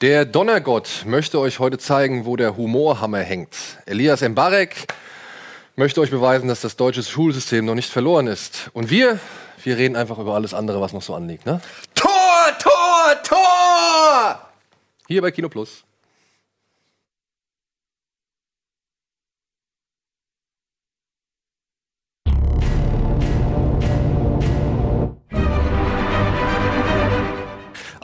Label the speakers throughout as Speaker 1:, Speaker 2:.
Speaker 1: Der Donnergott möchte euch heute zeigen, wo der Humorhammer hängt. Elias Mbarek möchte euch beweisen, dass das deutsche Schulsystem noch nicht verloren ist. Und wir, wir reden einfach über alles andere, was noch so anliegt. Ne?
Speaker 2: Tor, Tor, Tor!
Speaker 1: Hier bei Kino Plus.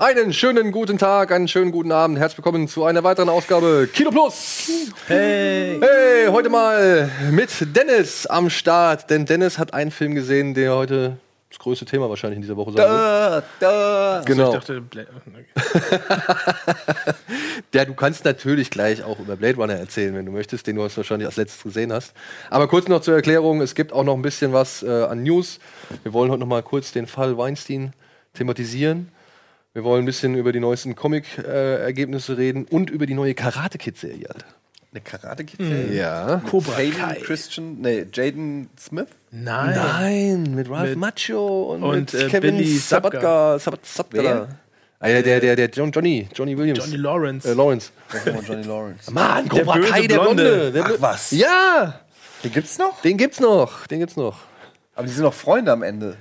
Speaker 1: Einen schönen guten Tag, einen schönen guten Abend. Herzlich willkommen zu einer weiteren Ausgabe Kino Plus.
Speaker 2: Hey!
Speaker 1: Hey, heute mal mit Dennis am Start. Denn Dennis hat einen Film gesehen, der heute das größte Thema wahrscheinlich in dieser Woche sein wird.
Speaker 2: Da, da.
Speaker 1: Genau.
Speaker 3: Ich dachte.
Speaker 1: Ja, du kannst natürlich gleich auch über Blade Runner erzählen, wenn du möchtest, den du jetzt wahrscheinlich als letztes gesehen hast. Aber kurz noch zur Erklärung: Es gibt auch noch ein bisschen was äh, an News. Wir wollen heute noch mal kurz den Fall Weinstein thematisieren. Wir wollen ein bisschen über die neuesten Comic-Ergebnisse reden und über die neue Karate Kid-Serie. Alter.
Speaker 2: Eine karate kid
Speaker 1: Ja.
Speaker 3: Cobra
Speaker 2: Jaden
Speaker 3: Kai.
Speaker 2: Christian, nee, Jaden Smith?
Speaker 3: Nein.
Speaker 1: Nein, mit Ralph
Speaker 3: Mit-
Speaker 1: Macchio und,
Speaker 3: und,
Speaker 1: mit
Speaker 3: äh,
Speaker 1: Kevin
Speaker 3: Billy
Speaker 1: Sabatka. Sabat, Sabatka. Ah, ja, der, der, der John, Johnny, Johnny Williams.
Speaker 3: Johnny Lawrence.
Speaker 1: äh, Lawrence.
Speaker 2: Johnny Lawrence.
Speaker 1: Mann,
Speaker 3: Der
Speaker 1: Cobra Kai, der
Speaker 3: Blonde.
Speaker 1: Blonde. Der
Speaker 2: Ach was?
Speaker 1: Ja,
Speaker 2: Den gibt's noch?
Speaker 1: den gibt's noch. Den gibt's noch.
Speaker 2: Aber die sind noch Freunde am Ende.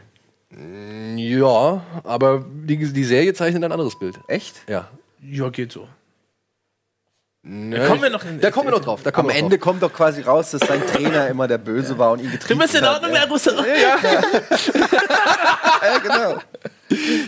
Speaker 1: Ja, aber die, die Serie zeichnet ein anderes Bild.
Speaker 2: Echt?
Speaker 1: Ja.
Speaker 3: Ja, geht so.
Speaker 1: Da
Speaker 3: kommen wir noch in-
Speaker 1: Da kommen wir noch drauf. Da
Speaker 2: Am
Speaker 1: kommen wir
Speaker 2: Ende
Speaker 1: noch
Speaker 2: kommt doch quasi raus, dass sein Trainer immer der Böse war und ihn
Speaker 3: Du
Speaker 2: getrieben
Speaker 3: bist in
Speaker 2: hat.
Speaker 3: Ordnung, Herr Russo.
Speaker 2: Ja, genau.
Speaker 1: drauf.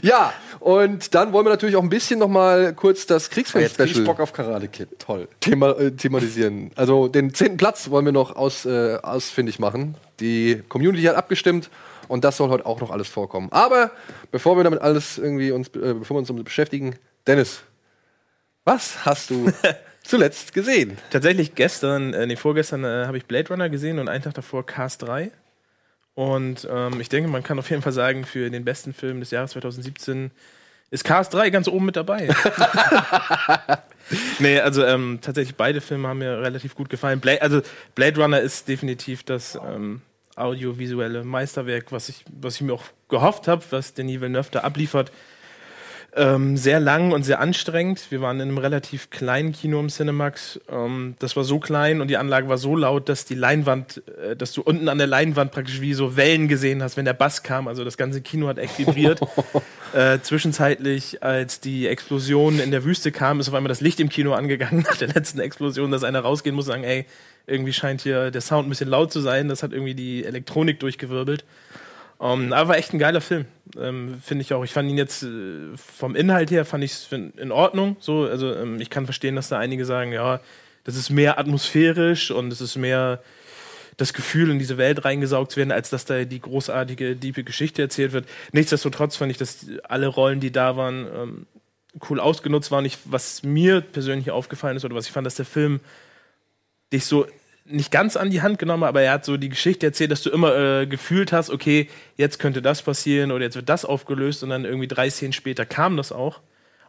Speaker 1: Ja, und dann wollen wir natürlich auch ein bisschen noch mal kurz das
Speaker 2: Jetzt krieg ich
Speaker 1: Kriegsfilm-Special
Speaker 2: Bock auf Karate Kid. Toll.
Speaker 1: Thema, äh, thematisieren. Also den zehnten Platz wollen wir noch aus, äh, ausfindig machen. Die Community hat abgestimmt und das soll heute auch noch alles vorkommen. Aber bevor wir damit alles irgendwie uns, äh, bevor wir uns damit beschäftigen, Dennis, was hast du zuletzt gesehen?
Speaker 3: Tatsächlich gestern, äh, nee, vorgestern äh, habe ich Blade Runner gesehen und einen Tag davor Cast 3. Und ähm, ich denke, man kann auf jeden Fall sagen, für den besten Film des Jahres 2017 ist Cast 3 ganz oben mit dabei. nee, also ähm, tatsächlich beide Filme haben mir relativ gut gefallen. Blade, also Blade Runner ist definitiv das ähm, audiovisuelle Meisterwerk, was ich, was ich mir auch gehofft habe, was Denis Villeneuve da abliefert. Ähm, sehr lang und sehr anstrengend. Wir waren in einem relativ kleinen Kino im Cinemax. Ähm, das war so klein und die Anlage war so laut, dass die Leinwand, äh, dass du unten an der Leinwand praktisch wie so Wellen gesehen hast, wenn der Bass kam. Also das ganze Kino hat echt vibriert. äh, zwischenzeitlich, als die Explosion in der Wüste kam, ist auf einmal das Licht im Kino angegangen nach der letzten Explosion, dass einer rausgehen muss und sagen, ey, irgendwie scheint hier der Sound ein bisschen laut zu sein. Das hat irgendwie die Elektronik durchgewirbelt. Um, aber war echt ein geiler Film, ähm, finde ich auch. Ich fand ihn jetzt äh, vom Inhalt her fand ich es in Ordnung. So, also ähm, ich kann verstehen, dass da einige sagen, ja, das ist mehr atmosphärisch und es ist mehr das Gefühl, in diese Welt reingesaugt zu werden, als dass da die großartige, diepe Geschichte erzählt wird. Nichtsdestotrotz fand ich, dass alle Rollen, die da waren, ähm, cool ausgenutzt waren. Ich, was mir persönlich aufgefallen ist oder was ich fand, dass der Film dich so nicht ganz an die Hand genommen, aber er hat so die Geschichte erzählt, dass du immer äh, gefühlt hast, okay, jetzt könnte das passieren oder jetzt wird das aufgelöst und dann irgendwie drei Szenen später kam das auch.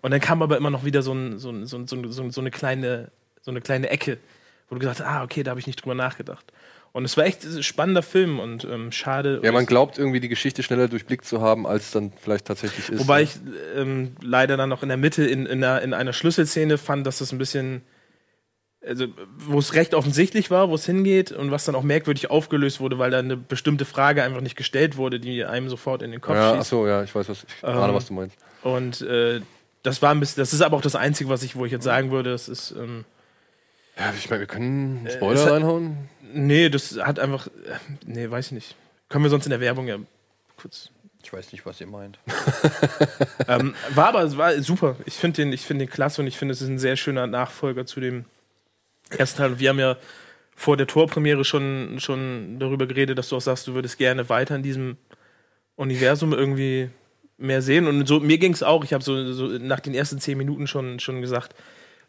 Speaker 3: Und dann kam aber immer noch wieder so, ein, so, ein, so, ein, so, ein, so, ein- so eine kleine, so eine kleine Ecke, wo du gesagt hast, ah, okay, da habe ich nicht drüber nachgedacht. Und es war echt ein spannender Film und ähm, schade.
Speaker 1: Ja, man glaubt irgendwie die Geschichte schneller durchblickt zu haben, als dann vielleicht tatsächlich ist.
Speaker 3: Wobei ich ähm, leider dann noch in der Mitte in, in, einer, in einer Schlüsselszene fand, dass das ein bisschen, also wo es recht offensichtlich war, wo es hingeht und was dann auch merkwürdig aufgelöst wurde, weil da eine bestimmte Frage einfach nicht gestellt wurde, die einem sofort in den Kopf
Speaker 1: ja,
Speaker 3: schießt.
Speaker 1: achso, ja, ich weiß, was, ich
Speaker 3: Ähm,
Speaker 1: ahne, was du meinst.
Speaker 3: Und äh, das war ein bisschen, das ist aber auch das Einzige, was ich, wo ich jetzt sagen würde, das ist, ähm,
Speaker 1: Ja, ich meine, wir können einen
Speaker 3: es
Speaker 1: Spoiler
Speaker 3: hat-
Speaker 1: reinhauen.
Speaker 3: nee, das hat einfach, äh, nee, weiß ich nicht. Können wir sonst in der Werbung ja kurz
Speaker 2: Ich weiß nicht, was ihr meint.
Speaker 3: ähm, war aber war super. Ich finde den, ich finde den klasse und ich finde, es ist ein sehr schöner Nachfolger zu dem ersten Teil. Und wir haben ja vor der Torpremiere schon, schon darüber geredet, dass du auch sagst, du würdest gerne weiter in diesem Universum irgendwie mehr sehen. Und so, mir ging es auch. Ich habe so, so nach den ersten zehn Minuten schon, schon gesagt,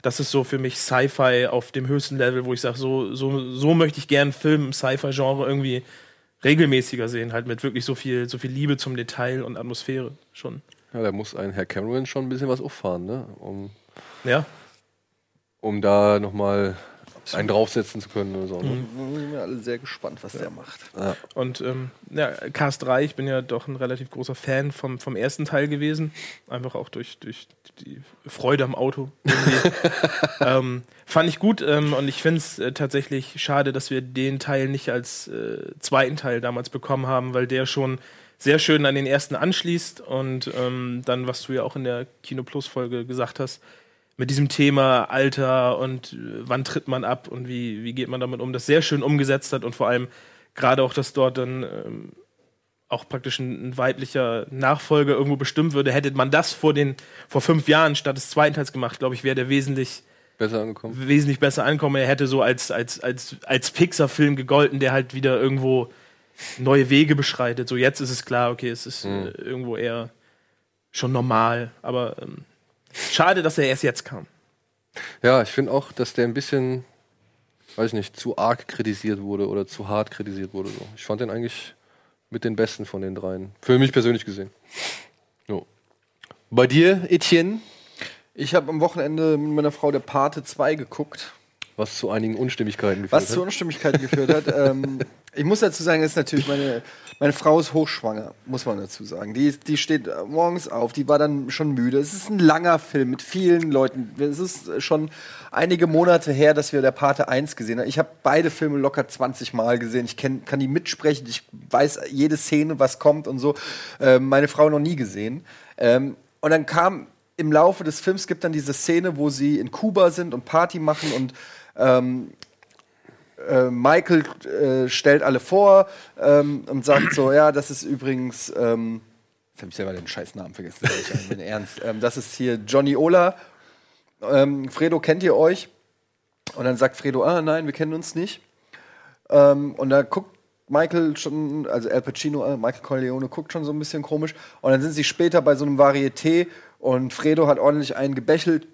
Speaker 3: das ist so für mich Sci-Fi auf dem höchsten Level, wo ich sage, so, so, so möchte ich gern Film im Sci-Fi-Genre irgendwie regelmäßiger sehen, halt mit wirklich so viel, so viel Liebe zum Detail und Atmosphäre schon.
Speaker 1: Ja, da muss ein Herr Cameron schon ein bisschen was auffahren, ne? Um,
Speaker 3: Ja.
Speaker 1: Um da nochmal einen draufsetzen zu können oder so. Ne?
Speaker 2: Da sind wir alle sehr gespannt, was der macht.
Speaker 3: Und ähm, ja, Cast 3, ich bin ja doch ein relativ großer Fan vom, vom ersten Teil gewesen. Einfach auch durch, durch die Freude am Auto. ähm, fand ich gut ähm, und ich finde es äh, tatsächlich schade, dass wir den Teil nicht als äh, zweiten Teil damals bekommen haben, weil der schon sehr schön an den ersten anschließt und ähm, dann, was du ja auch in der Kino Plus Folge gesagt hast, mit diesem Thema Alter und äh, wann tritt man ab und wie, wie geht man damit um, das sehr schön umgesetzt hat und vor allem gerade auch, dass dort dann ähm, auch praktisch ein, ein weiblicher Nachfolger irgendwo bestimmt würde. Hätte man das vor den vor fünf Jahren statt des zweiten Teils gemacht, glaube ich, wäre der wesentlich
Speaker 1: Besser angekommen.
Speaker 3: wesentlich besser ankommen. Er hätte so als als als als Pixar-Film gegolten, der halt wieder irgendwo neue Wege beschreitet. So jetzt ist es klar, okay, es ist äh, irgendwo eher schon normal, aber ähm, schade, dass er erst jetzt kam.
Speaker 1: Ja, ich finde auch, dass der ein bisschen, weiß ich nicht, zu arg kritisiert wurde oder zu hart kritisiert wurde. So. Ich fand den eigentlich mit den besten von den dreien. Für mich persönlich gesehen. Jo. Bei dir, Etienne,
Speaker 2: Ich habe am Wochenende mit meiner Frau der Pate 2 geguckt.
Speaker 1: was zu einigen Unstimmigkeiten geführt
Speaker 2: Was
Speaker 1: hat.
Speaker 2: zu Unstimmigkeiten geführt hat. Ähm, ich muss dazu sagen, ist natürlich meine, meine Frau ist hochschwanger, muss man dazu sagen. Die, die steht äh, morgens auf, die war dann schon müde. Es ist ein langer Film mit vielen Leuten. Es ist schon einige Monate her, dass wir der Pate 1 gesehen haben. Ich habe beide Filme locker 20 Mal gesehen. Ich kenn, kann die mitsprechen. Ich weiß jede Szene, was kommt und so. Ähm, meine Frau noch nie gesehen. Ähm, und dann kam im Laufe des Films gibt dann diese Szene, wo sie in Kuba sind und Party machen und ähm, äh, Michael äh, stellt alle vor ähm, und sagt so, ja, das ist übrigens, ähm, jetzt habe ich selber den scheiß Namen vergessen, ich bin ernst. Ähm, das ist hier Johnny Ola. Ähm, Fredo, kennt ihr euch? Und dann sagt Fredo, ah nein, wir kennen uns nicht. Ähm, und da guckt Michael schon, also Al Pacino, äh, Michael Corleone guckt schon so ein bisschen komisch. Und dann sind sie später bei so einem Varieté und Fredo hat ordentlich einen gebächelt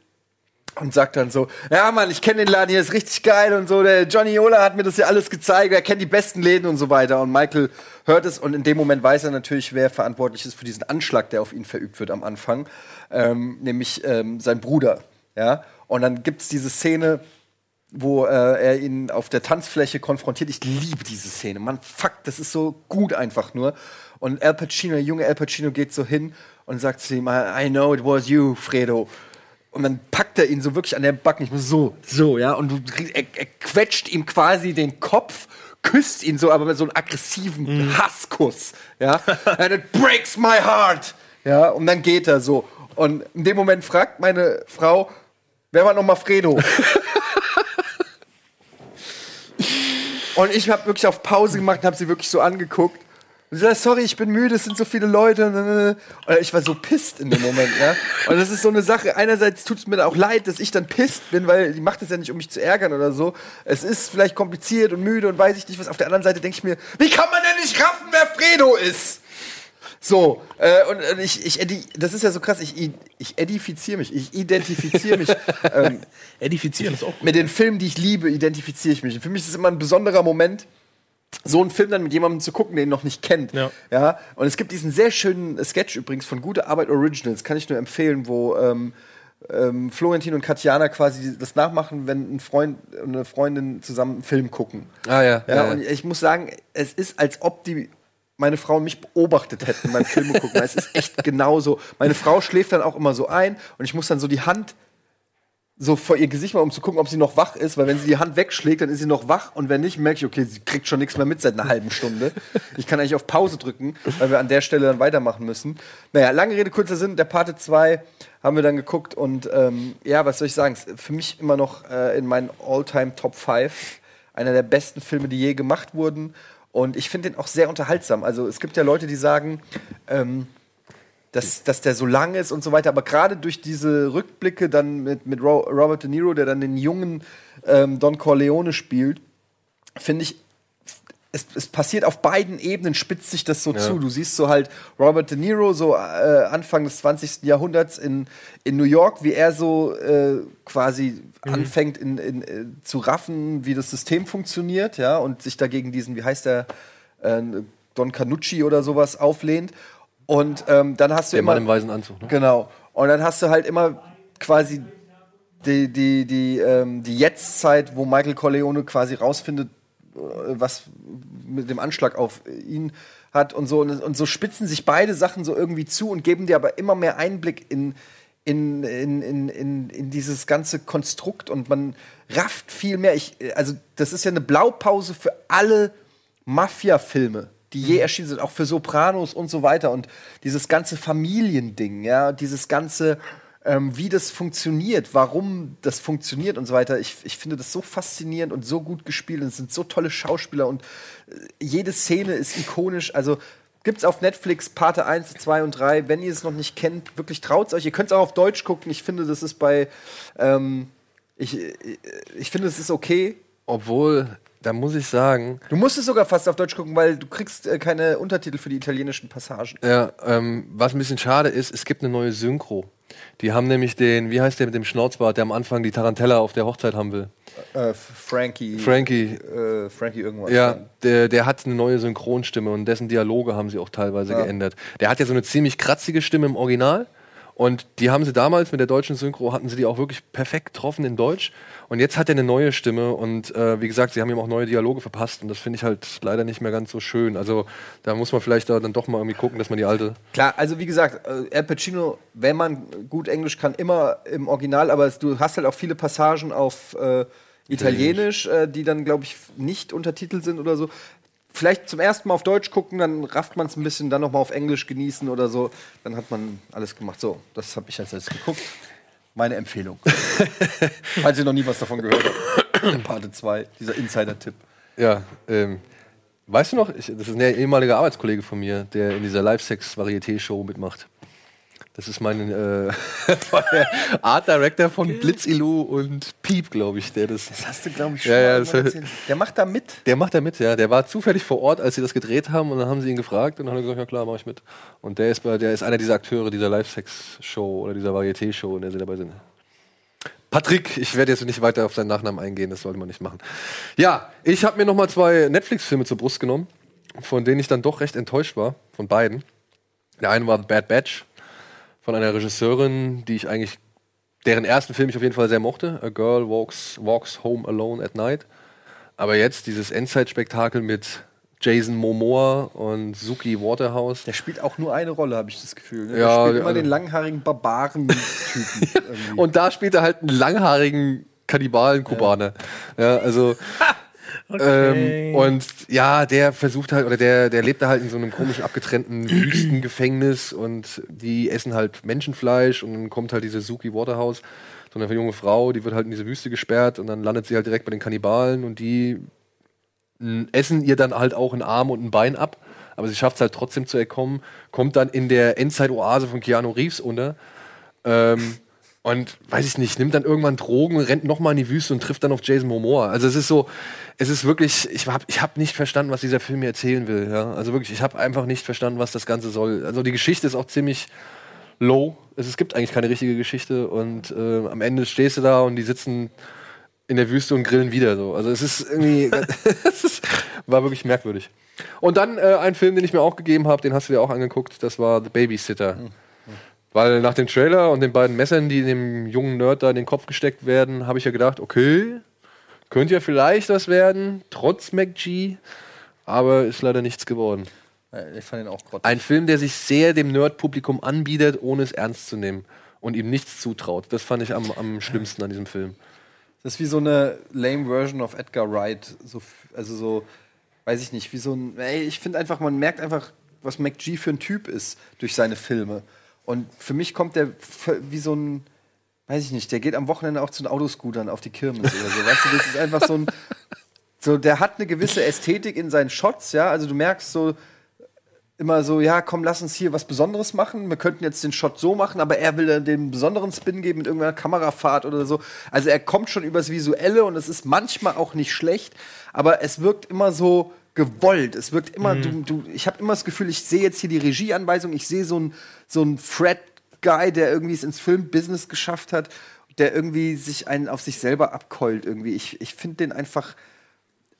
Speaker 2: und sagt dann so, ja Mann, ich kenne den Laden hier, ist richtig geil und so. Der Johnny Ola hat mir das ja alles gezeigt, er kennt die besten Läden und so weiter. Und Michael hört es und in dem Moment weiß er natürlich, wer verantwortlich ist für diesen Anschlag, der auf ihn verübt wird am Anfang, ähm, nämlich ähm, sein Bruder. Ja, und dann gibt's diese Szene, wo äh, er ihn auf der Tanzfläche konfrontiert. Ich liebe diese Szene. Mann, fuck, das ist so gut einfach nur. Und Al Pacino, der junge Al Pacino geht so hin und sagt zu ihm, I know it was you, Fredo. Und dann packt er ihn so wirklich an der Backen. Ich muss so, so, ja. Und du er, er quetscht ihm quasi den Kopf, küsst ihn so, aber mit so einem aggressiven Hasskuss, ja. And it breaks my heart. Ja, und dann geht er so. Und in dem Moment fragt meine Frau, wer war nochmal Fredo? Und ich habe wirklich auf Pause gemacht und habe sie wirklich so angeguckt. Und sie sagt, sorry, ich bin müde, es sind so viele Leute. Und ich war so pisst in dem Moment, ja. Und das ist so eine Sache. Einerseits tut es mir auch leid, dass ich dann pisst bin, weil die macht es ja nicht, um mich zu ärgern oder so. Es ist vielleicht kompliziert und müde und weiß ich nicht was. Auf der anderen Seite denke ich mir, wie kann man denn nicht raffen, wer Fredo ist? So, äh, und, und ich, ich, das ist ja so krass, ich, ich edifiziere mich, ich identifiziere mich. ähm,
Speaker 3: Edifizieren ist auch gut.
Speaker 2: mit den Filmen, die ich liebe, identifiziere ich mich. Für mich ist es immer ein besonderer Moment, so einen Film dann mit jemandem zu gucken, den noch nicht kennt.
Speaker 3: Ja.
Speaker 2: Ja? Und es gibt diesen sehr schönen Sketch übrigens von Gute Arbeit Originals, kann ich nur empfehlen, wo ähm, ähm, Florentin und Katjana quasi das nachmachen, wenn ein Freund und eine Freundin zusammen einen Film gucken.
Speaker 1: Ah ja.
Speaker 2: Ja, und ich muss sagen, es ist, als ob die meine Frau mich beobachtet hätten beim Filme gucken. es ist echt genauso. Meine Frau schläft dann auch immer so ein und ich muss dann so die Hand so vor ihr Gesicht mal, um zu gucken, ob sie noch wach ist, weil wenn sie die Hand wegschlägt, dann ist sie noch wach und wenn nicht, merke ich, okay, sie kriegt schon nichts mehr mit seit einer halben Stunde. Ich kann eigentlich auf Pause drücken, weil wir an der Stelle dann weitermachen müssen. Naja, lange Rede, kurzer Sinn, der Parte 2 haben wir dann geguckt und ähm, ja, was soll ich sagen, ist für mich immer noch äh, in meinen All-Time Top 5 einer der besten Filme, die je gemacht wurden und ich finde den auch sehr unterhaltsam. Also es gibt ja Leute, die sagen, ähm, dass, dass der so lang ist und so weiter. Aber gerade durch diese Rückblicke dann mit, mit Ro Robert De Niro, der dann den jungen ähm, Don Corleone spielt, finde ich, es, es passiert auf beiden Ebenen, spitzt sich das so zu. Du siehst so halt Robert De Niro, so äh, Anfang des 20. Jahrhunderts in, in New York, wie er so äh, quasi anfängt in, in, äh, zu raffen, wie das System funktioniert, ja, und sich dagegen diesen, wie heißt der, äh, Don Canucci oder sowas auflehnt. Und ähm, dann hast du
Speaker 1: Der
Speaker 2: immer
Speaker 1: Mann im weißen Anzug. Ne?
Speaker 2: Genau. Und dann hast du halt immer quasi die, die, die, ähm, die Jetztzeit, wo Michael Corleone quasi rausfindet, äh, was mit dem Anschlag auf ihn hat und so. Und, und so spitzen sich beide Sachen so irgendwie zu und geben dir aber immer mehr Einblick in, in, in, in, in, in dieses ganze Konstrukt und man rafft viel mehr. Ich, also, das ist ja eine Blaupause für alle Mafia-Filme, die je erschienen sind, auch für Sopranos und so weiter. Und dieses ganze Familiending, ja, dieses ganze, ähm, wie das funktioniert, warum das funktioniert und so weiter. Ich, ich finde das so faszinierend und so gut gespielt und es sind so tolle Schauspieler und äh, jede Szene ist ikonisch. Also Gibt's auf Netflix Parte 1, 2 und 3. Wenn ihr es noch nicht kennt, wirklich traut's euch. Ihr könnt es auch auf Deutsch gucken. Ich finde, das ist bei. Ähm, ich, ich finde, es ist okay.
Speaker 1: Obwohl, da muss ich sagen,
Speaker 2: Du musst es sogar fast auf Deutsch gucken, weil du kriegst äh, keine Untertitel für die italienischen Passagen.
Speaker 1: ja, ähm, was ein bisschen schade ist, es gibt eine neue Synchro. Die haben nämlich den, wie heißt der mit dem Schnauzbart, der am Anfang die Tarantella auf der Hochzeit haben will?
Speaker 2: Äh, Frankie.
Speaker 1: Frankie.
Speaker 2: Äh, Frankie irgendwas.
Speaker 1: Ja, der, der hat eine neue Synchronstimme und dessen Dialoge haben sie auch teilweise geändert. Der hat ja so eine ziemlich kratzige Stimme im Original. Und die haben sie damals mit der deutschen Synchro, hatten sie die auch wirklich perfekt getroffen in Deutsch. Und jetzt hat er eine neue Stimme und äh, wie gesagt, sie haben ihm auch neue Dialoge verpasst und das finde ich halt leider nicht mehr ganz so schön. Also da muss man vielleicht da dann doch mal irgendwie gucken, dass man die alte.
Speaker 2: Klar, also wie gesagt, äh, Al Pacino, wenn man gut Englisch kann, immer im Original, aber es, du hast halt auch viele Passagen auf äh, Italienisch, äh, die dann, glaube ich, nicht untertitelt sind oder so. Vielleicht zum ersten Mal auf Deutsch gucken, dann rafft man es ein bisschen, dann noch mal auf Englisch genießen oder so. Dann hat man alles gemacht. So, das habe ich als letztes geguckt. Meine Empfehlung. Falls ihr noch nie was davon gehört habt. Parte 2, dieser Insider-Tipp.
Speaker 1: Ja, ähm, weißt du noch, ich, das ist ein ehemaliger Arbeitskollege von mir, der in dieser Live-Sex-Varieté-Show mitmacht. Das ist mein äh, Art Director von Blitzilu und Piep, glaube ich, der das.
Speaker 2: Das hast du, glaube ich,
Speaker 1: Ja, ja,
Speaker 2: mal
Speaker 1: das-.
Speaker 2: Der macht da mit.
Speaker 1: Der macht da mit, ja. Der war zufällig vor Ort, als sie das gedreht haben, und dann haben sie ihn gefragt und dann hat er gesagt, ja klar, mache ich mit. Und der ist bei, der ist einer dieser Akteure dieser Live-Sex-Show oder dieser Varieté-Show, in der sie dabei sind. Patrick, ich werde jetzt nicht weiter auf seinen Nachnamen eingehen, das sollte man nicht machen. Ja, ich habe mir noch mal zwei Netflix-Filme zur Brust genommen, von denen ich dann doch recht enttäuscht war, von beiden. Der eine war The Bad Batch von einer Regisseurin, die ich eigentlich, deren ersten Film ich auf jeden Fall sehr mochte. A Girl Walks, Walks Home Alone at Night. Aber jetzt dieses Endzeitspektakel mit Jason Momoa und Suki Waterhouse.
Speaker 2: Der spielt auch nur eine Rolle, habe ich das Gefühl. Ne?
Speaker 1: Ja,
Speaker 2: der spielt immer
Speaker 1: also-
Speaker 2: den langhaarigen Barbaren-Typen.
Speaker 1: Und da spielt er halt einen langhaarigen Kannibalen-Kubaner. Ja. also. Ähm, und ja, der versucht halt, oder der, der lebt da halt in so einem komischen, abgetrennten Wüstengefängnis und die essen halt Menschenfleisch und dann kommt halt diese Suki Waterhouse, so eine junge Frau, die wird halt in diese Wüste gesperrt und dann landet sie halt direkt bei den Kannibalen und die m, essen ihr dann halt auch einen Arm und ein Bein ab, aber sie schafft es halt trotzdem zu entkommen, kommt dann in der Endzeit-Oase von Keanu Reeves unter. Ähm, und weiß ich nicht, nimmt dann irgendwann Drogen, rennt nochmal in die Wüste und trifft dann auf Jason Momoa. Also es ist so, es ist wirklich, ich habe ich hab nicht verstanden, was dieser Film mir erzählen will. Ja? Also wirklich, ich habe einfach nicht verstanden, was das Ganze soll. Also die Geschichte ist auch ziemlich low. Es, es gibt eigentlich keine richtige Geschichte und äh, am Ende stehst du da und die sitzen in der Wüste und grillen wieder so. Also es ist irgendwie, es ist, war wirklich merkwürdig. Und dann äh, ein Film, den ich mir auch gegeben habe, den hast du dir auch angeguckt, das war The Babysitter. Weil nach dem Trailer und den beiden Messern, die dem jungen Nerd da in den Kopf gesteckt werden, habe ich ja gedacht, okay, könnte ja vielleicht was werden, trotz MacG, aber ist leider nichts geworden.
Speaker 2: Äh, ich fand ihn auch grottig.
Speaker 1: Ein Film, der sich sehr dem Nerd-Publikum anbietet, ohne es ernst zu nehmen und ihm nichts zutraut. Das fand ich am, am schlimmsten an diesem Film.
Speaker 2: Das ist wie so eine lame Version of Edgar Wright. So, also so, weiß ich nicht, wie so ein. Ey, ich finde einfach, man merkt einfach, was McG für ein Typ ist durch seine Filme. Und für mich kommt der wie so ein, weiß ich nicht, der geht am Wochenende auch zu den Autoscootern auf die Kirmes oder so. Weißt du, das ist einfach so ein. So, der hat eine gewisse Ästhetik in seinen Shots, ja. Also du merkst so, immer so, ja, komm, lass uns hier was Besonderes machen. Wir könnten jetzt den Shot so machen, aber er will dann den besonderen Spin geben mit irgendeiner Kamerafahrt oder so. Also er kommt schon übers Visuelle und es ist manchmal auch nicht schlecht, aber es wirkt immer so gewollt. Es wirkt immer, du, du, ich habe immer das Gefühl, ich sehe jetzt hier die Regieanweisung, ich sehe so einen so Fred-Guy, der irgendwie es ins Filmbusiness geschafft hat, der irgendwie sich einen auf sich selber abkeult irgendwie. Ich, ich finde den einfach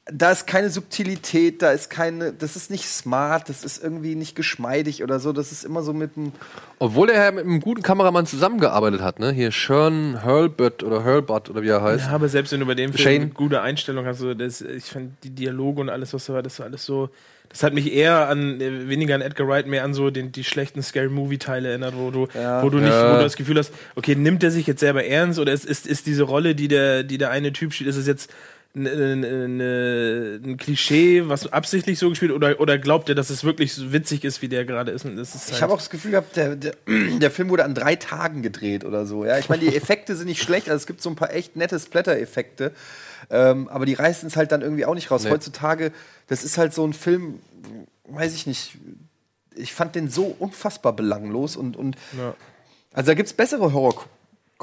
Speaker 2: da ist keine Subtilität, da ist keine, das ist nicht smart, das ist irgendwie nicht geschmeidig oder so, das ist immer so mit einem.
Speaker 1: Obwohl er ja mit einem guten Kameramann zusammengearbeitet hat, ne? Hier Sean Hurlbut oder Hurlbut oder wie er heißt.
Speaker 3: Ja, aber selbst wenn du bei dem Film
Speaker 1: Shane.
Speaker 3: eine gute Einstellung hast, so das, ich fand die Dialoge und alles, was da war, das war alles so. Das hat mich eher an, äh, weniger an Edgar Wright, mehr an so den, die schlechten Scary-Movie-Teile erinnert, wo du,
Speaker 2: Ja.
Speaker 3: wo du nicht,
Speaker 1: Ja.
Speaker 3: wo du das Gefühl hast, okay, nimmt er sich jetzt selber ernst oder ist, ist, ist diese Rolle, die der, die der eine Typ spielt, ist es jetzt ein, ein, ein, ein Klischee, was absichtlich so gespielt oder, oder glaubt er, dass es wirklich so witzig ist, wie der gerade ist? Ist
Speaker 2: Ich
Speaker 3: halt-
Speaker 2: habe auch das Gefühl gehabt, der, der, der Film wurde an drei Tagen gedreht oder so. Ja, ich meine, die Effekte sind nicht schlecht, also es gibt so ein paar echt nette Splatter-Effekte, ähm, aber die reißen es halt dann irgendwie auch nicht raus.
Speaker 1: Nee.
Speaker 2: Heutzutage, das ist halt so ein Film, weiß ich nicht. Ich fand den so unfassbar belanglos und, und
Speaker 3: Ja.
Speaker 2: also da gibt es bessere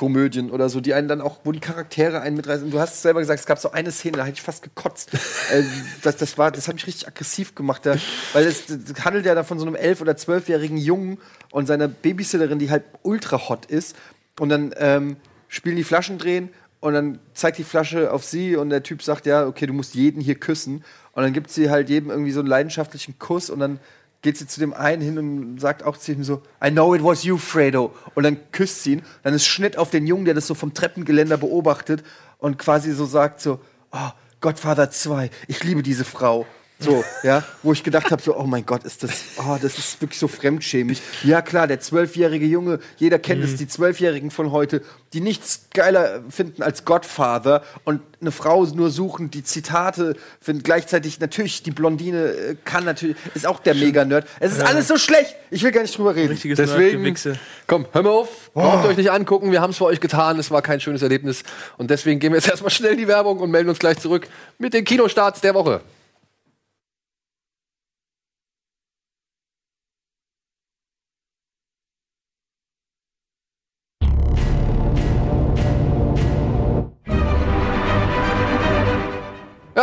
Speaker 2: Horrorkomödien oder so, die einen dann auch, wo die Charaktere einen mitreißen. Und du hast es selber gesagt, es gab so eine Szene, da hätte ich fast gekotzt. äh, das, das, war, das hat mich richtig aggressiv gemacht, da, weil es das handelt ja dann von so einem elf- oder zwölfjährigen Jungen und seiner Babysitterin, die halt ultra hot ist. Und dann ähm, spielen die Flaschen drehen und dann zeigt die Flasche auf sie und der Typ sagt, ja, okay, du musst jeden hier küssen. Und dann gibt sie halt jedem irgendwie so einen leidenschaftlichen Kuss und dann geht sie zu dem einen hin und sagt auch zu ihm so, I know it was you, Fredo. Und dann küsst sie ihn. Dann ist Schnitt auf den Jungen, der das so vom Treppengeländer beobachtet und quasi so sagt so, oh, Godfather 2, ich liebe diese Frau. So, ja, wo ich gedacht habe, so, oh mein Gott, ist das, oh, das ist wirklich so fremdschämig. Ja, klar, der zwölfjährige Junge, jeder kennt es, die Zwölfjährigen von heute, die nichts geiler finden als Godfather und eine Frau nur suchen, die Zitate finden. Gleichzeitig natürlich, die Blondine äh, kann natürlich, ist auch der Mega-Nerd. Es ist alles so schlecht. Ich will gar nicht drüber reden.
Speaker 3: richtiges
Speaker 1: Deswegen, komm, hör mal auf, braucht euch nicht angucken, wir haben es für euch getan, es war kein schönes Erlebnis. Und deswegen gehen wir jetzt erstmal schnell in die Werbung und melden uns gleich zurück mit den Kinostarts der Woche.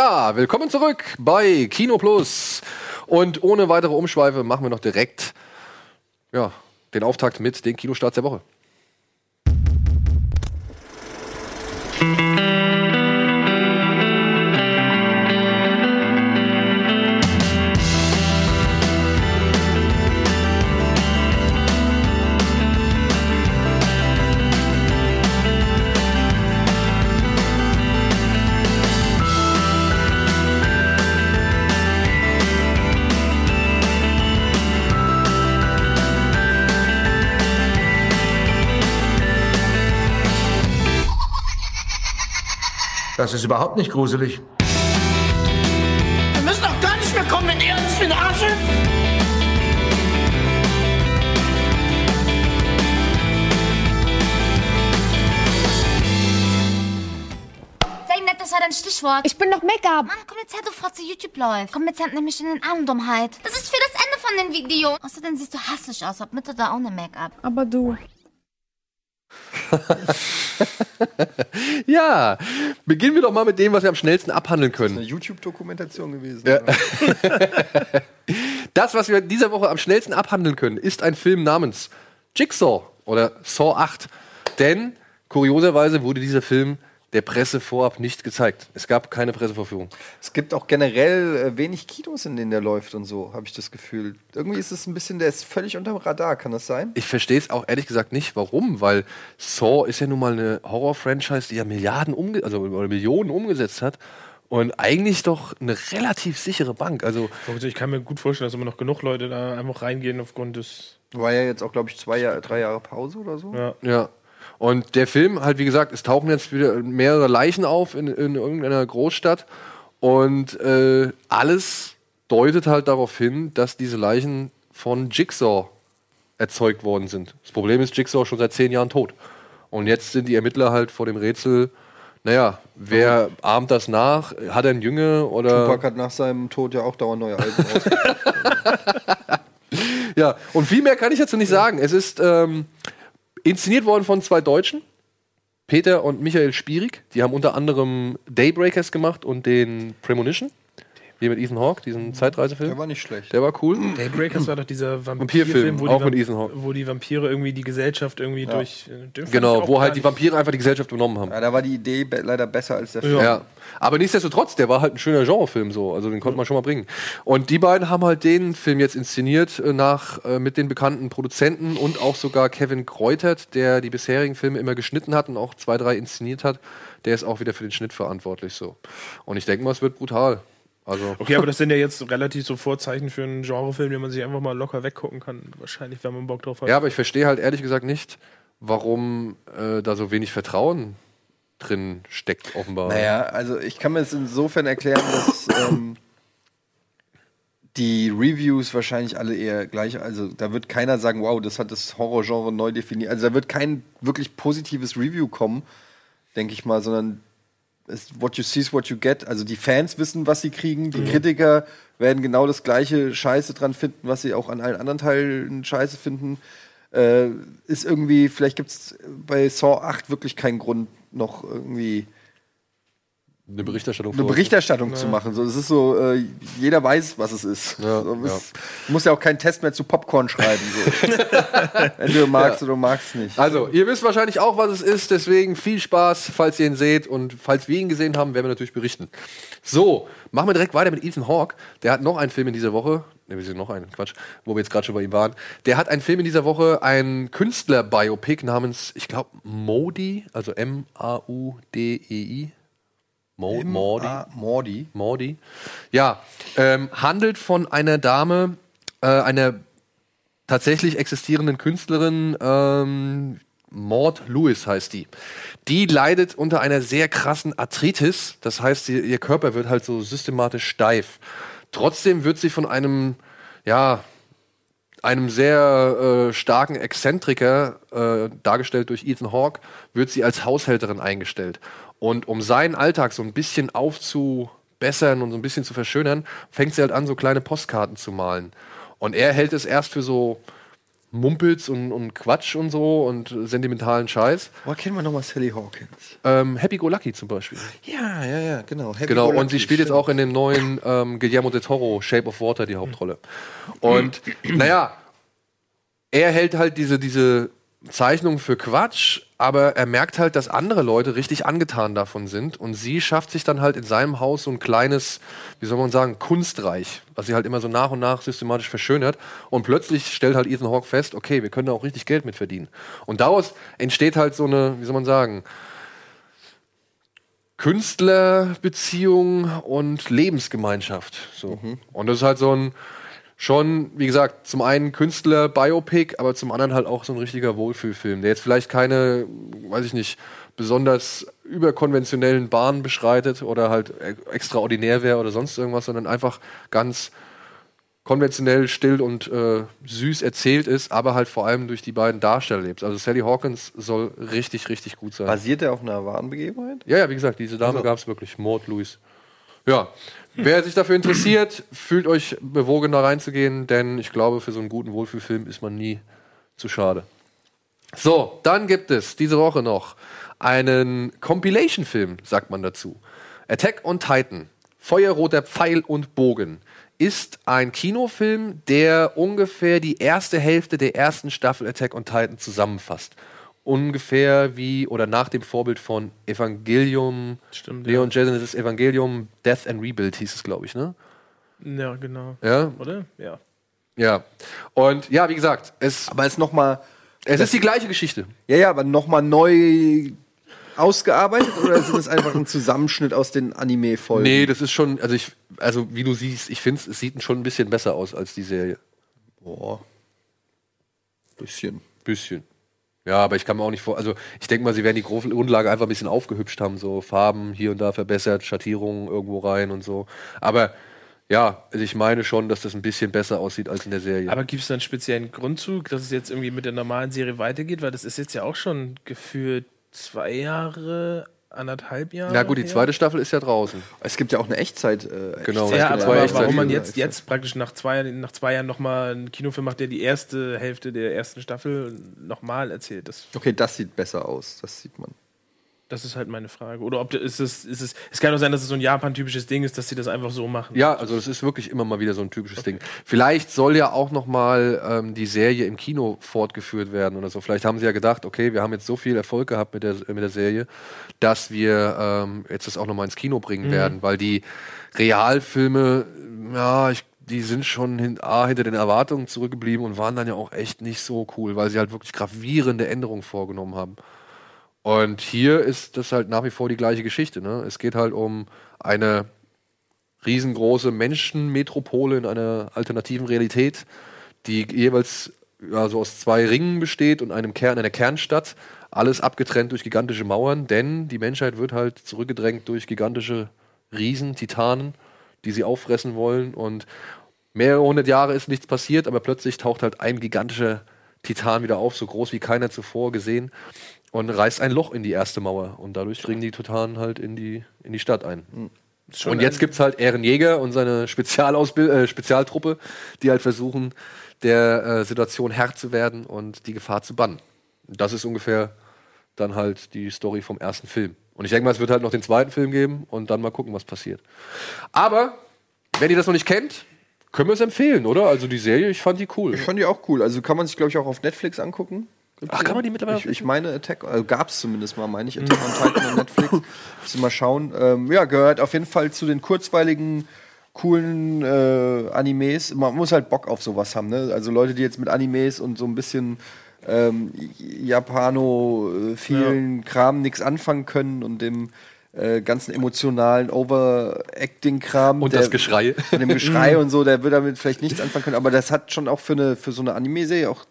Speaker 1: Ja, willkommen zurück bei Kino Plus. Und ohne weitere Umschweife machen wir noch direkt ja, den Auftakt mit den Kinostarts der Woche.
Speaker 4: Das ist überhaupt nicht gruselig.
Speaker 5: Wir müssen doch gar nicht mehr kommen, wenn ihr uns für den Arsch ist.
Speaker 6: Sei nett, das war dein Stichwort.
Speaker 7: Ich bin doch Make-up.
Speaker 6: Mann, komm jetzt her, du Fotze, YouTube läuft. Komm jetzt her, nimm mich in den Arm, Dummheit. Das ist für das Ende von dem Video. Außerdem siehst du hässlich aus, hab Mitte da ohne Make-up.
Speaker 7: Aber du.
Speaker 1: Ja, beginnen wir doch mal mit dem, was wir am schnellsten abhandeln können.
Speaker 2: Eine YouTube-Dokumentation gewesen.
Speaker 1: Ja. Das, was wir diese Woche am schnellsten abhandeln können, ist ein Film namens Jigsaw oder Saw 8. Denn kurioserweise wurde dieser Film der Presse vorab nicht gezeigt. Es gab keine Presseverführung.
Speaker 2: Es gibt auch generell äh, wenig Kinos, in denen der läuft und so, habe ich das Gefühl. Irgendwie ist es ein bisschen, der ist völlig unterm Radar, kann das sein?
Speaker 1: Ich verstehe es auch ehrlich gesagt nicht, warum, weil Saw ist ja nun mal eine Horror-Franchise, die ja Milliarden umge also oder Millionen umgesetzt hat und eigentlich doch eine relativ sichere Bank. Also
Speaker 3: Ich kann mir gut vorstellen, dass immer noch genug Leute da einfach reingehen aufgrund des.
Speaker 2: War ja jetzt auch, glaube ich, zwei Jahre, drei Jahre Pause oder so.
Speaker 3: Ja.
Speaker 1: Ja. Und der Film, halt wie gesagt, es tauchen jetzt wieder mehrere Leichen auf in, in irgendeiner Großstadt. Und äh, alles deutet halt darauf hin, dass diese Leichen von Jigsaw erzeugt worden sind. Das Problem ist, Jigsaw ist schon seit zehn Jahren tot. Und jetzt sind die Ermittler halt vor dem Rätsel, naja, wer ahmt das nach? Hat er einen Jünger oder.
Speaker 2: Tupac hat nach seinem Tod ja auch dauernd neue Alben raus.
Speaker 1: Ja, und viel mehr kann ich dazu nicht sagen. Es ist ähm, inszeniert worden von zwei Deutschen, Peter und Michael Spierig. Die haben unter anderem Daybreakers gemacht und den Premonition. Hier mit Ethan Hawke, diesen Zeitreisefilm.
Speaker 2: Der war nicht schlecht.
Speaker 1: Der war cool.
Speaker 3: Daybreakers war doch dieser
Speaker 1: Vampirfilm,
Speaker 3: wo, die
Speaker 1: auch mit Ethan Hawke.
Speaker 3: wo die Vampire irgendwie die Gesellschaft irgendwie durch. äh,
Speaker 1: Genau, wo halt die Vampire einfach die Gesellschaft übernommen haben.
Speaker 2: Ja, da war die Idee be leider besser als der Film.
Speaker 1: Ja. Aber nichtsdestotrotz, der war halt ein schöner Genrefilm so. Also den konnte man schon mal bringen. Und die beiden haben halt den Film jetzt inszeniert äh, nach äh, mit den bekannten Produzenten und auch sogar Kevin Kreutert, der die bisherigen Filme immer geschnitten hat und auch zwei, drei inszeniert hat. Der ist auch wieder für den Schnitt verantwortlich so. Und ich denke mal, es wird brutal. Also
Speaker 3: Okay, aber das sind ja jetzt relativ so Vorzeichen für einen Genrefilm, den man sich einfach mal locker weggucken kann. Wahrscheinlich, wenn man Bock drauf hat.
Speaker 1: ja, aber ich verstehe halt ehrlich gesagt nicht, warum äh, da so wenig Vertrauen drin steckt offenbar.
Speaker 2: Naja, also ich kann mir es insofern erklären, dass ähm, die Reviews wahrscheinlich alle eher gleich, also da wird keiner sagen, wow, das hat das Horrorgenre neu definiert. Also da wird kein wirklich positives Review kommen, denke ich mal, sondern es, what you see is what you get. Also die Fans wissen, was sie kriegen, die Kritiker werden genau das gleiche Scheiße dran finden, was sie auch an allen anderen Teilen Scheiße finden. Äh, ist irgendwie, vielleicht gibt es bei Saw 8 wirklich keinen Grund, noch irgendwie
Speaker 1: Eine Berichterstattung
Speaker 2: eine Berichterstattung zu machen. So, es ist so, äh, jeder weiß, was es ist.
Speaker 1: Ja,
Speaker 2: so,
Speaker 1: ja.
Speaker 2: musst ja auch keinen Test mehr zu Popcorn schreiben. So. Wenn du magst oder du magst nicht.
Speaker 1: Also, ihr wisst wahrscheinlich auch, was es ist, deswegen viel Spaß, falls ihr ihn seht und falls wir ihn gesehen haben, werden wir natürlich berichten. So, machen wir direkt weiter mit Ethan Hawke. Der hat noch einen Film in dieser Woche, ne, wir sind noch einen, Quatsch, wo wir jetzt gerade schon bei ihm waren. Der hat einen Film in dieser Woche, ein Künstler-Biopic namens, ich glaube, Modi, also M-A-U-D-E-I. Mo Mordi.
Speaker 2: Ah, Mordi.
Speaker 1: Mordi. Ja, ähm, handelt von einer Dame, äh, einer tatsächlich existierenden Künstlerin, ähm, Maud Lewis heißt die. Die leidet unter einer sehr krassen Arthritis, das heißt, sie, ihr Körper wird halt so systematisch steif. Trotzdem wird sie von einem, ja, einem sehr äh, starken Exzentriker, äh, dargestellt durch Ethan Hawke, wird sie als Haushälterin eingestellt. Und um seinen Alltag so ein bisschen aufzubessern und so ein bisschen zu verschönern, fängt sie halt an, so kleine Postkarten zu malen. Und er hält es erst für so Mumpels und, und Quatsch und so und sentimentalen Scheiß.
Speaker 2: Woher kennen wir nochmal Sally Hawkins?
Speaker 1: Ähm, Happy Go Lucky zum Beispiel.
Speaker 2: Ja, ja, ja, genau. Happy
Speaker 1: Genau, und sie spielt jetzt
Speaker 2: stimmt.
Speaker 1: auch in dem neuen ähm, Guillermo del Toro, Shape of Water, die Hauptrolle. Und naja, er hält halt diese, diese Zeichnung für Quatsch, aber er merkt halt, dass andere Leute richtig angetan davon sind. Und sie schafft sich dann halt in seinem Haus so ein kleines, wie soll man sagen, Kunstreich, was sie halt immer so nach und nach systematisch verschönert. Und plötzlich stellt halt Ethan Hawke fest, okay, wir können da auch richtig Geld mit verdienen. Und daraus entsteht halt so eine, wie soll man sagen, Künstlerbeziehung und Lebensgemeinschaft. So. Und das ist halt so ein schon, wie gesagt, zum einen Künstler-Biopic, aber zum anderen halt auch so ein richtiger Wohlfühlfilm, der jetzt vielleicht keine, weiß ich nicht, besonders überkonventionellen Bahnen beschreitet oder halt e- extraordinär wäre oder sonst irgendwas, sondern einfach ganz konventionell, still und äh, süß erzählt ist, aber halt vor allem durch die beiden Darsteller lebt. Also Sally Hawkins soll richtig, richtig gut sein.
Speaker 2: Basiert der auf einer wahren Begebenheit?
Speaker 1: Ja, ja, wie gesagt, diese Dame gab es wirklich. Maud Louis. Ja. Wer sich dafür interessiert, fühlt euch bewogen, da reinzugehen, denn ich glaube, für so einen guten Wohlfühlfilm ist man nie zu schade. So, dann gibt es diese Woche noch einen Compilation-Film, sagt man dazu. Attack on Titan, Feuerroter Pfeil und Bogen, ist ein Kinofilm, der ungefähr die erste Hälfte der ersten Staffel Attack on Titan zusammenfasst. Ungefähr wie oder nach dem Vorbild von Evangelium,
Speaker 3: Stimmt,
Speaker 1: Leon Jenkins' Evangelium Death and Rebuild hieß es, glaube ich, ne?
Speaker 3: Ja, genau.
Speaker 1: Ja,
Speaker 3: Oder? Ja.
Speaker 1: ja. Und ja, wie gesagt, es,
Speaker 2: Aber ist noch mal,
Speaker 1: es ist die gleiche Geschichte.
Speaker 2: ja, ja, aber noch mal neu ausgearbeitet oder ist es einfach ein Zusammenschnitt aus den Anime-Folgen?
Speaker 1: Nee, das ist schon, also ich, also wie du siehst, ich finde es sieht schon ein bisschen besser aus als die Serie.
Speaker 2: Boah. Bisschen.
Speaker 1: Bisschen. Ja, aber ich kann mir auch nicht vor, also ich denke mal, sie werden die Grundlage einfach ein bisschen aufgehübscht haben, so Farben hier und da verbessert, Schattierungen irgendwo rein und so. Aber ja, also ich meine schon, dass das ein bisschen besser aussieht als in der Serie.
Speaker 3: Aber gibt es da einen speziellen Grundzug, dass es jetzt irgendwie mit der normalen Serie weitergeht? Weil das ist jetzt ja auch schon gefühlt zwei Jahre, anderthalb Jahre.
Speaker 1: Na gut, die
Speaker 3: her.
Speaker 1: zweite Staffel ist ja draußen.
Speaker 2: Es gibt ja auch eine Echtzeit. Äh,
Speaker 1: Genau,
Speaker 2: Echtzeit-
Speaker 3: Ja, aber,
Speaker 1: zwei
Speaker 3: aber warum man jetzt, jetzt praktisch nach zwei, nach zwei Jahren nochmal einen Kinofilm macht, der die erste Hälfte der ersten Staffel nochmal erzählt. Das
Speaker 2: Okay, das sieht besser aus. Das sieht man.
Speaker 3: Das ist halt meine Frage. Oder ob ist es, ist es, es kann auch sein, dass es so ein Japan-typisches Ding ist, dass sie das einfach so machen.
Speaker 1: Ja, also es ist wirklich immer mal wieder so ein typisches Ding. Vielleicht soll ja auch noch mal ähm, die Serie im Kino fortgeführt werden oder so. Vielleicht haben sie ja gedacht, okay, wir haben jetzt so viel Erfolg gehabt mit der, mit der Serie, dass wir ähm, jetzt das auch noch mal ins Kino bringen werden, weil die Realfilme, ja, ich, die sind schon hin, A, hinter den Erwartungen zurückgeblieben und waren dann ja auch echt nicht so cool, weil sie halt wirklich gravierende Änderungen vorgenommen haben. Und hier ist das halt nach wie vor die gleiche Geschichte. Ne? Es geht halt um eine riesengroße Menschenmetropole in einer alternativen Realität, die jeweils so aus zwei Ringen besteht und einem Kern, einer Kernstadt. Alles abgetrennt durch gigantische Mauern, denn die Menschheit wird halt zurückgedrängt durch gigantische Riesen, Titanen, die sie auffressen wollen. Und mehrere hundert Jahre ist nichts passiert, aber plötzlich taucht halt ein gigantischer Titan wieder auf, so groß wie keiner zuvor gesehen, und reißt ein Loch in die erste Mauer. Und dadurch dringen die Titanen halt in die, in die Stadt ein. Und jetzt gibt's halt Ehrenjäger und seine Spezialausbild äh, Spezialtruppe, die halt versuchen, der äh, Situation Herr zu werden und die Gefahr zu bannen. Das ist ungefähr dann halt die Story vom ersten Film. Und ich denke mal, es wird halt noch den zweiten Film geben und dann mal gucken, was passiert. Aber, wenn ihr das noch nicht kennt, können wir es empfehlen, oder? Also die Serie, ich fand die cool.
Speaker 2: Ich fand die auch cool. Also kann man sich, glaube ich, auch auf Netflix angucken. Gibt's
Speaker 1: Ach, kann man die mittlerweile
Speaker 2: Ich, ich meine, Attack, also gab es zumindest mal, meine ich, Attack on Titan auf Netflix. Müssen wir mal schauen. Ähm, ja, gehört auf jeden Fall zu den kurzweiligen, coolen äh, Animes. Man muss halt Bock auf sowas haben, ne? Also Leute, die jetzt mit Animes und so ein bisschen ähm, Japano äh, vielen Kram nichts anfangen können und dem äh, ganzen emotionalen Overacting-Kram.
Speaker 1: Und
Speaker 2: der-
Speaker 1: das Geschrei.
Speaker 2: Von dem Geschrei und so, der wird damit vielleicht nichts anfangen können, aber das hat schon auch für, eine, für so eine Anime-Serie auch,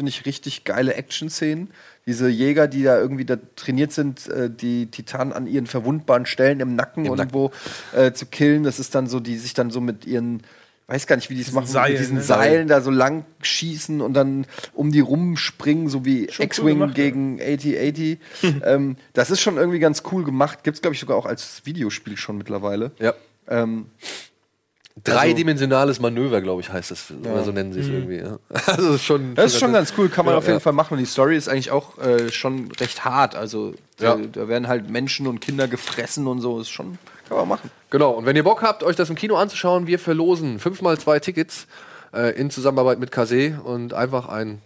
Speaker 2: finde ich, richtig geile Action-Szenen. Diese Jäger, die da irgendwie da trainiert sind, äh, die Titanen an ihren verwundbaren Stellen im Nacken
Speaker 1: Im
Speaker 2: irgendwo äh, zu killen, das ist dann so, die sich dann so mit ihren weiß gar nicht, wie die es machen,
Speaker 3: Seilen,
Speaker 2: mit diesen
Speaker 3: ne?
Speaker 2: Seilen da so lang schießen und dann um die rumspringen, so wie
Speaker 3: Schon cool
Speaker 2: X-Wing
Speaker 3: gemacht, ja.
Speaker 2: gegen 8080. ähm, das ist schon irgendwie ganz cool gemacht. Gibt es, glaube ich, sogar auch als Videospiel schon mittlerweile.
Speaker 1: Ja.
Speaker 2: Ähm,
Speaker 1: Dreidimensionales Manöver, glaube ich, heißt es. Oder so nennen sie es irgendwie. Ja. Also das ist schon.
Speaker 2: Das ist schon ganz cool, kann man
Speaker 1: Ja,
Speaker 2: auf jeden
Speaker 1: ja.
Speaker 2: Fall machen. Und die Story ist eigentlich auch äh, schon recht hart. Also
Speaker 1: Ja.
Speaker 2: da, da werden halt Menschen und Kinder gefressen und so. Ist schon, kann man machen.
Speaker 1: Genau, und wenn ihr Bock habt, euch das im Kino anzuschauen, wir verlosen fünfmal zwei Tickets äh, in Zusammenarbeit mit Kase und einfach ein,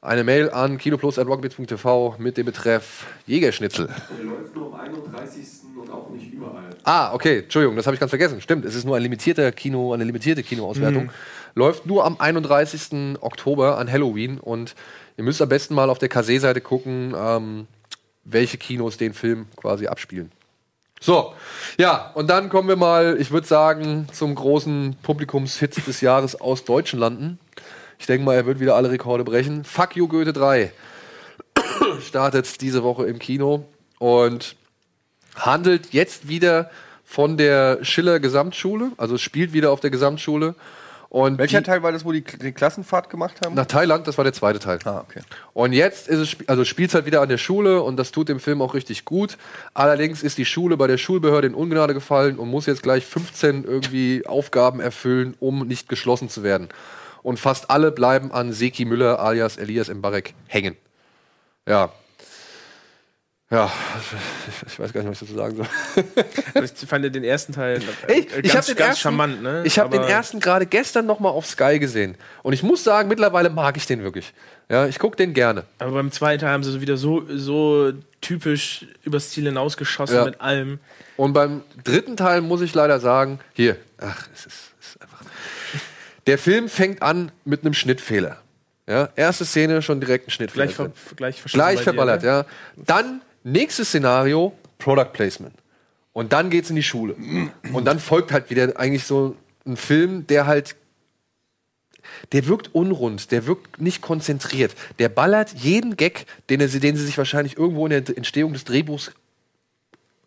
Speaker 1: eine Mail an kinoplus.rockbits.tv mit dem Betreff Jägerschnitzel.
Speaker 7: Der läuft nur am 31. und auch nicht überall.
Speaker 1: Ah, okay, Entschuldigung, das habe ich ganz vergessen. Stimmt, es ist nur ein limitierter Kino, eine limitierte Kinoauswertung. Läuft nur am 31. Oktober an Halloween und ihr müsst am besten mal auf der Kase-Seite gucken, ähm, welche Kinos den Film quasi abspielen. So, ja, und dann kommen wir mal, ich würde sagen, zum großen Publikumshit des Jahres aus deutschen Landen. Ich denke mal, er wird wieder alle Rekorde brechen. Fuck You Goethe 3 startet diese Woche im Kino und handelt jetzt wieder von der Schiller Gesamtschule, also es spielt wieder auf der Gesamtschule. Und
Speaker 2: Welcher
Speaker 1: die,
Speaker 2: Teil war das, wo die, die Klassenfahrt gemacht haben?
Speaker 1: nach Thailand, das war der zweite Teil.
Speaker 2: ah, okay.
Speaker 1: Und jetzt ist es, also spielt halt wieder an der Schule und das tut dem Film auch richtig gut. Allerdings ist die Schule bei der Schulbehörde in Ungnade gefallen und muss jetzt gleich 15 irgendwie Aufgaben erfüllen, um nicht geschlossen zu werden. Und fast alle bleiben an Seki Müller alias Elias Mbarek hängen. Ja. Ja, ich weiß gar nicht, was ich dazu sagen soll.
Speaker 3: Also ich fand den ersten Teil äh,
Speaker 1: Ey, ich
Speaker 3: ganz,
Speaker 1: habe den,
Speaker 3: ganz
Speaker 1: ersten-
Speaker 3: charmant, ne?
Speaker 1: ich hab den ersten gerade gestern noch mal auf Sky gesehen. Und ich muss sagen, mittlerweile mag ich den wirklich. Ja, ich gucke den gerne.
Speaker 3: Aber beim zweiten Teil haben sie so wieder so, so typisch übers Ziel hinausgeschossen
Speaker 1: Ja.
Speaker 3: mit allem.
Speaker 1: Und beim dritten Teil muss ich leider sagen, hier, ach, es ist, es ist einfach. Der Film fängt an mit einem Schnittfehler. Ja, erste Szene schon direkt ein Schnittfehler.
Speaker 3: Gleich, ver, gleich
Speaker 1: Gleich
Speaker 3: bei dir,
Speaker 1: verballert,
Speaker 3: ne?
Speaker 1: ja. Dann nächstes Szenario, Product Placement. Und dann geht's in die Schule. Und dann folgt halt wieder eigentlich so ein Film, der halt der wirkt unrund, der wirkt nicht konzentriert. Der ballert jeden Gag, den, er, den sie sich wahrscheinlich irgendwo in der Entstehung des Drehbuchs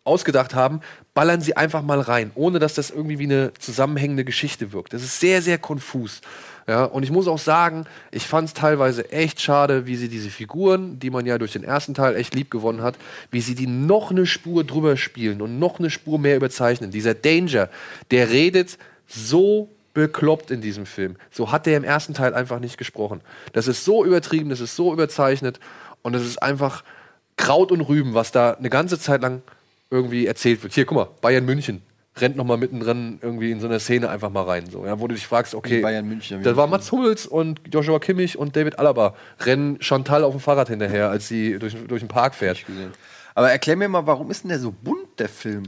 Speaker 1: ausgedacht haben, ballern sie einfach mal rein, ohne dass das irgendwie wie eine zusammenhängende Geschichte wirkt. Das ist sehr, sehr konfus. Ja, und ich muss auch sagen, ich fand es teilweise echt schade, wie sie diese Figuren, die man ja durch den ersten Teil echt lieb gewonnen hat, wie sie die noch eine Spur drüber spielen und noch eine Spur mehr überzeichnen. Dieser Danger, der redet so bekloppt in diesem Film. So hat der im ersten Teil einfach nicht gesprochen. Das ist so übertrieben, das ist so überzeichnet und es ist einfach Kraut und Rüben, was da eine ganze Zeit lang irgendwie erzählt wird. Hier, guck mal, Bayern München rennt noch mal mittendrin irgendwie in so eine Szene einfach mal rein, so, ja, wo du dich fragst, okay,
Speaker 2: Bayern München,
Speaker 1: da war Mats Hummels und Joshua Kimmich und David Alaba rennen Chantal auf dem Fahrrad hinterher, als sie durch, durch den Park fährt.
Speaker 2: Aber erklär mir mal, warum ist denn der so bunt, der Film?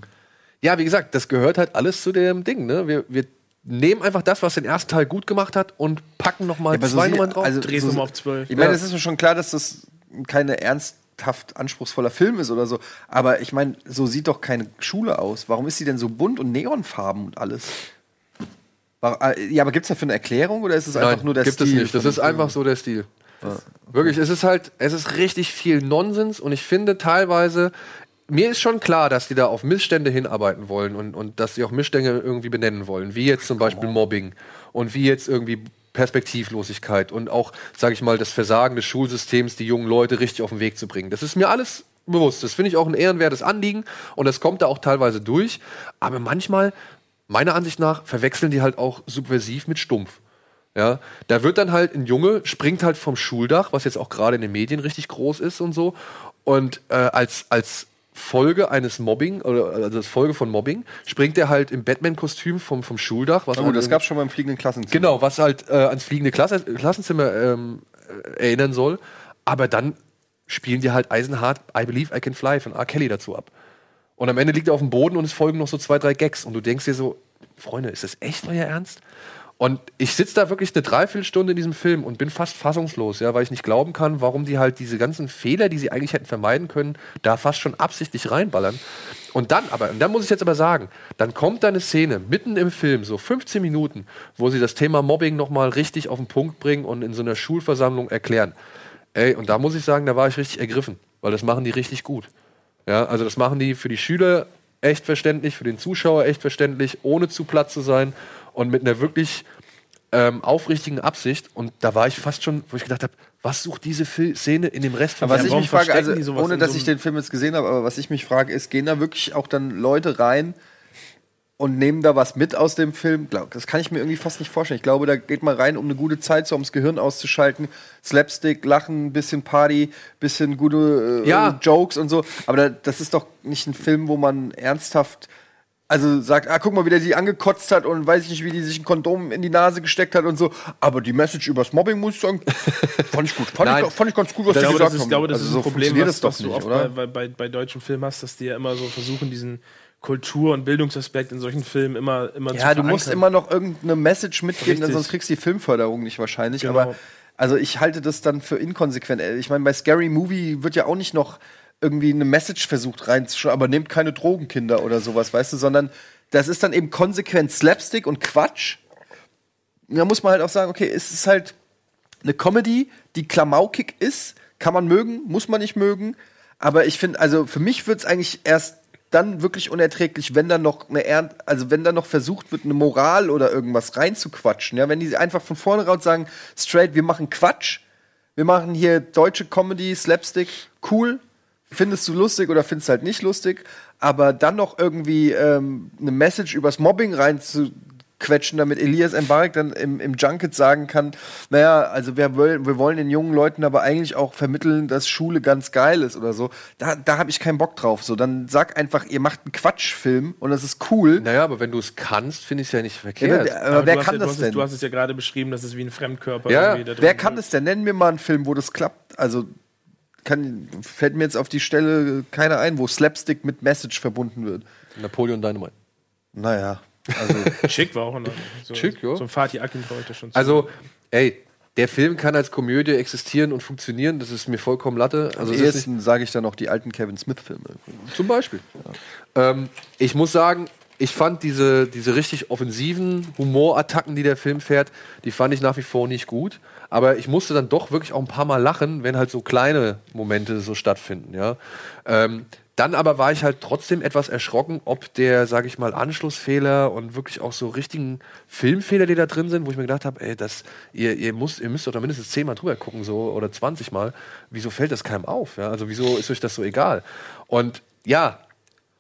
Speaker 1: Ja, wie gesagt, das gehört halt alles zu dem Ding, ne? Wir, wir nehmen einfach das, was den ersten Teil gut gemacht hat und packen noch mal
Speaker 2: aber so
Speaker 1: zwei
Speaker 2: sie-
Speaker 1: Nummern drauf.
Speaker 2: also-
Speaker 3: Drehst
Speaker 2: so-
Speaker 3: auf 12.
Speaker 2: Ich meine,
Speaker 1: Ja.
Speaker 2: es ist mir schon klar, dass das keine ernsthaft anspruchsvoller Film ist oder so. Aber ich meine, so sieht doch keine Schule aus. Warum ist sie denn so bunt und neonfarben und alles? Äh, Ja, aber gibt es dafür eine Erklärung oder ist es einfach
Speaker 1: Nein,
Speaker 2: nur der
Speaker 1: gibt
Speaker 2: Stil?
Speaker 1: es nicht. Das ist einfach so der Stil. Wirklich, es ist halt, es ist richtig viel Nonsens und ich finde teilweise, mir ist schon klar, dass die da auf Missstände hinarbeiten wollen und, und dass sie auch Missstände irgendwie benennen wollen, wie jetzt zum Beispiel Mobbing und wie jetzt irgendwie Perspektivlosigkeit und auch, sage ich mal, das Versagen des Schulsystems, die jungen Leute richtig auf den Weg zu bringen. Das ist mir alles bewusst. Das finde ich auch ein ehrenwertes Anliegen und das kommt da auch teilweise durch. Aber manchmal, meiner Ansicht nach, verwechseln die halt auch subversiv mit stumpf. Ja, da wird dann halt ein Junge, springt halt vom Schuldach, was jetzt auch gerade in den Medien richtig groß ist und so. Und äh, als, als Folge eines Mobbing, oder also als Folge von Mobbing, springt er halt im Batman-Kostüm vom, vom Schuldach. Was
Speaker 2: Na
Speaker 1: halt
Speaker 2: das gab es schon beim fliegenden Klassenzimmer.
Speaker 1: Genau, was halt äh, ans fliegende Klasse, Klassenzimmer ähm, äh, erinnern soll. Aber dann spielen die halt eisenhart I Believe I Can Fly von R. Kelly dazu ab. Und am Ende liegt er auf dem Boden und es folgen noch so zwei, drei Gags. Und du denkst dir so, Freunde, ist das echt euer Ernst? Und ich sitze da wirklich eine Dreiviertelstunde in diesem Film und bin fast fassungslos, ja, weil ich nicht glauben kann, warum die halt diese ganzen Fehler, die sie eigentlich hätten vermeiden können, da fast schon absichtlich reinballern. Und dann aber, und dann muss ich jetzt aber sagen, dann kommt da eine Szene mitten im Film, so 15 Minuten, wo sie das Thema Mobbing nochmal richtig auf den Punkt bringen und in so einer Schulversammlung erklären. Ey, und da muss ich sagen, da war ich richtig ergriffen, weil das machen die richtig gut. Ja, also das machen die für die Schüler echt verständlich, für den Zuschauer echt verständlich, ohne zu platt zu sein und mit einer wirklich ähm, aufrichtigen Absicht. Und da war ich fast schon, wo ich gedacht habe, was sucht diese Fil Szene in dem Rest von
Speaker 2: was ich mich frage, also ohne dass
Speaker 3: so
Speaker 2: ich den Film jetzt gesehen habe, aber was ich mich frage, ist, gehen da wirklich auch dann Leute rein und nehmen da was mit aus dem Film? Das kann ich mir irgendwie fast nicht vorstellen. Ich glaube, da geht man rein, um eine gute Zeit so ums Gehirn auszuschalten. Slapstick, Lachen, bisschen Party, bisschen gute äh,
Speaker 1: Ja.
Speaker 2: Jokes und so. Aber da, das ist doch nicht ein Film, wo man ernsthaft also sagt, ah, guck mal, wie der die angekotzt hat und weiß ich nicht, wie die sich ein Kondom in die Nase gesteckt hat und so. Aber die Message übers Mobbing, muss ich sagen, fand ich gut. Fand,
Speaker 1: Nein.
Speaker 2: ich, fand ich ganz gut, was
Speaker 3: Ich
Speaker 2: die
Speaker 3: glaube,
Speaker 2: gesagt
Speaker 3: das ist,
Speaker 2: haben.
Speaker 3: glaube, das
Speaker 2: Also
Speaker 3: ist
Speaker 2: so
Speaker 3: ein Problem, was, was du
Speaker 2: nicht,
Speaker 3: oft
Speaker 2: oder?
Speaker 3: bei, bei, bei deutschen Filmen hast, dass die ja immer so versuchen, diesen Kultur- und Bildungsaspekt in solchen Filmen immer, immer
Speaker 2: Ja, du musst immer noch irgendeine Message mitgeben, denn sonst kriegst du die Filmförderung nicht wahrscheinlich.
Speaker 3: Genau.
Speaker 2: Aber also ich halte das dann für inkonsequent. Ich meine, bei Scary Movie wird ja auch nicht noch irgendwie eine Message versucht reinzuschauen, aber nehmt keine Drogenkinder oder sowas, weißt du, sondern das ist dann eben konsequent Slapstick und Quatsch. Da muss man halt auch sagen, okay, es ist halt eine Comedy, die klamaukig ist, kann man mögen, muss man nicht mögen. Aber ich finde, also für mich wird es eigentlich erst dann wirklich unerträglich, wenn dann noch eine Ern also wenn dann noch versucht wird, eine Moral oder irgendwas reinzuquatschen. Ja, wenn die einfach von vornherein sagen, straight, wir machen Quatsch, wir machen hier deutsche Comedy, Slapstick, cool, findest du lustig oder findest halt nicht lustig, aber dann noch irgendwie ähm, eine Message übers Mobbing reinzuquetschen, damit Elias Mbarek dann im, im Junket sagen kann, naja, also wir, wollen- wir wollen den jungen Leuten aber eigentlich auch vermitteln, dass Schule ganz geil ist oder so. Da, da habe ich keinen Bock drauf. So, dann sag einfach, ihr macht einen Quatschfilm und das ist cool.
Speaker 1: Naja, aber wenn du es kannst, finde ich es ja nicht
Speaker 2: Ja,
Speaker 1: verkehrt.
Speaker 2: aber,
Speaker 3: Aber
Speaker 2: aber wer
Speaker 3: du hast
Speaker 2: kann
Speaker 3: ja,
Speaker 2: das
Speaker 3: es-
Speaker 2: denn?
Speaker 3: Du hast es ja gerade beschrieben, dass es wie ein Fremdkörper
Speaker 1: Ja,
Speaker 3: irgendwie da drin
Speaker 2: Wer kann
Speaker 3: ist.
Speaker 2: das denn? Nennen wir mal einen Film, wo das klappt. Also kann, fällt mir jetzt auf die Stelle keiner ein, wo Slapstick mit Message verbunden wird.
Speaker 1: Napoleon Dynamite.
Speaker 2: Naja, also
Speaker 3: Schick war auch Ordnung. so,
Speaker 1: Schick, ja.
Speaker 3: So ein Fatih Akin heute schon. zu-
Speaker 1: Also, ey, der Film kann als Komödie existieren und funktionieren, das ist mir vollkommen Latte. Also,
Speaker 2: am ehesten sage ich dann noch die alten Kevin Smith-Filme.
Speaker 1: zum Beispiel. Ähm, ich muss sagen, ich fand diese, diese richtig offensiven Humorattacken, die der Film fährt, die fand ich nach wie vor nicht gut. Aber ich musste dann doch wirklich auch ein paar Mal lachen, wenn halt so kleine Momente so stattfinden, ja. Ähm, dann aber war ich halt trotzdem etwas erschrocken, ob der, sage ich mal, Anschlussfehler und wirklich auch so richtigen Filmfehler, die da drin sind, wo ich mir gedacht habe, ey, das, ihr, ihr, müsst, ihr müsst doch da mindestens zehnmal drüber gucken, so oder 20 Mal. Wieso fällt das keinem auf? Ja? Also wieso ist euch das so egal? Und ja,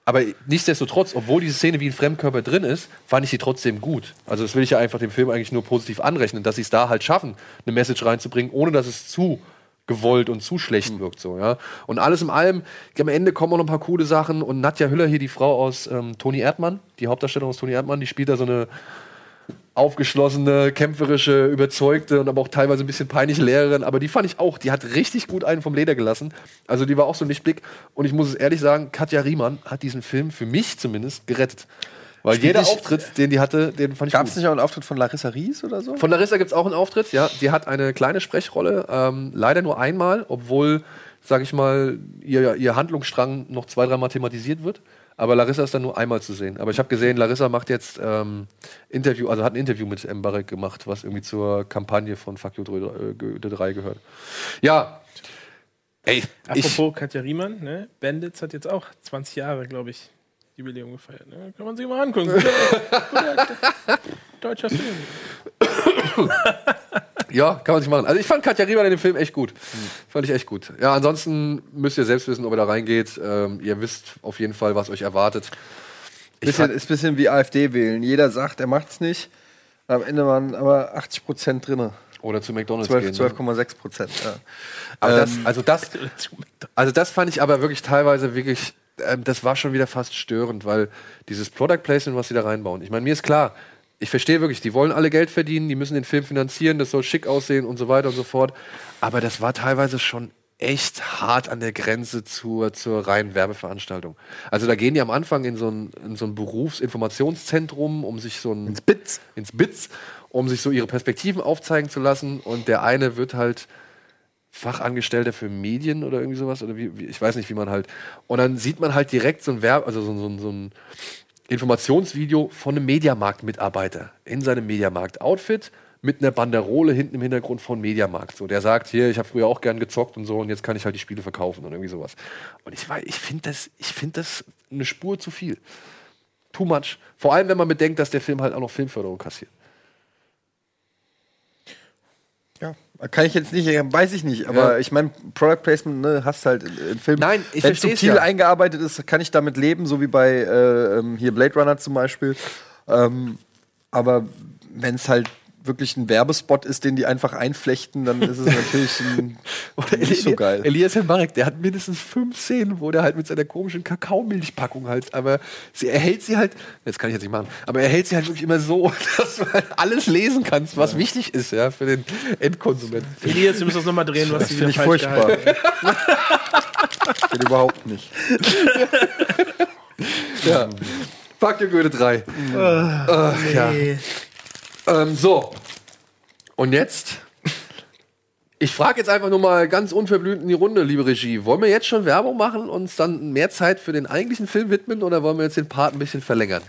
Speaker 1: aber nichtsdestotrotz, obwohl diese Szene wie ein Fremdkörper drin ist, fand ich sie trotzdem gut. Also das will ich ja einfach dem Film eigentlich nur positiv anrechnen, dass sie es da halt schaffen, eine Message reinzubringen, ohne dass es zu gewollt und zu schlecht wirkt so, ja. Und alles in allem, am Ende kommen auch noch ein paar coole Sachen und Nadja Hüller hier, die Frau aus ähm, Toni Erdmann, die Hauptdarstellerin aus Toni Erdmann, die spielt da so eine aufgeschlossene, kämpferische, überzeugte und aber auch teilweise ein bisschen peinliche Lehrerin. Aber die fand ich auch, die hat richtig gut einen vom Leder gelassen. Also die war auch so ein Lichtblick. Und ich muss es ehrlich sagen, Katja Riemann hat diesen Film für mich zumindest gerettet. Weil
Speaker 2: Spielt
Speaker 1: jeder
Speaker 2: nicht-
Speaker 1: Auftritt, den die hatte, den fand ich
Speaker 2: Gab es nicht auch einen Auftritt von Larissa Ries oder so?
Speaker 1: Von Larissa gibt es auch einen Auftritt, ja. Die hat eine kleine Sprechrolle, ähm, leider nur einmal, obwohl, sag ich mal, ihr, ihr Handlungsstrang noch zwei, dreimal thematisiert wird. Aber Larissa ist dann nur einmal zu sehen. Aber ich habe gesehen, Larissa macht jetzt ähm, Interview, also hat ein Interview mit M. Barek gemacht, was irgendwie zur Kampagne von Fuck You 3 gehört. Ja. Ey, ich,
Speaker 3: Apropos Katja Riemann, ne? Bandits hat jetzt auch 20 Jahre, glaube ich, Jubiläum gefeiert. Ne? Kann man sich mal angucken. Guter, guter deutscher Film.
Speaker 1: Ja, kann man sich machen. Also ich fand Katja Riemann in dem Film echt gut. Fand ich echt gut. Ja, ansonsten müsst ihr selbst wissen, ob ihr da reingeht. Ähm, ihr wisst auf jeden Fall, was euch erwartet.
Speaker 2: Bisschen, ist ein bisschen wie AfD wählen. Jeder sagt, er macht's nicht. Am Ende waren aber 80 Prozent drin.
Speaker 1: oder zu McDonalds
Speaker 2: 12
Speaker 1: gehen. ne?
Speaker 2: 12,6 Prozent. Ja.
Speaker 1: Aber das,
Speaker 2: Ähm,
Speaker 1: also das, also das fand ich aber wirklich teilweise wirklich, ähm, das war schon wieder fast störend, weil dieses Product Placement, was sie da reinbauen. Ich meine, mir ist klar, ich verstehe wirklich, die wollen alle Geld verdienen, die müssen den Film finanzieren, das soll schick aussehen und so weiter und so fort. Aber das war teilweise schon echt hart an der Grenze zur, zur reinen Werbeveranstaltung. Also da gehen die am Anfang in so ein, in so ein Berufsinformationszentrum, um sich so ein
Speaker 2: Ins BITS.
Speaker 1: ins BITS, um sich so ihre Perspektiven aufzeigen zu lassen. Und der eine wird halt Fachangestellter für Medien oder irgendwie sowas oder wie, wie ich weiß nicht, wie man halt. Und dann sieht man halt direkt so ein Werb, also so, so, so ein Informationsvideo von einem Mediamarkt-Mitarbeiter in seinem Mediamarkt-Outfit mit einer Banderole hinten im Hintergrund von Mediamarkt. So, der sagt, hier, ich habe früher auch gern gezockt und so und jetzt kann ich halt die Spiele verkaufen und irgendwie sowas. Und ich weiß, ich finde das, ich finde das eine Spur zu viel. Too much. Vor allem, wenn man bedenkt, dass der Film halt auch noch Filmförderung kassiert.
Speaker 2: Ja, kann ich jetzt nicht, weiß ich nicht, aber
Speaker 1: Ja.
Speaker 2: ich meine, Product Placement, ne, hast halt in Film.
Speaker 1: Nein, ich
Speaker 2: Wenn subtil
Speaker 1: ja.
Speaker 2: eingearbeitet ist, kann ich damit leben, so wie bei äh, ähm, hier Blade Runner zum Beispiel. Ähm, aber wenn es halt wirklich ein Werbespot ist, den die einfach einflechten, dann ist es natürlich ein, nicht so geil.
Speaker 1: Elias Mbarek, der hat mindestens fünf Szenen, wo der halt mit seiner komischen Kakaomilchpackung halt, aber sie, er hält sie halt, jetzt kann ich jetzt nicht machen, aber er hält sie halt wirklich immer so, dass du halt alles lesen kannst, was wichtig ist, ja, für den Endkonsumenten.
Speaker 3: Elias, du musst das nochmal drehen, du hast
Speaker 2: Das
Speaker 3: sie
Speaker 2: finde
Speaker 3: wieder
Speaker 2: ich
Speaker 3: falsch
Speaker 2: furchtbar.
Speaker 3: gehalten.
Speaker 2: Geht überhaupt nicht.
Speaker 1: Ja. Fuck you Goethe 3. Ach, ja. Ähm, so. Und jetzt? Ich frage jetzt einfach nur mal ganz unverblümt in die Runde, liebe Regie. Wollen wir jetzt schon Werbung machen und uns dann mehr Zeit für den eigentlichen Film widmen oder wollen wir jetzt den Part ein bisschen verlängern?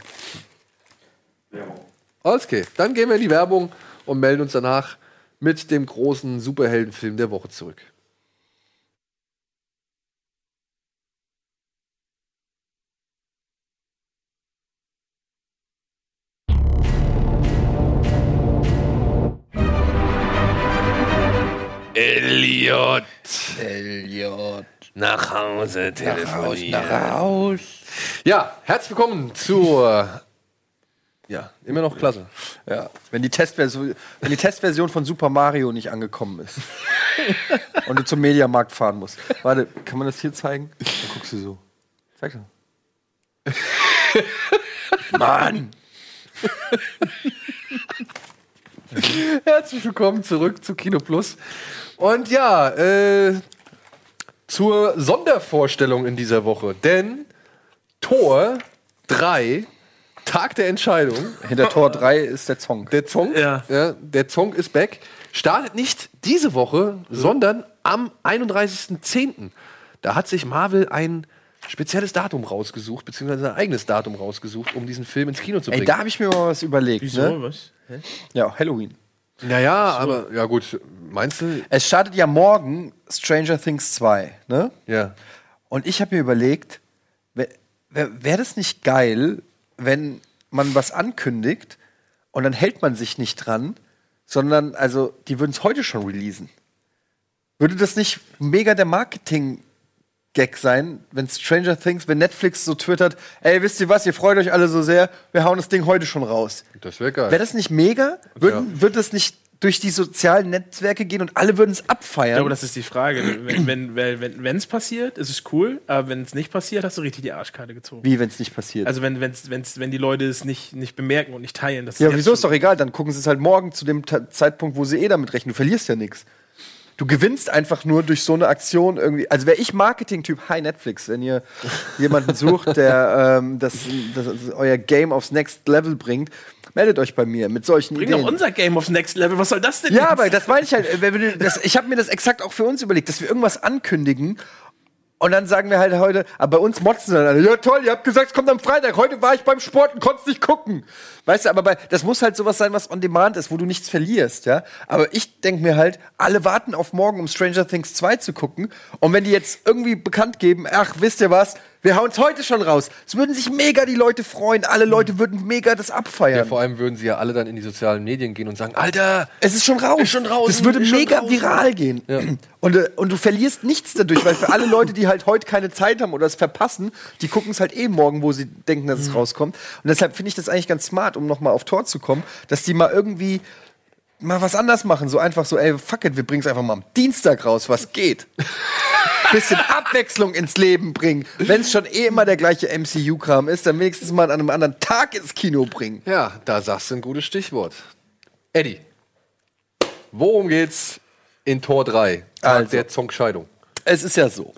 Speaker 1: Okay, dann gehen wir in die Werbung und melden uns danach mit dem großen Superheldenfilm der Woche zurück. Elliot.
Speaker 2: Elliot.
Speaker 1: Nach Hause telefonieren.
Speaker 2: Nach Haus.
Speaker 1: Ja, herzlich willkommen zur. Ja, immer noch klasse.
Speaker 2: Ja, wenn die, Testversion, wenn die Testversion von Super Mario nicht angekommen ist und du zum Mediamarkt fahren musst. Warte, kann man das hier zeigen? Dann guckst du so. Zeig doch. Mann!
Speaker 1: Herzlich willkommen zurück zu Kino Plus. Und ja, äh, zur Sondervorstellung in dieser Woche. Denn Tor 3, Tag der Entscheidung,
Speaker 2: Hinter Tor 3 ist der Zong.
Speaker 1: der Zong,
Speaker 3: Ja.
Speaker 1: der Zong ist back, startet nicht diese Woche, sondern am 31.10. Da hat sich Marvel ein spezielles Datum rausgesucht, beziehungsweise ein eigenes Datum rausgesucht, um diesen Film ins Kino zu
Speaker 2: Ey,
Speaker 1: bringen.
Speaker 2: da habe ich mir mal was überlegt.
Speaker 3: Wieso?
Speaker 2: Ne?
Speaker 3: Was? Hä?
Speaker 2: Ja, Halloween.
Speaker 1: naja, aber ja gut, meinst du?
Speaker 2: Es startet ja morgen Stranger Things 2, ne?
Speaker 1: Ja.
Speaker 2: Und ich habe mir überlegt, wäre wär, wär das nicht geil, wenn man was ankündigt und dann hält man sich nicht dran, sondern, also, die würden es heute schon releasen. Würde das nicht mega der Marketing-Gag sein, wenn Stranger Things, wenn Netflix so twittert, ey, wisst ihr was, ihr freut euch alle so sehr, wir hauen das Ding heute schon raus.
Speaker 1: Das wäre geil.
Speaker 2: Wäre das nicht mega? Würden, Wird das nicht durch die sozialen Netzwerke gehen und alle würden es
Speaker 3: Ich
Speaker 2: abfeiern.
Speaker 3: glaube, das ist die Frage. Wenn wenn wenn wenn, wenn's passiert, ist es cool, aber wenn es nicht passiert, hast du richtig die Arschkarte gezogen.
Speaker 2: Wie, wenn es nicht passiert?
Speaker 3: Also wenn wenn's, wenn's, wenn die Leute es nicht, nicht bemerken und nicht teilen. Das
Speaker 2: ja, wieso ist doch egal, dann gucken sie es halt morgen zu dem Ta- Zeitpunkt, wo sie eh damit rechnen. Du verlierst ja nichts. Du gewinnst einfach nur durch so eine Aktion irgendwie. Also wäre ich Marketing-Typ, hi Netflix, wenn ihr jemanden sucht, der ähm, das, das, euer Game aufs Next Level bringt, meldet euch bei mir mit solchen
Speaker 3: Bring doch
Speaker 2: Ideen.
Speaker 3: unser Game aufs Next Level. Was soll das denn?
Speaker 2: Ja,
Speaker 3: jetzt?
Speaker 2: aber das meine ich halt. Das, ich habe mir das exakt auch für uns überlegt, dass wir irgendwas ankündigen. Und dann sagen wir halt heute, aber bei uns motzen dann alle, ja toll, ihr habt gesagt, es kommt am Freitag, heute war ich beim Sport und konnte nicht gucken. Weißt du, aber bei, das muss halt sowas sein, was on demand ist, wo du nichts verlierst, ja. Aber ich denke mir halt, alle warten auf morgen, um Stranger Things 2 zu gucken. Und wenn die jetzt irgendwie bekannt geben, ach, wisst ihr was, wir hauen es heute schon raus. Es würden sich mega die Leute freuen, alle Leute würden mega das
Speaker 1: Ja,
Speaker 2: abfeiern.
Speaker 1: vor allem würden sie ja alle dann in die sozialen Medien gehen und sagen, Alter,
Speaker 2: Es ist schon raus.
Speaker 1: Ist schon draußen,
Speaker 2: Das würde mega
Speaker 1: draußen.
Speaker 2: viral gehen. Und, äh, und du verlierst nichts dadurch, weil für alle Leute, die halt heute keine Zeit haben oder es verpassen, die gucken es halt eh morgen, wo sie denken, dass es rauskommt. Und deshalb finde ich das eigentlich ganz smart, um nochmal auf Tor zu kommen, dass die mal irgendwie mal was anders machen. So einfach so, ey, fuck it, wir bringen es einfach mal am Dienstag raus, was geht. Bisschen Abwechslung ins Leben bringen. Wenn es schon eh immer der gleiche MCU-Kram ist, dann wenigstens mal an einem anderen Tag ins Kino bringen.
Speaker 1: Ja, da sagst du ein gutes Stichwort. Eddie, worum geht's in Tor 3? Tag
Speaker 2: Also.
Speaker 1: der Zongscheidung.
Speaker 2: Es ist ja so.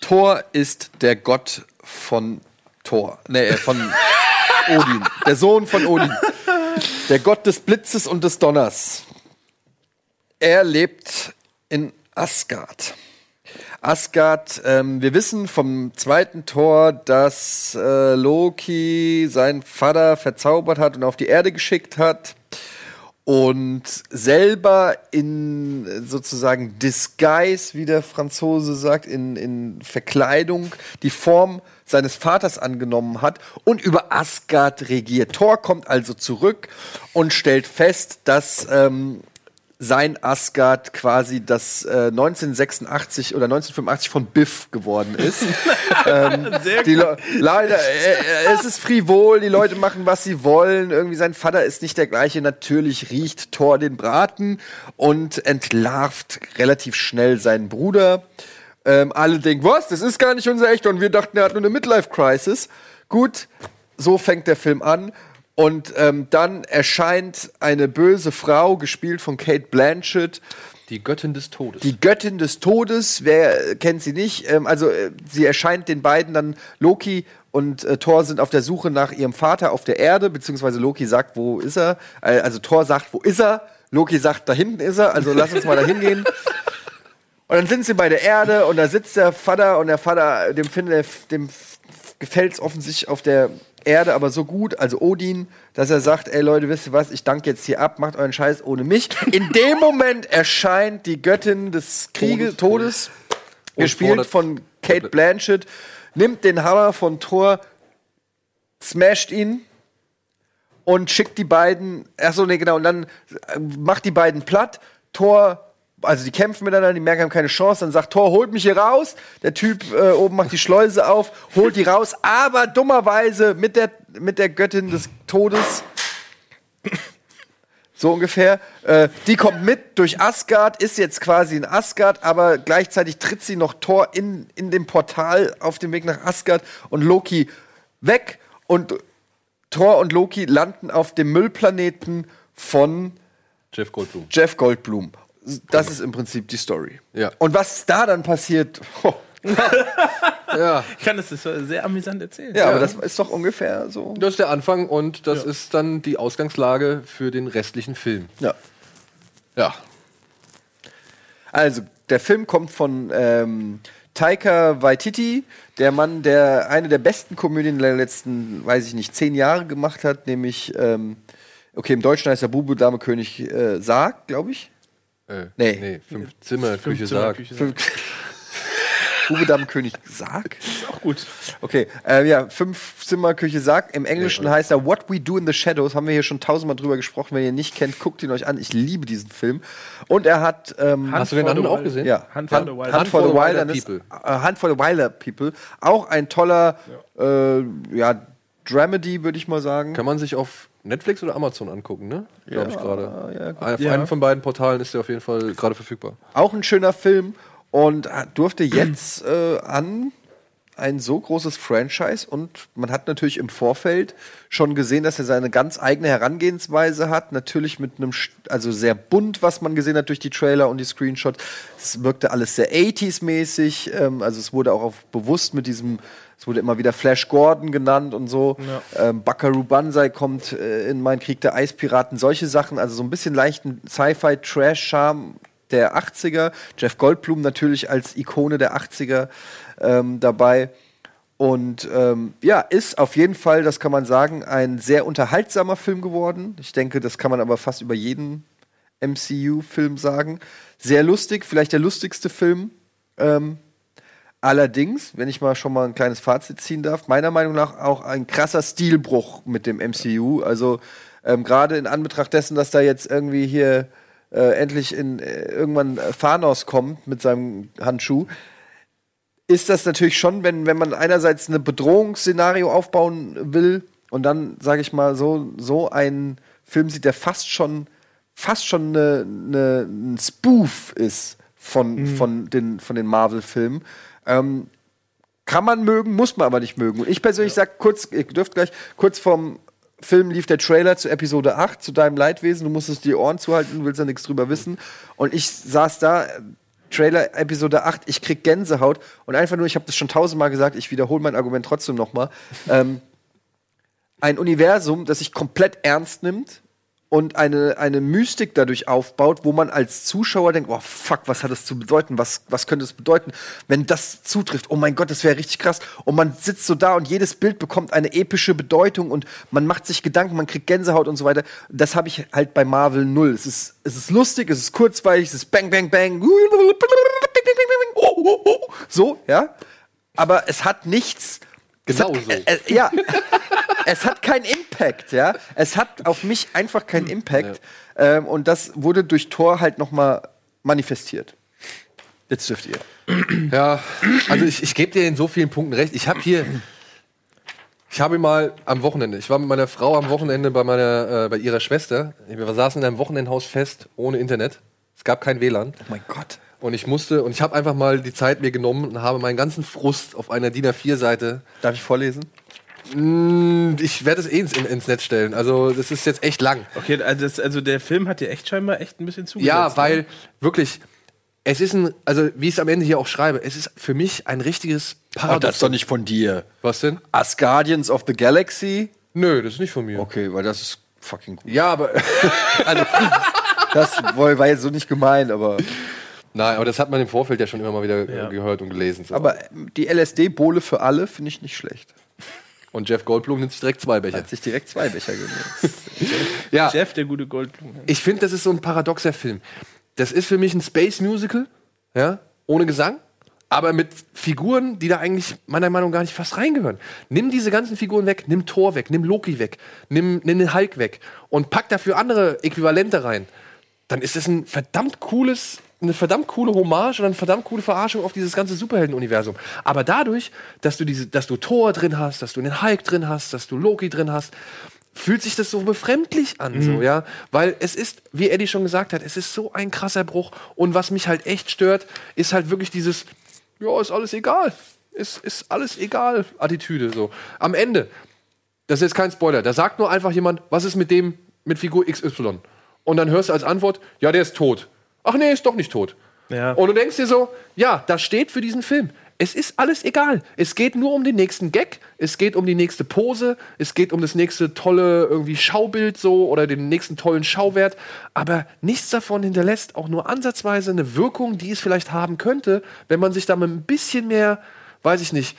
Speaker 2: Thor ist der Gott von Thor. Nee, äh, von Odin. Der Sohn von Odin. Der Gott des Blitzes und des Donners. Er lebt in Asgard. Asgard, ähm, wir wissen vom zweiten Tor, dass äh, Loki seinen Vater verzaubert hat und auf die Erde geschickt hat und selber in sozusagen Disguise, wie der Franzose sagt, in, in Verkleidung die Form seines Vaters angenommen hat und über Asgard regiert. Thor kommt also zurück und stellt fest, dass ähm, sein Asgard quasi das äh, 1986 oder 1985 von Biff geworden ist. ähm, leider, äh, äh, es ist frivol, die Leute machen, was sie wollen. Irgendwie sein Vater ist nicht der gleiche. Natürlich riecht Thor den Braten und entlarvt relativ schnell seinen Bruder. Ähm, alle denken, was, das ist gar nicht unser Echter. Und wir dachten, er hat nur eine Midlife-Crisis. Gut, so fängt der Film an. Und ähm, dann erscheint eine böse Frau, gespielt von Kate Blanchett,
Speaker 1: Die Göttin des Todes.
Speaker 2: die Göttin des Todes. Wer äh, kennt sie nicht? Ähm, also äh, sie erscheint den beiden dann Loki und äh, Thor sind auf der Suche nach ihrem Vater auf der Erde, beziehungsweise Loki sagt, wo ist er? Äh, also Thor sagt, wo ist er? Loki sagt, da hinten ist er. Also lass uns mal da hingehen. Und dann sind sie bei der Erde und da sitzt der Vater und der Vater, dem findet dem gefällt es offensichtlich auf der Erde aber so gut, also Odin, dass er sagt, ey Leute, wisst ihr was, ich danke jetzt hier ab, macht euren Scheiß ohne mich. In dem Moment erscheint die Göttin des Krieges, Todes, gespielt von Kate Blanchett, nimmt den Hammer von Thor, smasht ihn und schickt die beiden, achso, nee, genau, und dann äh, macht die beiden platt. Thor, also die kämpfen miteinander, die merken, haben keine Chance. Dann sagt Thor, holt mich hier raus. Der Typ äh, oben macht die Schleuse auf, holt die raus, aber dummerweise mit der, mit der Göttin des Todes. So ungefähr. Äh, die kommt mit durch Asgard, ist jetzt quasi in Asgard, aber gleichzeitig tritt sie noch Thor in, in dem Portal auf dem Weg nach Asgard und Loki weg. Und Thor und Loki landen auf dem Müllplaneten von
Speaker 1: Jeff Goldblum.
Speaker 2: Jeff Goldblum. Das ist im Prinzip die Story.
Speaker 1: Ja.
Speaker 2: Und was da dann passiert, oh,
Speaker 1: Ja,
Speaker 3: Ich kann das, sehr amüsant erzählen.
Speaker 2: ja, aber das ist doch ungefähr so.
Speaker 1: das ist der Anfang und das ist dann die Ausgangslage für den restlichen Film.
Speaker 2: Ja.
Speaker 1: Ja.
Speaker 2: Also, der Film kommt von ähm, Taika Waititi, der Mann, der eine der besten Komödien der letzten, weiß ich nicht, zehn Jahre gemacht hat, nämlich, ähm, okay, im Deutschen heißt er Bube, Dame, König, äh, Sarg, glaube ich.
Speaker 1: Äh,
Speaker 2: Nee.
Speaker 1: nee. Fünf Zimmer,
Speaker 3: Fünf
Speaker 1: Küche,
Speaker 3: Zimmer,
Speaker 1: Sarg.
Speaker 3: Küche,
Speaker 2: Fünf- Bube, Dame, König, Sarg?
Speaker 3: Auch gut.
Speaker 2: Okay, äh, ja, fünf Zimmer Küche sagt. Im Englischen heißt er What We Do in the Shadows. Haben wir hier schon tausendmal drüber gesprochen. Wenn ihr ihn nicht kennt, guckt ihn euch an. Ich liebe diesen Film. Und er hat. Ähm,
Speaker 1: Hast du den anderen auch gesehen?
Speaker 2: ja,
Speaker 3: Hand for the Wild.
Speaker 2: Hand for the
Speaker 1: Wilder
Speaker 2: Wilderness,
Speaker 1: People.
Speaker 2: äh, Hand for the Wilder People. Auch ein toller, ja, äh, ja Dramedy, würde ich mal sagen.
Speaker 1: Kann man sich auf Netflix oder Amazon angucken, ne? Glaube ich gerade.
Speaker 2: ja.
Speaker 1: Auf
Speaker 3: Ja.
Speaker 1: einem von beiden Portalen ist der auf jeden Fall gerade verfügbar.
Speaker 2: Auch ein schöner Film und äh, durfte jetzt äh, an ein so großes Franchise und man hat natürlich im Vorfeld schon gesehen, dass er seine ganz eigene Herangehensweise hat. Natürlich mit einem, also sehr bunt, was man gesehen hat durch die Trailer und die Screenshots. Es wirkte alles sehr 80s-mäßig. Ähm, also es wurde auch auf, bewusst mit diesem, es wurde immer wieder Flash Gordon genannt und so. Ähm, Buckaroo Banzai kommt äh, in Mein Krieg der Eispiraten, solche Sachen. Also so ein bisschen leichten Sci-Fi-Trash-Charme der 80er. Jeff Goldblum natürlich als Ikone der 80er ähm, dabei. Und ähm, ja, ist auf jeden Fall, das kann man sagen, ein sehr unterhaltsamer Film geworden. Ich denke, das kann man aber fast über jeden MCU-Film sagen. Sehr lustig, vielleicht der lustigste Film. Allerdings, wenn ich mal schon mal ein kleines Fazit ziehen darf, meiner Meinung nach auch ein krasser Stilbruch mit dem MCU. Also ähm, gerade in Anbetracht dessen, dass da jetzt irgendwie hier äh, endlich in äh, irgendwann äh, Thanos kommt mit seinem Handschuh, ist das natürlich schon, wenn, wenn man einerseits ein Bedrohungsszenario aufbauen will und dann, sage ich mal, so, so einen Film sieht, der fast schon, fast schon eine, eine, ein Spoof ist von, von den, von den Marvel-Filmen. Ähm, kann man mögen, muss man aber nicht mögen. Und ich persönlich sag kurz, ihr dürft gleich, kurz vorm Film lief der Trailer zu Episode 8, zu deinem Leidwesen. Du musstest die Ohren zuhalten, du willst ja nichts drüber wissen. Und ich saß da, Trailer Episode 8, ich krieg Gänsehaut. Und einfach nur, ich habe das schon tausendmal gesagt, ich wiederhole mein Argument trotzdem nochmal. Ähm, ein Universum, das sich komplett ernst nimmt und eine, eine Mystik dadurch aufbaut, wo man als Zuschauer denkt, oh fuck, was hat das zu bedeuten? Was, was könnte es bedeuten, wenn das zutrifft? Oh mein Gott, das wäre richtig krass. Und man sitzt so da und jedes Bild bekommt eine epische Bedeutung und man macht sich Gedanken, man kriegt Gänsehaut und so weiter. Das habe ich halt bei Marvel null. Es ist, es ist lustig, es ist kurzweilig, es ist bang, bang, bang. So, ja. Aber es hat nichts.
Speaker 1: Genau
Speaker 2: hat,
Speaker 1: so.
Speaker 2: Äh, äh, ja. es hat keinen Impact, ja. Es hat auf mich einfach keinen Impact. Ähm, und das wurde durch Tor halt noch mal manifestiert. Jetzt dürft ihr.
Speaker 1: Ja, also ich, ich gebe dir in so vielen Punkten recht. Ich habe hier, ich habe mal am Wochenende, ich war mit meiner Frau am Wochenende bei meiner, äh, bei ihrer Schwester. Wir saßen in einem Wochenendhaus fest, ohne Internet. Es gab kein WLAN.
Speaker 2: Oh mein Gott.
Speaker 1: Und ich musste, und ich habe einfach mal die Zeit mir genommen und habe meinen ganzen Frust auf einer DIN A4-Seite.
Speaker 2: Darf ich vorlesen?
Speaker 1: Mm, Ich werde es eh ins, in, ins Netz stellen. Also, das ist jetzt echt lang.
Speaker 3: Okay, also, das, also der Film hat dir echt scheinbar echt ein bisschen zugesetzt.
Speaker 1: Ja,
Speaker 3: ne?
Speaker 1: weil wirklich, es ist ein, also wie ich es am Ende hier auch schreibe, es ist für mich ein richtiges
Speaker 2: Oh,
Speaker 1: Paradox.
Speaker 2: das ist doch nicht von dir.
Speaker 1: Was denn?
Speaker 2: Asgardians of the Galaxy?
Speaker 1: Nö, das ist nicht von mir.
Speaker 2: Okay, weil das ist fucking gut.
Speaker 1: Ja, aber
Speaker 2: Das war war jetzt so nicht gemeint, aber.
Speaker 1: Nein, aber das hat man im Vorfeld ja schon immer mal wieder
Speaker 3: Ja.
Speaker 1: gehört und gelesen. So.
Speaker 2: Aber die LSD-Bohle für alle finde ich nicht schlecht.
Speaker 1: und Jeff Goldblum nimmt sich direkt zwei Becher.
Speaker 2: Hat sich direkt zwei Becher genommen.
Speaker 1: Ja,
Speaker 3: Jeff, der gute Goldblum.
Speaker 1: ich finde, das ist so ein paradoxer Film. Das ist für mich ein Space Musical, ja, ohne Gesang, aber mit Figuren, die da eigentlich meiner Meinung nach gar nicht fast reingehören. Nimm diese ganzen Figuren weg, nimm Thor weg, nimm Loki weg, nimm, nimm den Hulk weg und pack dafür andere Äquivalente rein. Dann ist das ein verdammt cooles, eine verdammt coole Hommage und eine verdammt coole Verarschung auf dieses ganze Superhelden-Universum. Aber dadurch, dass du diese, dass du Thor drin hast, dass du den Hulk drin hast, dass du Loki drin hast, fühlt sich das so befremdlich an, so, ja. Weil es ist, wie Eddie schon gesagt hat, es ist so ein krasser Bruch. Und was mich halt echt stört, ist halt wirklich dieses, ja, ist alles egal. Ist, ist alles egal, Attitüde, so. Am Ende, das ist jetzt kein Spoiler, da sagt nur einfach jemand, was ist mit dem, mit Figur XY? Und dann hörst du als Antwort, ja, der ist tot. Ach nee, ist doch nicht tot.
Speaker 3: Ja.
Speaker 1: Und du denkst dir so, ja, das steht für diesen Film. Es ist alles egal. Es geht nur um den nächsten Gag, es geht um die nächste Pose, es geht um das nächste tolle irgendwie Schaubild so oder den nächsten tollen Schauwert. Aber nichts davon hinterlässt auch nur ansatzweise eine Wirkung, die es vielleicht haben könnte, wenn man sich da mit ein bisschen mehr, weiß ich nicht,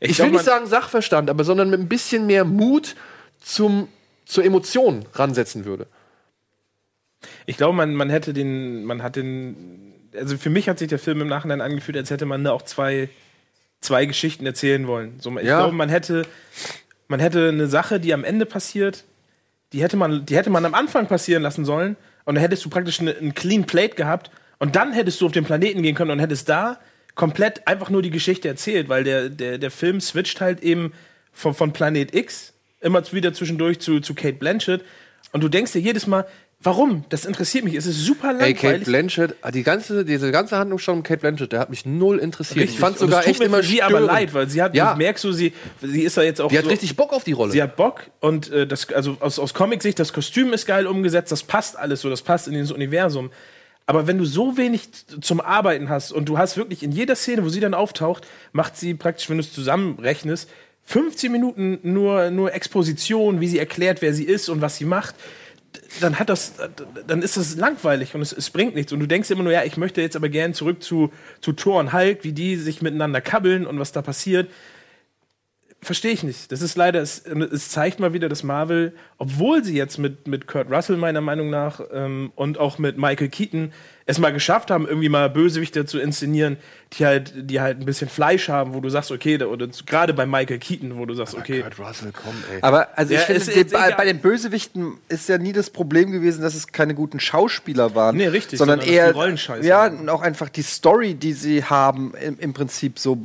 Speaker 1: ich,
Speaker 3: glaub,
Speaker 1: will nicht sagen Sachverstand, aber sondern mit ein bisschen mehr Mut zum, zur Emotion ransetzen würde.
Speaker 3: Ich glaube, man, man hätte den, man hat den, also für mich hat sich der Film im Nachhinein angefühlt, als hätte man da auch zwei, zwei Geschichten erzählen wollen. So, ich
Speaker 1: Ja.
Speaker 3: glaube, man hätte, man hätte eine Sache, die am Ende passiert, die hätte man, die hätte man am Anfang passieren lassen sollen und dann hättest du praktisch eine, ein Clean Plate gehabt und dann hättest du auf den Planeten gehen können und hättest da komplett einfach nur die Geschichte erzählt, weil der, der, der Film switcht halt eben von, von Planet X, immer wieder zwischendurch zu, zu Kate Blanchett. Und du denkst dir jedes Mal, warum? Das interessiert mich. Es ist super
Speaker 1: Ey,
Speaker 3: langweilig.
Speaker 1: Kate Blanchett, ah, die ganze, diese ganze Handlung schon um Kate Blanchett, der hat mich null interessiert.
Speaker 3: Richtig.
Speaker 1: Ich fand sogar echt immer
Speaker 3: sie aber leid, weil sie hat,
Speaker 1: Ja.
Speaker 3: du merkst so, sie, sie ist ja jetzt auch
Speaker 1: Die hat
Speaker 3: so,
Speaker 1: richtig Bock auf die Rolle.
Speaker 3: Sie hat Bock und äh, das, also aus, aus Comic-Sicht, das Kostüm ist geil umgesetzt, das passt alles so, das passt in dieses Universum. Aber wenn du so wenig zum Arbeiten hast und du hast wirklich in jeder Szene, wo sie dann auftaucht, macht sie praktisch, wenn du es zusammenrechnest, 15 Minuten nur, nur Exposition, wie sie erklärt, wer sie ist und was sie macht. Dann hat das, dann ist das langweilig und es, es bringt nichts. Und du denkst immer nur, ja, ich möchte jetzt aber gern zurück zu, zu Thor und Hulk, wie die sich miteinander kabbeln und was da passiert verstehe ich nicht. Das ist leider, es, es zeigt mal wieder, dass Marvel, obwohl sie jetzt mit, mit Kurt Russell meiner Meinung nach ähm, und auch mit Michael Keaton es mal geschafft haben, irgendwie mal Bösewichte zu inszenieren, die halt, die halt ein bisschen Fleisch haben, wo du sagst, okay, da, oder gerade bei Michael Keaton, wo du sagst, okay,
Speaker 1: Kurt Russell, komm, ey.
Speaker 2: Aber also ich
Speaker 3: Ja,
Speaker 2: finde,
Speaker 3: ist
Speaker 2: bei, bei den Bösewichten ist ja nie das Problem gewesen, dass es keine guten Schauspieler waren.
Speaker 3: Nee, richtig,
Speaker 2: Sondern,
Speaker 3: sondern
Speaker 2: eher
Speaker 3: die Rollen scheiße
Speaker 2: Ja, auch einfach die Story, die sie haben, im, im Prinzip so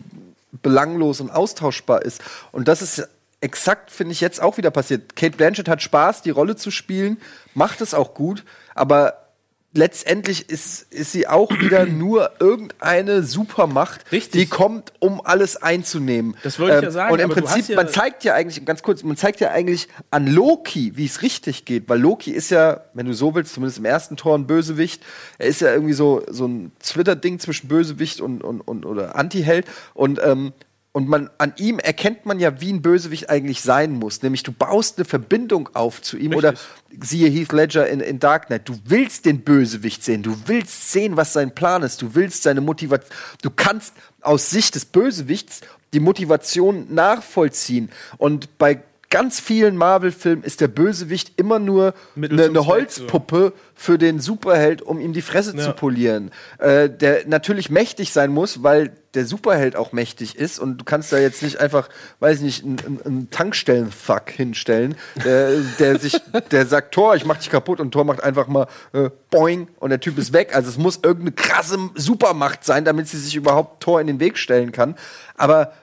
Speaker 2: belanglos und austauschbar ist. Und das ist exakt, finde ich, jetzt auch wieder passiert. Kate Blanchett hat Spaß, die Rolle zu spielen, macht es auch gut, aber letztendlich ist, ist sie auch wieder nur irgendeine Supermacht,
Speaker 3: Richtig.
Speaker 2: die kommt, um alles einzunehmen. Ähm,
Speaker 3: Das wollte ich ja sagen,
Speaker 2: Und im Prinzip,
Speaker 3: ja-
Speaker 2: man zeigt ja eigentlich, ganz kurz, man zeigt ja eigentlich an Loki, wie es richtig geht, weil Loki ist ja, wenn du so willst, zumindest im ersten Tor ein Bösewicht. Er ist ja irgendwie so, so ein Twitter-Ding zwischen Bösewicht und, und, und oder Anti-Held. Und, ähm, und man, an ihm erkennt man ja, wie ein Bösewicht eigentlich sein muss. Nämlich, du baust eine Verbindung auf zu ihm oder siehe Heath Ledger in, in Dark Knight. Du willst den Bösewicht sehen. Du willst sehen, was sein Plan ist. Du willst seine Motivation. Du kannst aus Sicht des Bösewichts die Motivation nachvollziehen. Und bei ganz vielen Marvel-Filmen ist der Bösewicht immer nur eine, eine Holzpuppe für den Superheld, um ihm die Fresse
Speaker 3: Ja.
Speaker 2: zu polieren. Äh, der natürlich mächtig sein muss, weil der Superheld auch mächtig ist und du kannst da jetzt nicht einfach, weiß ich nicht, einen, einen- einen Tankstellen-Fuck hinstellen, der, der sich, der sagt, Tor, ich mach dich kaputt und Tor macht einfach mal äh, boing und der Typ ist weg. Also es muss irgendeine krasse Supermacht sein, damit sie sich überhaupt Tor in den Weg stellen kann. Aber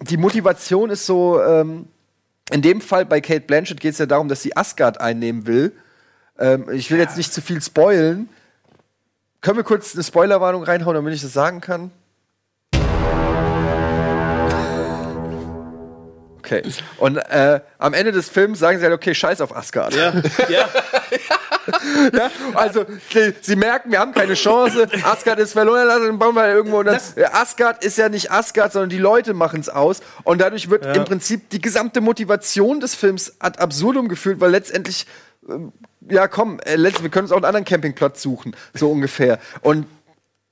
Speaker 2: die Motivation ist so, ähm, in dem Fall bei Kate Blanchett geht es ja darum, dass sie Asgard einnehmen will. Ähm, ich will jetzt nicht zu viel spoilen. Können wir kurz eine Spoilerwarnung reinhauen, damit ich das sagen kann? Okay. Und äh, am Ende des Films sagen sie halt, okay, scheiß auf Asgard.
Speaker 3: ja, ja,
Speaker 2: Ja, also, sie, sie merken, wir haben keine Chance. Asgard ist verloren, dann bauen wir irgendwo. Und Asgard ist ja nicht Asgard, sondern die Leute machen es aus. Und dadurch wird im Prinzip die gesamte Motivation des Films ad absurdum geführt, weil letztendlich, ähm, ja komm, äh, wir können uns auch einen anderen Campingplatz suchen, so ungefähr. Und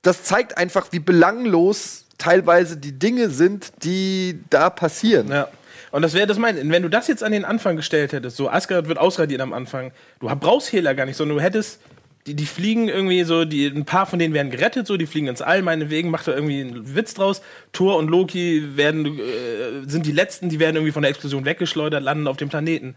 Speaker 2: das zeigt einfach, wie belanglos teilweise die Dinge sind, die da passieren.
Speaker 3: Ja. Und das wäre das mein, wenn du das jetzt an den Anfang gestellt hättest, so Asgard wird ausradiert am Anfang, du brauchst Hela gar nicht, sondern du hättest, die, die fliegen irgendwie so, die, ein paar von denen werden gerettet, so, die fliegen ins All, meinetwegen, macht da irgendwie einen Witz draus. Thor und Loki werden, äh, sind die letzten, die werden irgendwie von der Explosion weggeschleudert, landen auf dem Planeten.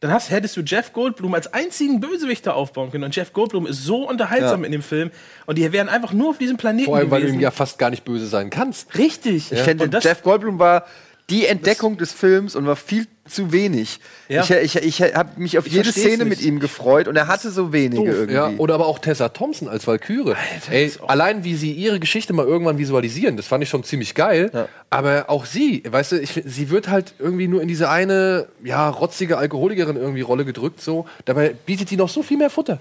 Speaker 3: Dann hast, hättest du Jeff Goldblum als einzigen Bösewichter aufbauen können. Und Jeff Goldblum ist so unterhaltsam
Speaker 2: Ja.
Speaker 3: in dem Film. Und die wären einfach nur auf diesem Planeten
Speaker 1: Vor allem, weil du
Speaker 3: gewesen.
Speaker 1: ihm ja fast gar nicht böse sein kannst.
Speaker 3: Richtig.
Speaker 2: Ich finde,
Speaker 3: Und das-
Speaker 2: Jeff Goldblum war die Entdeckung des Films und war viel zu wenig.
Speaker 3: Ja.
Speaker 2: Ich, ich, ich habe mich auf
Speaker 3: Ich
Speaker 2: jede Szene
Speaker 3: nicht.
Speaker 2: mit ihm gefreut und er hatte so wenige irgendwie.
Speaker 1: Ja, oder aber auch Tessa Thompson als Valkyrie. Ey, allein wie sie ihre Geschichte mal irgendwann visualisieren, das fand ich schon ziemlich geil. Aber auch sie, weißt du, ich, sie wird halt irgendwie nur in diese eine, ja, rotzige Alkoholikerin irgendwie Rolle gedrückt, so. Dabei bietet die noch so viel mehr Futter.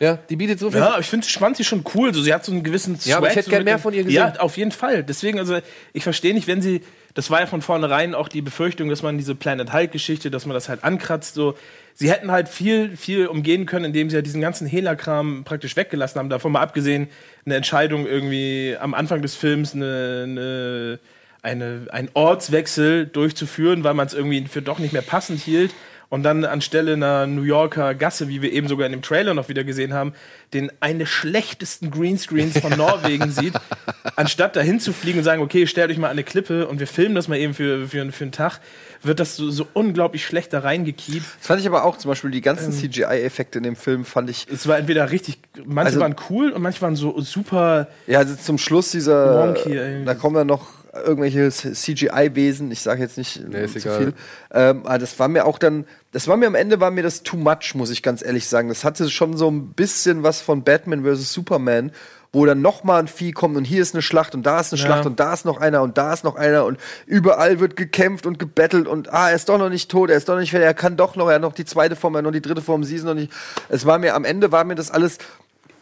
Speaker 1: Ja, die bietet so viel.
Speaker 3: Ja, ich finde Schwanzi schon cool. So, sie hat so einen gewissen
Speaker 1: Ja, aber ich
Speaker 3: Swag,
Speaker 1: hätte
Speaker 3: so
Speaker 1: gern mehr von ihr gesehen.
Speaker 3: Ja, auf jeden Fall. Deswegen, also ich verstehe nicht, wenn sie. Das war ja von vornherein auch die Befürchtung, dass man diese Planet Hulk-Geschichte, dass man das halt ankratzt. So, sie hätten halt viel, viel umgehen können, indem sie ja diesen ganzen Hela-Kram praktisch weggelassen haben. Davon mal abgesehen, eine Entscheidung irgendwie am Anfang des Films eine, eine, eine, einen Ortswechsel durchzuführen, weil man es irgendwie für doch nicht mehr passend hielt. Und dann anstelle einer New Yorker Gasse, wie wir eben sogar in dem Trailer noch wieder gesehen haben, den einen der schlechtesten Greenscreens von Norwegen sieht, anstatt dahin zu fliegen und sagen, okay, stellt euch mal an eine Klippe und wir filmen das mal eben für, für, für einen Tag, wird das so, so unglaublich schlecht da reingekiept.
Speaker 2: Das fand ich aber auch zum Beispiel die
Speaker 3: Ähm.
Speaker 2: ganzen CGI-Effekte in dem Film fand ich.
Speaker 3: Es war entweder richtig, manche
Speaker 2: Also-
Speaker 3: waren cool und manche waren so super.
Speaker 2: Ja, also zum Schluss dieser.
Speaker 3: Wonky,
Speaker 2: da kommen dann noch irgendwelche CGI-Wesen. Ich sage jetzt nicht
Speaker 1: Nee, ist
Speaker 2: zu
Speaker 1: egal.
Speaker 2: viel. Ähm, aber das war mir auch dann, das war mir am Ende war mir das too much, muss ich ganz ehrlich sagen. Das hatte schon so ein bisschen was von Batman vs Superman, wo dann noch mal ein Vieh kommt und hier ist eine Schlacht und da ist eine
Speaker 3: Ja.
Speaker 2: Schlacht und da ist noch einer und da ist noch einer und überall wird gekämpft und gebettelt und ah, er ist doch noch nicht tot, er ist doch noch nicht fertig, er kann doch noch, er hat noch die zweite Form, er hat noch die dritte Form, sie ist noch nicht. Es war mir am Ende war mir das alles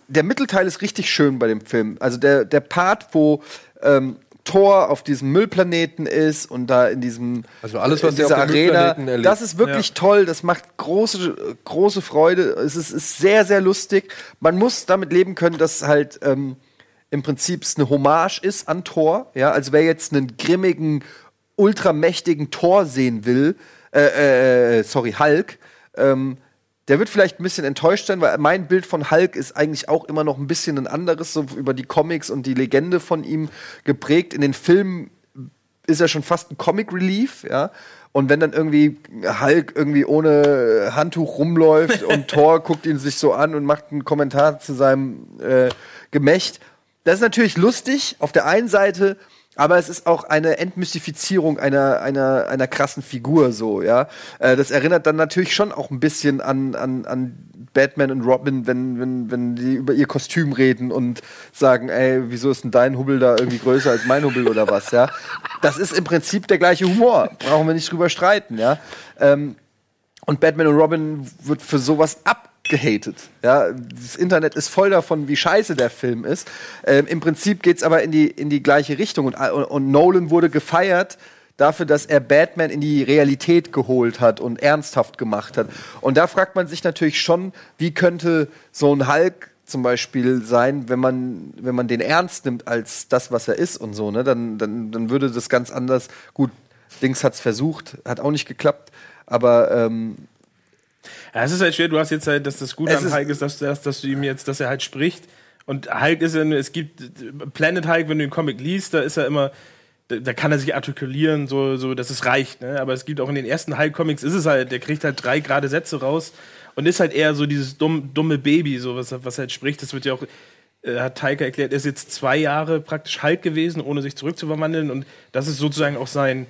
Speaker 2: der Mittelteil ist richtig schön bei dem Film. Also der, der Part, wo ähm, Thor auf diesem Müllplaneten ist und da in diesem
Speaker 1: Also alles, was
Speaker 2: in dieser Arena,
Speaker 1: Müllplaneten erlebt.
Speaker 2: das ist wirklich toll. Das macht große große Freude. Es ist, ist sehr sehr lustig. Man muss damit leben können, dass halt ähm, im Prinzip es eine Hommage ist an Thor. Ja, also wer jetzt einen grimmigen, ultramächtigen Thor sehen will, äh, äh, sorry Hulk. Ähm, der wird vielleicht ein bisschen enttäuscht sein, weil mein Bild von Hulk ist eigentlich auch immer noch ein bisschen ein anderes, so über die Comics und die Legende von ihm geprägt. In den Filmen ist er schon fast ein Comic Relief, ja. Und wenn dann irgendwie Hulk irgendwie ohne Handtuch rumläuft und Thor guckt ihn sich so an und macht einen Kommentar zu seinem äh, Gemächt, das ist natürlich lustig auf der einen Seite, aber es ist auch eine Entmystifizierung einer, einer, einer krassen Figur, so, ja. Äh, das erinnert dann natürlich schon auch ein bisschen an, an, an Batman und Robin, wenn, wenn, wenn die über ihr Kostüm reden und sagen, ey, wieso ist denn dein Hubbel da irgendwie größer als mein Hubbel oder was, ja. Das ist im Prinzip der gleiche Humor. Brauchen wir nicht drüber streiten, ja. Ähm, und Batman und Robin wird für sowas abgehatet. Ja, das Internet ist voll davon, wie scheiße der Film ist. Ähm, Im Prinzip geht's aber in die, in die gleiche Richtung. Und, und, und Nolan wurde gefeiert dafür, dass er Batman in die Realität geholt hat und ernsthaft gemacht hat. Und da fragt man sich natürlich schon, wie könnte so ein Hulk zum Beispiel sein, wenn man, wenn man den ernst nimmt als das, was er ist und so, ne? Dann, dann, dann würde das ganz anders. Gut, Dings hat's versucht, hat auch nicht geklappt, aber ähm,
Speaker 3: Ja, es ist halt schwer, du hast jetzt halt, dass das Gute
Speaker 2: Es
Speaker 3: an Hulk ist, dass, dass, dass du ihm jetzt, dass er halt spricht. Und Hulk ist ja, es gibt Planet Hulk, wenn du den Comic liest, da ist er immer, da, da kann er sich artikulieren, so, so, dass es reicht, ne? Aber es gibt auch in den ersten Hulk-Comics ist es halt, der kriegt halt drei gerade Sätze raus und ist halt eher so dieses dumm, dumme Baby, so was, was halt spricht. Das wird ja auch, äh, hat Taika erklärt, er ist jetzt zwei Jahre praktisch Hulk gewesen, ohne sich zurückzuverwandeln und das ist sozusagen auch sein,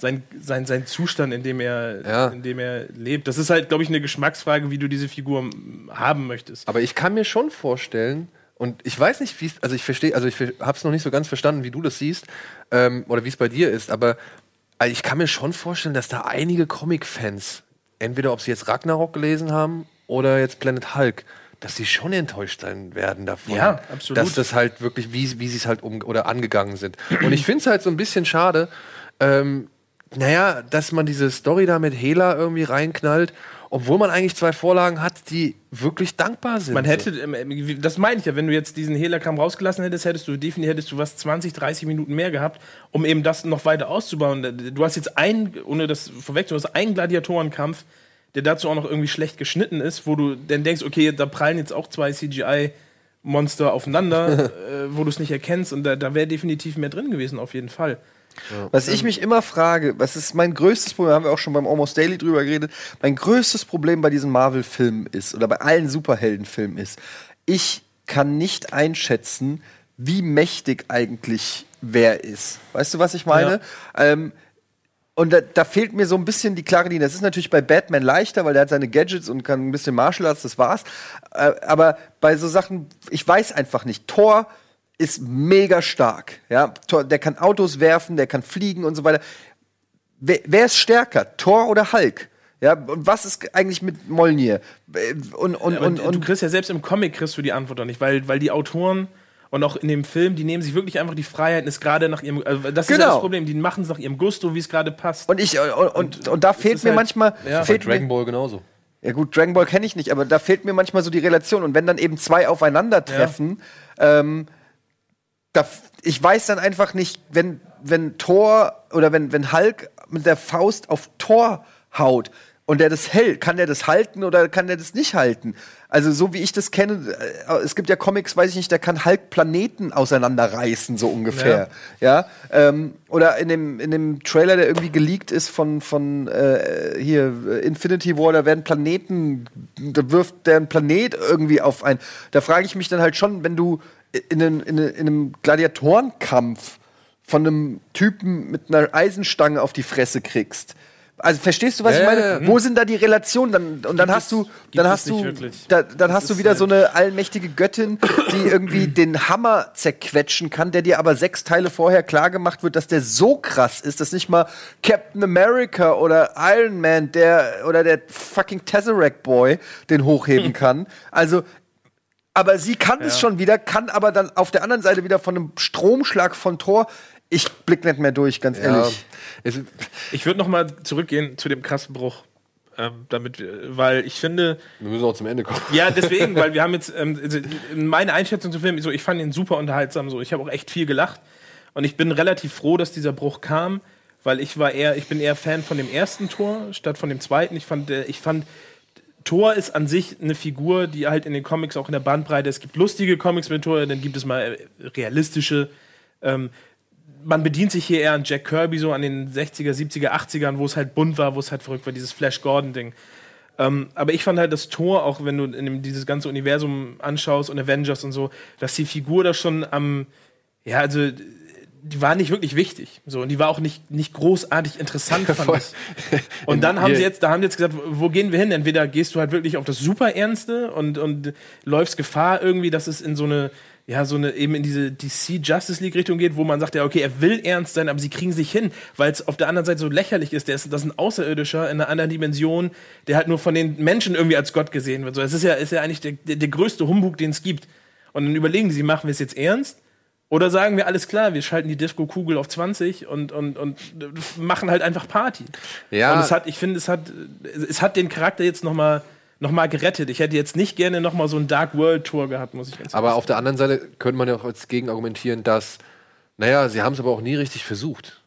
Speaker 3: sein, sein, sein Zustand, in dem er,
Speaker 1: Ja.
Speaker 3: in dem er lebt. Das ist halt, glaube ich, eine Geschmacksfrage, wie du diese Figur haben möchtest.
Speaker 1: Aber ich kann mir schon vorstellen, und ich weiß nicht, wie also ich verstehe, also ich habe es noch nicht so ganz verstanden, wie du das siehst, ähm, oder wie es bei dir ist, aber also ich kann mir schon vorstellen, dass da einige Comic-Fans, entweder ob sie jetzt Ragnarok gelesen haben oder jetzt Planet Hulk, dass sie schon enttäuscht sein werden davon.
Speaker 3: Ja, absolut.
Speaker 1: Dass das halt wirklich, wie, wie sie es halt um oder angegangen sind. Und ich finde es halt so ein bisschen schade, ähm, naja, dass man diese Story da mit Hela irgendwie reinknallt, obwohl man eigentlich zwei Vorlagen hat, die wirklich dankbar sind.
Speaker 3: Man hätte, ähm, das meine ich ja, wenn du jetzt diesen Hehlerkram rausgelassen hättest, hättest du definitiv hättest du was 20, 30 Minuten mehr gehabt, um eben das noch weiter auszubauen. Du hast jetzt einen, ohne das vorwegzunehmen, du hast einen Gladiatorenkampf, der dazu auch noch irgendwie schlecht geschnitten ist, wo du dann denkst, okay, da prallen jetzt auch zwei CGI-Monster aufeinander, äh, wo du es nicht erkennst und da, da wäre definitiv mehr drin gewesen, auf jeden Fall.
Speaker 2: Was ich mich immer frage, was ist mein größtes Problem, haben wir auch schon beim Almost Daily drüber geredet, mein größtes Problem bei diesen Marvel-Filmen ist, oder bei allen Superheldenfilmen ist, ich kann nicht einschätzen, wie mächtig eigentlich wer ist. Weißt du, was ich meine? Ähm, und da, da fehlt mir so ein bisschen die klare Linie. Das ist natürlich bei Batman leichter, weil der hat seine Gadgets und kann ein bisschen Martial Arts, das war's. Äh, aber bei so Sachen, ich weiß einfach nicht. Thor ist mega stark. Ja? Der kann Autos werfen, der kann fliegen und so weiter. Wer, wer ist stärker, Thor oder Hulk? Ja, und was ist eigentlich mit Molnir? Äh, Und, und,
Speaker 3: Aber
Speaker 2: und,
Speaker 3: du
Speaker 2: und
Speaker 3: kriegst ja selbst im Comic kriegst du die Antwort doch nicht, weil, weil die Autoren und auch in dem Film, die nehmen sich wirklich einfach die Freiheit, es gerade nach ihrem, also das ist ja
Speaker 2: Genau.
Speaker 3: das Problem, die machen es nach ihrem Gusto, wie es gerade passt.
Speaker 2: und ich und, und, und da fehlt
Speaker 3: ist
Speaker 2: mir
Speaker 3: halt-
Speaker 2: manchmal
Speaker 3: ja.
Speaker 1: bei
Speaker 2: fehlt mir,
Speaker 1: Dragon Ball genauso.
Speaker 2: Ja gut, Dragon Ball kenne ich nicht, aber da fehlt mir manchmal so die Relation. Und wenn dann eben zwei aufeinandertreffen, ähm, da, f- ich weiß dann einfach nicht, wenn, wenn Thor oder wenn, wenn Hulk mit der Faust auf Thor haut und der das hält, kann der das halten oder kann der das nicht halten? Also so wie ich das kenne, äh, es gibt ja Comics, weiß ich nicht, der kann Hulk Planeten auseinanderreißen, so ungefähr. Ja. Ähm, oder in dem, in dem Trailer, der irgendwie geleakt ist von, von äh, hier Infinity War, da werden Planeten, da wirft der ein Planet irgendwie auf ein. Da frage ich mich dann halt schon, wenn du in, einem- in, einem- in einem Gladiatorenkampf von einem Typen mit einer Eisenstange auf die Fresse kriegst. Also verstehst du, was
Speaker 1: Ja,
Speaker 2: ich meine?
Speaker 1: ja.
Speaker 2: Wo sind da die Relationen? Dann, und dann hast du, dann hast du, da, dann hast du wieder
Speaker 3: halt-
Speaker 2: so eine allmächtige Göttin, die irgendwie den Hammer zerquetschen kann, der dir aber sechs Teile vorher klar gemacht wird, dass der so krass ist, dass nicht mal Captain America oder Iron Man, der oder der fucking Tesseract Boy den hochheben kann. Also aber sie kann es schon wieder, kann aber dann auf der anderen Seite wieder von einem Stromschlag von Thor. Ich blick nicht mehr durch, ganz
Speaker 1: Ja,
Speaker 2: ehrlich.
Speaker 1: es,
Speaker 3: Ich würde noch mal zurückgehen zu dem krassen Bruch. Ähm, damit, weil ich finde,
Speaker 1: wir müssen auch zum Ende kommen.
Speaker 3: ja, deswegen, weil wir haben jetzt ähm, also meine Einschätzung zum Film, so, ich fand ihn super unterhaltsam, so, ich habe auch echt viel gelacht und ich bin relativ froh, dass dieser Bruch kam, weil ich war eher, ich bin eher Fan von dem ersten Tor statt von dem zweiten. Ich fand, äh, ich fand Thor ist an sich eine Figur, die halt in den Comics auch in der Bandbreite, es gibt lustige Comics mit Thor, dann gibt es mal äh, realistische. Ähm, man bedient sich hier eher an Jack Kirby, so an den 60er, 70er, 80ern, wo es halt bunt war, wo es halt verrückt war, dieses Flash Gordon-Ding. Ähm, aber ich fand halt das Tor, auch wenn du dem, dieses ganze Universum anschaust und Avengers und so, dass die Figur da schon am, ja, also die war nicht wirklich wichtig. So, und die war auch nicht, nicht großartig interessant, fand ich. Und dann haben sie jetzt, da haben sie jetzt gesagt, wo gehen wir hin? Entweder gehst du halt wirklich auf das super Ernste und, und läufst Gefahr irgendwie, dass es in so eine, ja, so eine, eben in diese DC Justice League Richtung geht, wo man sagt, ja, okay, er will ernst sein, aber sie kriegen sich hin, weil es auf der anderen Seite so lächerlich ist. Der ist, das ist ein Außerirdischer in einer anderen Dimension, der halt nur von den Menschen irgendwie als Gott gesehen wird. So, es ist ja, ist ja eigentlich der, der, der größte Humbug, den es gibt. Und dann überlegen sie, machen wir es jetzt ernst? Oder sagen wir alles klar, wir schalten die Disco-Kugel auf 20 und, und, und machen halt einfach Party.
Speaker 1: Ja.
Speaker 3: Und es hat, ich finde, es hat, es hat den Charakter jetzt noch mal, noch mal gerettet. Ich hätte jetzt nicht gerne noch mal so ein Dark World Tour gehabt, muss ich ganz
Speaker 1: Aber
Speaker 3: ehrlich
Speaker 1: auf der anderen Seite könnte man ja auch als Gegen argumentieren, dass, naja, sie haben es aber auch nie richtig versucht.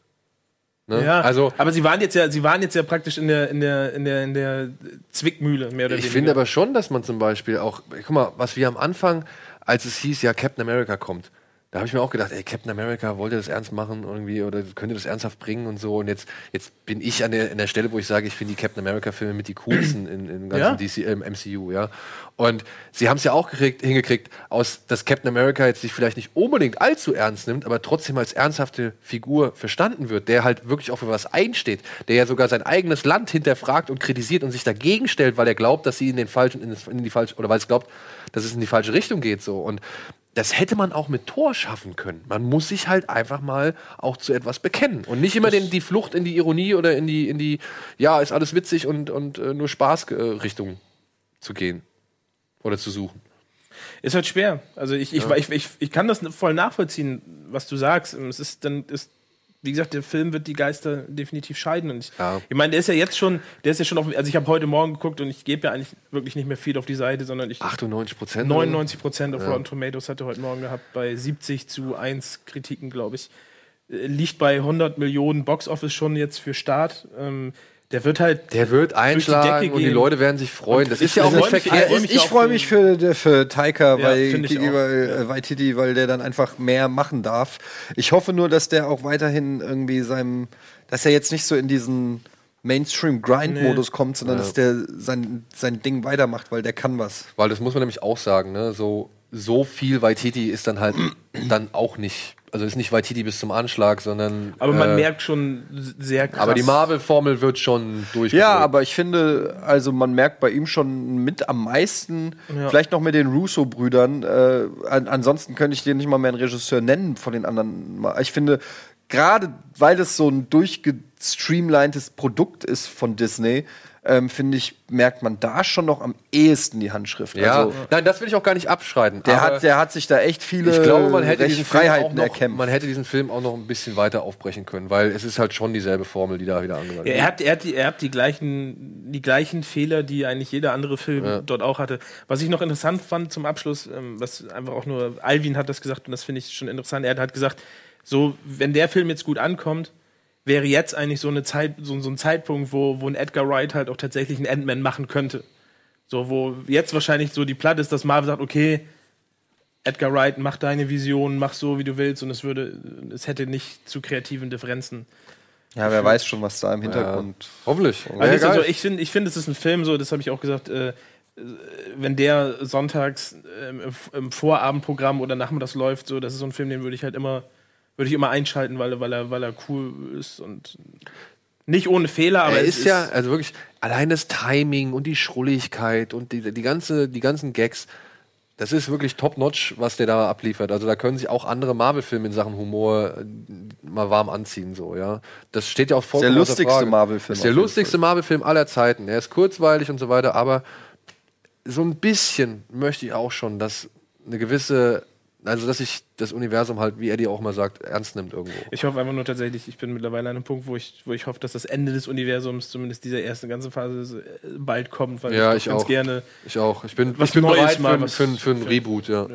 Speaker 1: Ne?
Speaker 3: sagen. Ja,
Speaker 1: Also,
Speaker 3: aber sie waren jetzt ja, sie waren jetzt ja praktisch in der, in der, in der, in der Zwickmühle, mehr oder
Speaker 1: ich
Speaker 3: weniger.
Speaker 1: finde aber schon, dass man zum Beispiel auch, guck mal, was wir am Anfang, als es hieß, ja, Captain America kommt, da habe ich mir auch gedacht, ey, Captain America, wollt ihr das ernst machen irgendwie oder könnt ihr das ernsthaft bringen und so. Und jetzt, jetzt bin ich an der, an der Stelle, wo ich sage, ich finde die Captain America-Filme mit die coolsten in, im ganzen DC, äh, im MCU, ja. Und sie haben es ja auch gekriegt, hingekriegt, aus, dass Captain America jetzt sich vielleicht nicht unbedingt allzu ernst nimmt, aber trotzdem als ernsthafte Figur verstanden wird, der halt wirklich auch für was einsteht, der ja sogar sein eigenes Land hinterfragt und kritisiert und sich dagegen stellt, weil er glaubt, dass sie in den falschen, in, in die falsche, oder weil es glaubt, dass es in die falsche Richtung geht, so. Und das hätte man auch mit Tor schaffen können. Man muss sich halt einfach mal auch zu etwas bekennen und nicht immer den, die Flucht in die Ironie oder in die, in die, ja, ist alles witzig und, und äh, nur Spaß äh, Richtung zu gehen oder zu suchen.
Speaker 3: Ist halt schwer. Also ich, ich, ich, ich, ich kann das voll nachvollziehen, was du sagst. Es ist dann, ist, wie gesagt, der Film wird die Geister definitiv scheiden. Und ich,
Speaker 1: Ja.
Speaker 3: ich meine, der ist ja jetzt schon, der ist ja schon auf, also ich habe heute Morgen geguckt und ich gebe ja eigentlich wirklich nicht mehr viel auf die Seite, sondern ich
Speaker 1: 98 Prozent.
Speaker 3: 99 Prozent auf Rotten Tomatoes hatte heute Morgen gehabt, bei 70 zu 1 Kritiken, glaube ich. Äh, Liegt bei 100 Millionen Boxoffice schon jetzt für Start. Ähm, der wird halt
Speaker 1: Der wird einschlagen
Speaker 3: Decke
Speaker 1: und die. Leute werden sich freuen. Das
Speaker 3: ich
Speaker 1: ist ja auch nicht
Speaker 3: mich-
Speaker 1: verkehrt.
Speaker 2: ich ich freue mich für, für Taika
Speaker 3: Ja,
Speaker 2: weil
Speaker 3: auch,
Speaker 2: äh, Waititi, weil der dann einfach mehr machen darf. Ich hoffe nur, dass der auch weiterhin irgendwie seinem, dass er jetzt nicht so in diesen Mainstream-Grind-Modus kommt, sondern dass der sein, sein Ding weitermacht, weil der kann was.
Speaker 1: Weil das muss man nämlich auch sagen, ne? So, so viel Waititi ist dann halt dann auch nicht. Also ist nicht Waititi bis zum Anschlag, sondern.
Speaker 3: Aber man
Speaker 1: äh,
Speaker 3: merkt schon sehr krass.
Speaker 1: Aber die Marvel-Formel wird schon durchgeführt.
Speaker 2: Ja, aber ich finde, also man merkt bei ihm schon mit am meisten, vielleicht noch mit den Russo-Brüdern. Äh, an, ansonsten könnte ich den nicht mal mehr einen Regisseur nennen von den anderen. Ich finde, gerade weil das so ein durchgestreamlinedes Produkt ist von Disney, ähm, finde ich, merkt man da schon noch am ehesten die Handschrift.
Speaker 1: Ja,
Speaker 2: Also,
Speaker 1: nein, das will ich auch gar nicht abschreiten.
Speaker 2: der, hat, der hat sich da echt viele
Speaker 1: ich glaube, man hätte diesen Film auch
Speaker 2: Freiheiten
Speaker 1: noch,
Speaker 2: erkämpft.
Speaker 1: man hätte diesen Film auch noch ein bisschen weiter aufbrechen können, weil es ist halt schon dieselbe Formel, die da wieder angewandt
Speaker 3: Ja,
Speaker 1: wird.
Speaker 3: er hat, er hat, die, er hat die, gleichen, die gleichen Fehler, die eigentlich jeder andere Film dort auch hatte. Was ich noch interessant fand zum Abschluss, ähm, was einfach auch nur, Alvin hat das gesagt und das finde ich schon interessant. Er hat halt gesagt, so, wenn der Film jetzt gut ankommt, wäre jetzt eigentlich so, eine Zeit, so, so ein Zeitpunkt, wo, wo ein Edgar Wright halt auch tatsächlich einen Ant-Man machen könnte. So, wo jetzt wahrscheinlich so die Platte ist, dass Marvel sagt, okay, Edgar Wright, mach deine Vision, mach so, wie du willst, und es würde, es hätte nicht zu kreativen Differenzen
Speaker 2: ja, wer weiß schon, was da im Hintergrund.
Speaker 1: Hoffentlich.
Speaker 3: also also, ich finde, ich finde, es ist ein Film, so, das habe ich auch gesagt, äh, äh, wenn der sonntags im- im Vorabendprogramm oder nachmittags läuft, so, das ist so ein Film, den würde ich halt immer, würde ich immer einschalten, weil, weil, er, weil er cool ist und nicht ohne Fehler, aber
Speaker 1: er
Speaker 3: es
Speaker 1: ist ja, also wirklich, allein das Timing und die Schrulligkeit und die, die, ganze, die ganzen Gags, das ist wirklich top-notch, was der da abliefert. Also da können sich auch andere Marvel-Filme in Sachen Humor äh, mal warm anziehen, so, ja. Das steht ja auch vollkommen
Speaker 2: der lustigste. Marvel-Film
Speaker 1: ist der lustigste Marvel-Film aller Zeiten. Er ist kurzweilig und so weiter, aber so ein bisschen möchte ich auch schon, dass eine gewisse, also dass sich das Universum halt, wie Eddie auch mal sagt, ernst nimmt irgendwo.
Speaker 3: Ich hoffe einfach nur tatsächlich, ich bin mittlerweile an einem Punkt, wo ich, wo ich hoffe, dass das Ende des Universums, zumindest dieser ersten ganzen Phase, äh, bald kommt, weil
Speaker 1: Ja,
Speaker 3: doch
Speaker 1: ich
Speaker 3: ganz
Speaker 1: auch.
Speaker 3: gerne.
Speaker 1: Ich auch. Ich bin,
Speaker 3: Was
Speaker 1: ich bin
Speaker 3: Neues
Speaker 1: bereit für,
Speaker 3: mal,
Speaker 1: ein-
Speaker 3: was-
Speaker 1: für, ein- für ein Reboot, ja.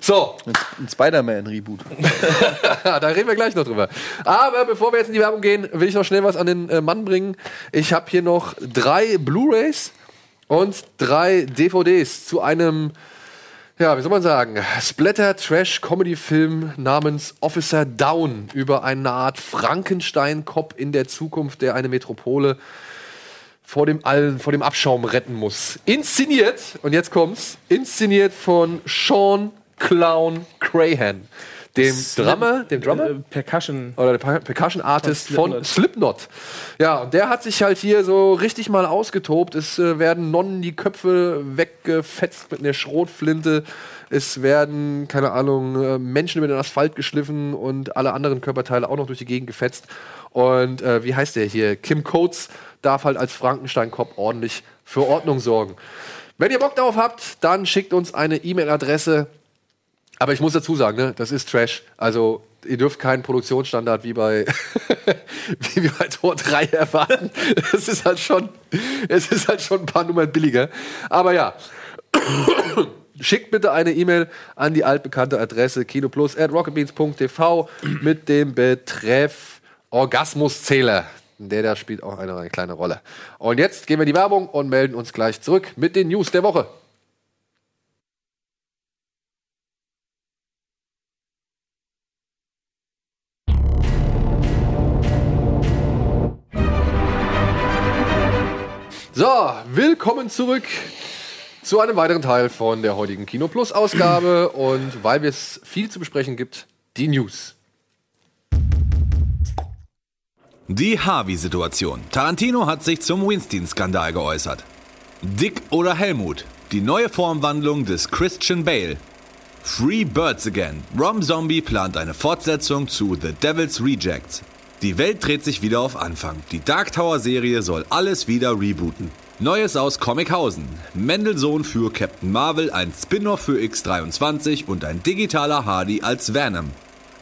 Speaker 1: So,
Speaker 2: Ein Spider-Man-Reboot.
Speaker 1: da reden wir gleich noch drüber. Aber bevor wir jetzt in die Werbung gehen, will ich noch schnell was an den äh, Mann bringen. Ich habe hier noch drei Blu-rays und drei DVDs zu einem, ja, wie soll man sagen, Splatter-Trash-Comedy-Film namens Officer Down über eine Art Frankenstein-Cop in der Zukunft, der eine Metropole vor dem allen, vor dem Abschaum retten muss. Inszeniert, und jetzt kommt's, inszeniert von Sean Clown Crahan, dem Drummer, dem Drummer?
Speaker 3: Äh, Percussion.
Speaker 1: oder der Per- Percussion Artist
Speaker 3: Von
Speaker 1: von Slipknot. Ja, und der hat sich halt hier so richtig mal ausgetobt. Es äh, werden Nonnen die Köpfe weggefetzt mit einer Schrotflinte. Es werden, keine Ahnung, äh, Menschen über den Asphalt geschliffen und alle anderen Körperteile auch noch durch die Gegend gefetzt. Und äh, wie heißt der hier? Kim Coates darf halt als Frankenstein-Cop ordentlich für Ordnung sorgen. Wenn ihr Bock darauf habt, dann schickt uns eine E-Mail-Adresse aber ich muss dazu sagen, ne, das ist Trash. Also ihr dürft keinen Produktionsstandard wie bei wie bei Tor 3 erwarten. Es ist halt schon, ist halt schon ein paar Nummern billiger. Aber ja. Schickt bitte eine E-Mail an die altbekannte Adresse kinoplus.rocketbeans.tv mit dem Betreff Orgasmuszähler. Der da spielt auch eine, eine kleine Rolle. Und jetzt gehen wir in die Werbung und melden uns gleich zurück mit den News der Woche. So, willkommen zurück zu einem weiteren Teil von der heutigen Kino Plus Ausgabe und weil es viel zu besprechen gibt, die News.
Speaker 8: Die Harvey-Situation. Tarantino hat sich zum Weinstein-Skandal geäußert. Dick oder Helmut. Die neue Formwandlung des Christian Bale. Free Birds Again. Rom Zombie plant eine Fortsetzung zu The Devil's Rejects. Die Welt dreht sich wieder auf Anfang. Die Dark Tower-Serie soll alles wieder rebooten. Neues aus Comichausen. Mendelssohn für Captain Marvel, ein Spin-off für X23 und ein digitaler Hardy als Venom.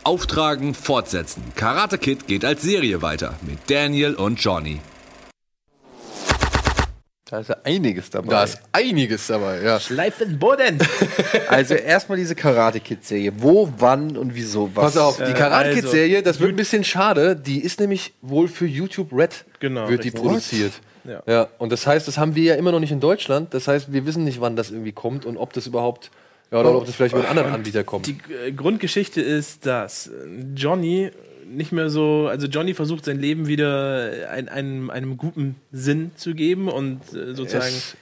Speaker 8: Auftragen, fortsetzen. Karate Kid geht als Serie weiter mit Daniel und Johnny.
Speaker 2: Da ist ja einiges dabei.
Speaker 1: Da ist einiges dabei, ja.
Speaker 3: In Boden!
Speaker 2: Also erstmal diese Karate Kid Serie. Wo, wann und wieso? Was?
Speaker 1: Pass auf, die
Speaker 3: Äh,
Speaker 1: Karate Kid
Speaker 3: also,
Speaker 1: Serie, das wird ein bisschen schade, die ist nämlich wohl für YouTube Red
Speaker 3: Genau,
Speaker 1: wird die
Speaker 3: richtig.
Speaker 1: produziert.
Speaker 3: Ja.
Speaker 1: Ja, und das heißt, das haben wir ja immer noch nicht in Deutschland. Das heißt, wir wissen nicht, wann das irgendwie kommt und ob das überhaupt ja, oder ob das vielleicht über einen anderen Anbieter kommt.
Speaker 3: Die äh, Grundgeschichte ist, dass Johnny nicht mehr so, also Johnny versucht sein Leben wieder ein, einem, einem guten Sinn zu geben und äh, sozusagen
Speaker 1: Es-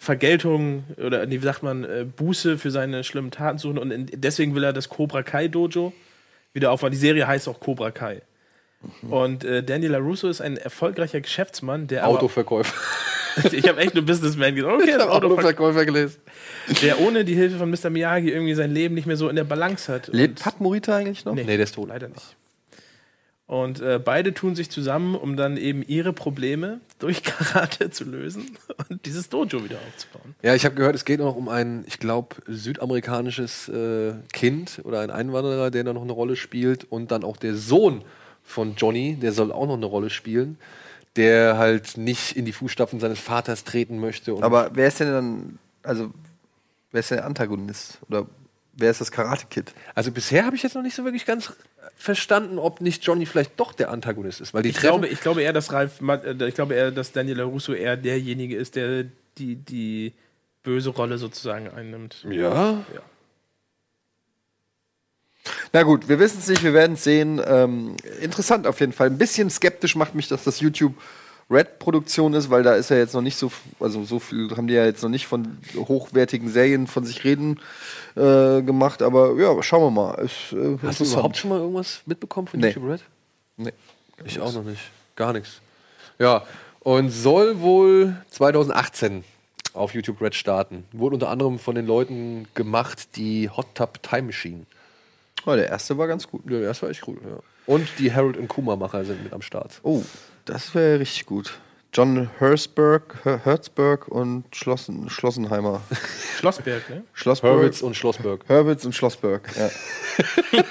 Speaker 3: Vergeltung oder wie sagt man, äh, Buße für seine schlimmen Taten suchen und in, deswegen will er das Cobra Kai Dojo wieder aufbauen. Die Serie heißt auch Cobra Kai. Und äh, Daniel LaRusso ist ein erfolgreicher Geschäftsmann, der
Speaker 1: Autoverkäufer.
Speaker 3: ich habe echt nur Businessman gesagt, okay, das Autoverkäufer,
Speaker 1: Autoverkäufer gelesen.
Speaker 3: der ohne die Hilfe von Mr. Miyagi irgendwie sein Leben nicht mehr so in der Balance hat.
Speaker 2: Lebt Pat Morita eigentlich noch?
Speaker 3: Nee.
Speaker 1: Nee, der ist tot.
Speaker 3: Leider nicht. Und äh, beide tun sich zusammen, um dann eben ihre Probleme durch Karate zu lösen und dieses Dojo wieder aufzubauen.
Speaker 1: Ja, ich habe gehört, es geht noch um ein, ich glaube, südamerikanisches äh, Kind oder ein Einwanderer, der da noch eine Rolle spielt. Und dann auch der Sohn von Johnny, der soll auch noch eine Rolle spielen, der halt nicht in die Fußstapfen seines Vaters treten möchte. Und
Speaker 2: Aber wer ist denn dann, also, wer ist denn der Antagonist? Oder wer ist das Karate Kid?
Speaker 1: also bisher habe ich jetzt noch nicht so wirklich ganz verstanden, ob nicht Johnny vielleicht doch der Antagonist ist. Weil die
Speaker 3: Ich
Speaker 1: treffen.
Speaker 3: glaube, ich glaube eher, dass Ralf, äh, ich glaube eher, dass Daniel Russo eher derjenige ist, der die, die böse Rolle sozusagen einnimmt.
Speaker 1: ja.
Speaker 2: Na gut, wir wissen es nicht, wir werden es sehen. Ähm, interessant auf jeden Fall. Ein bisschen skeptisch macht mich, dass das YouTube Red-Produktion ist, weil da ist ja jetzt noch nicht so, also so viel haben die ja jetzt noch nicht von hochwertigen Serien von sich reden äh, gemacht, aber ja, schauen wir mal. Ist, äh,
Speaker 1: Hast du überhaupt schon mal irgendwas mitbekommen von
Speaker 2: Nee.
Speaker 1: YouTube Red?
Speaker 2: Nee.
Speaker 1: Ich auch noch nicht. Gar nichts. Ja, und soll wohl 2018 auf YouTube Red starten. Wurde unter anderem von den Leuten gemacht, die Hot Tub Time Machine.
Speaker 2: Oh, der erste war ganz gut.
Speaker 1: Ja, das war echt cool. Ja. Und die Harold und Kuma-Macher sind mit am Start.
Speaker 2: Oh, das wäre richtig gut. John Herzberg, Her- Herzberg und Schlossen, Schlossenheimer.
Speaker 3: Schlossberg, ne?
Speaker 2: Schlossberg.
Speaker 1: Hurwitz und Schlossberg.
Speaker 2: Herbitz und Schlossberg. Ja.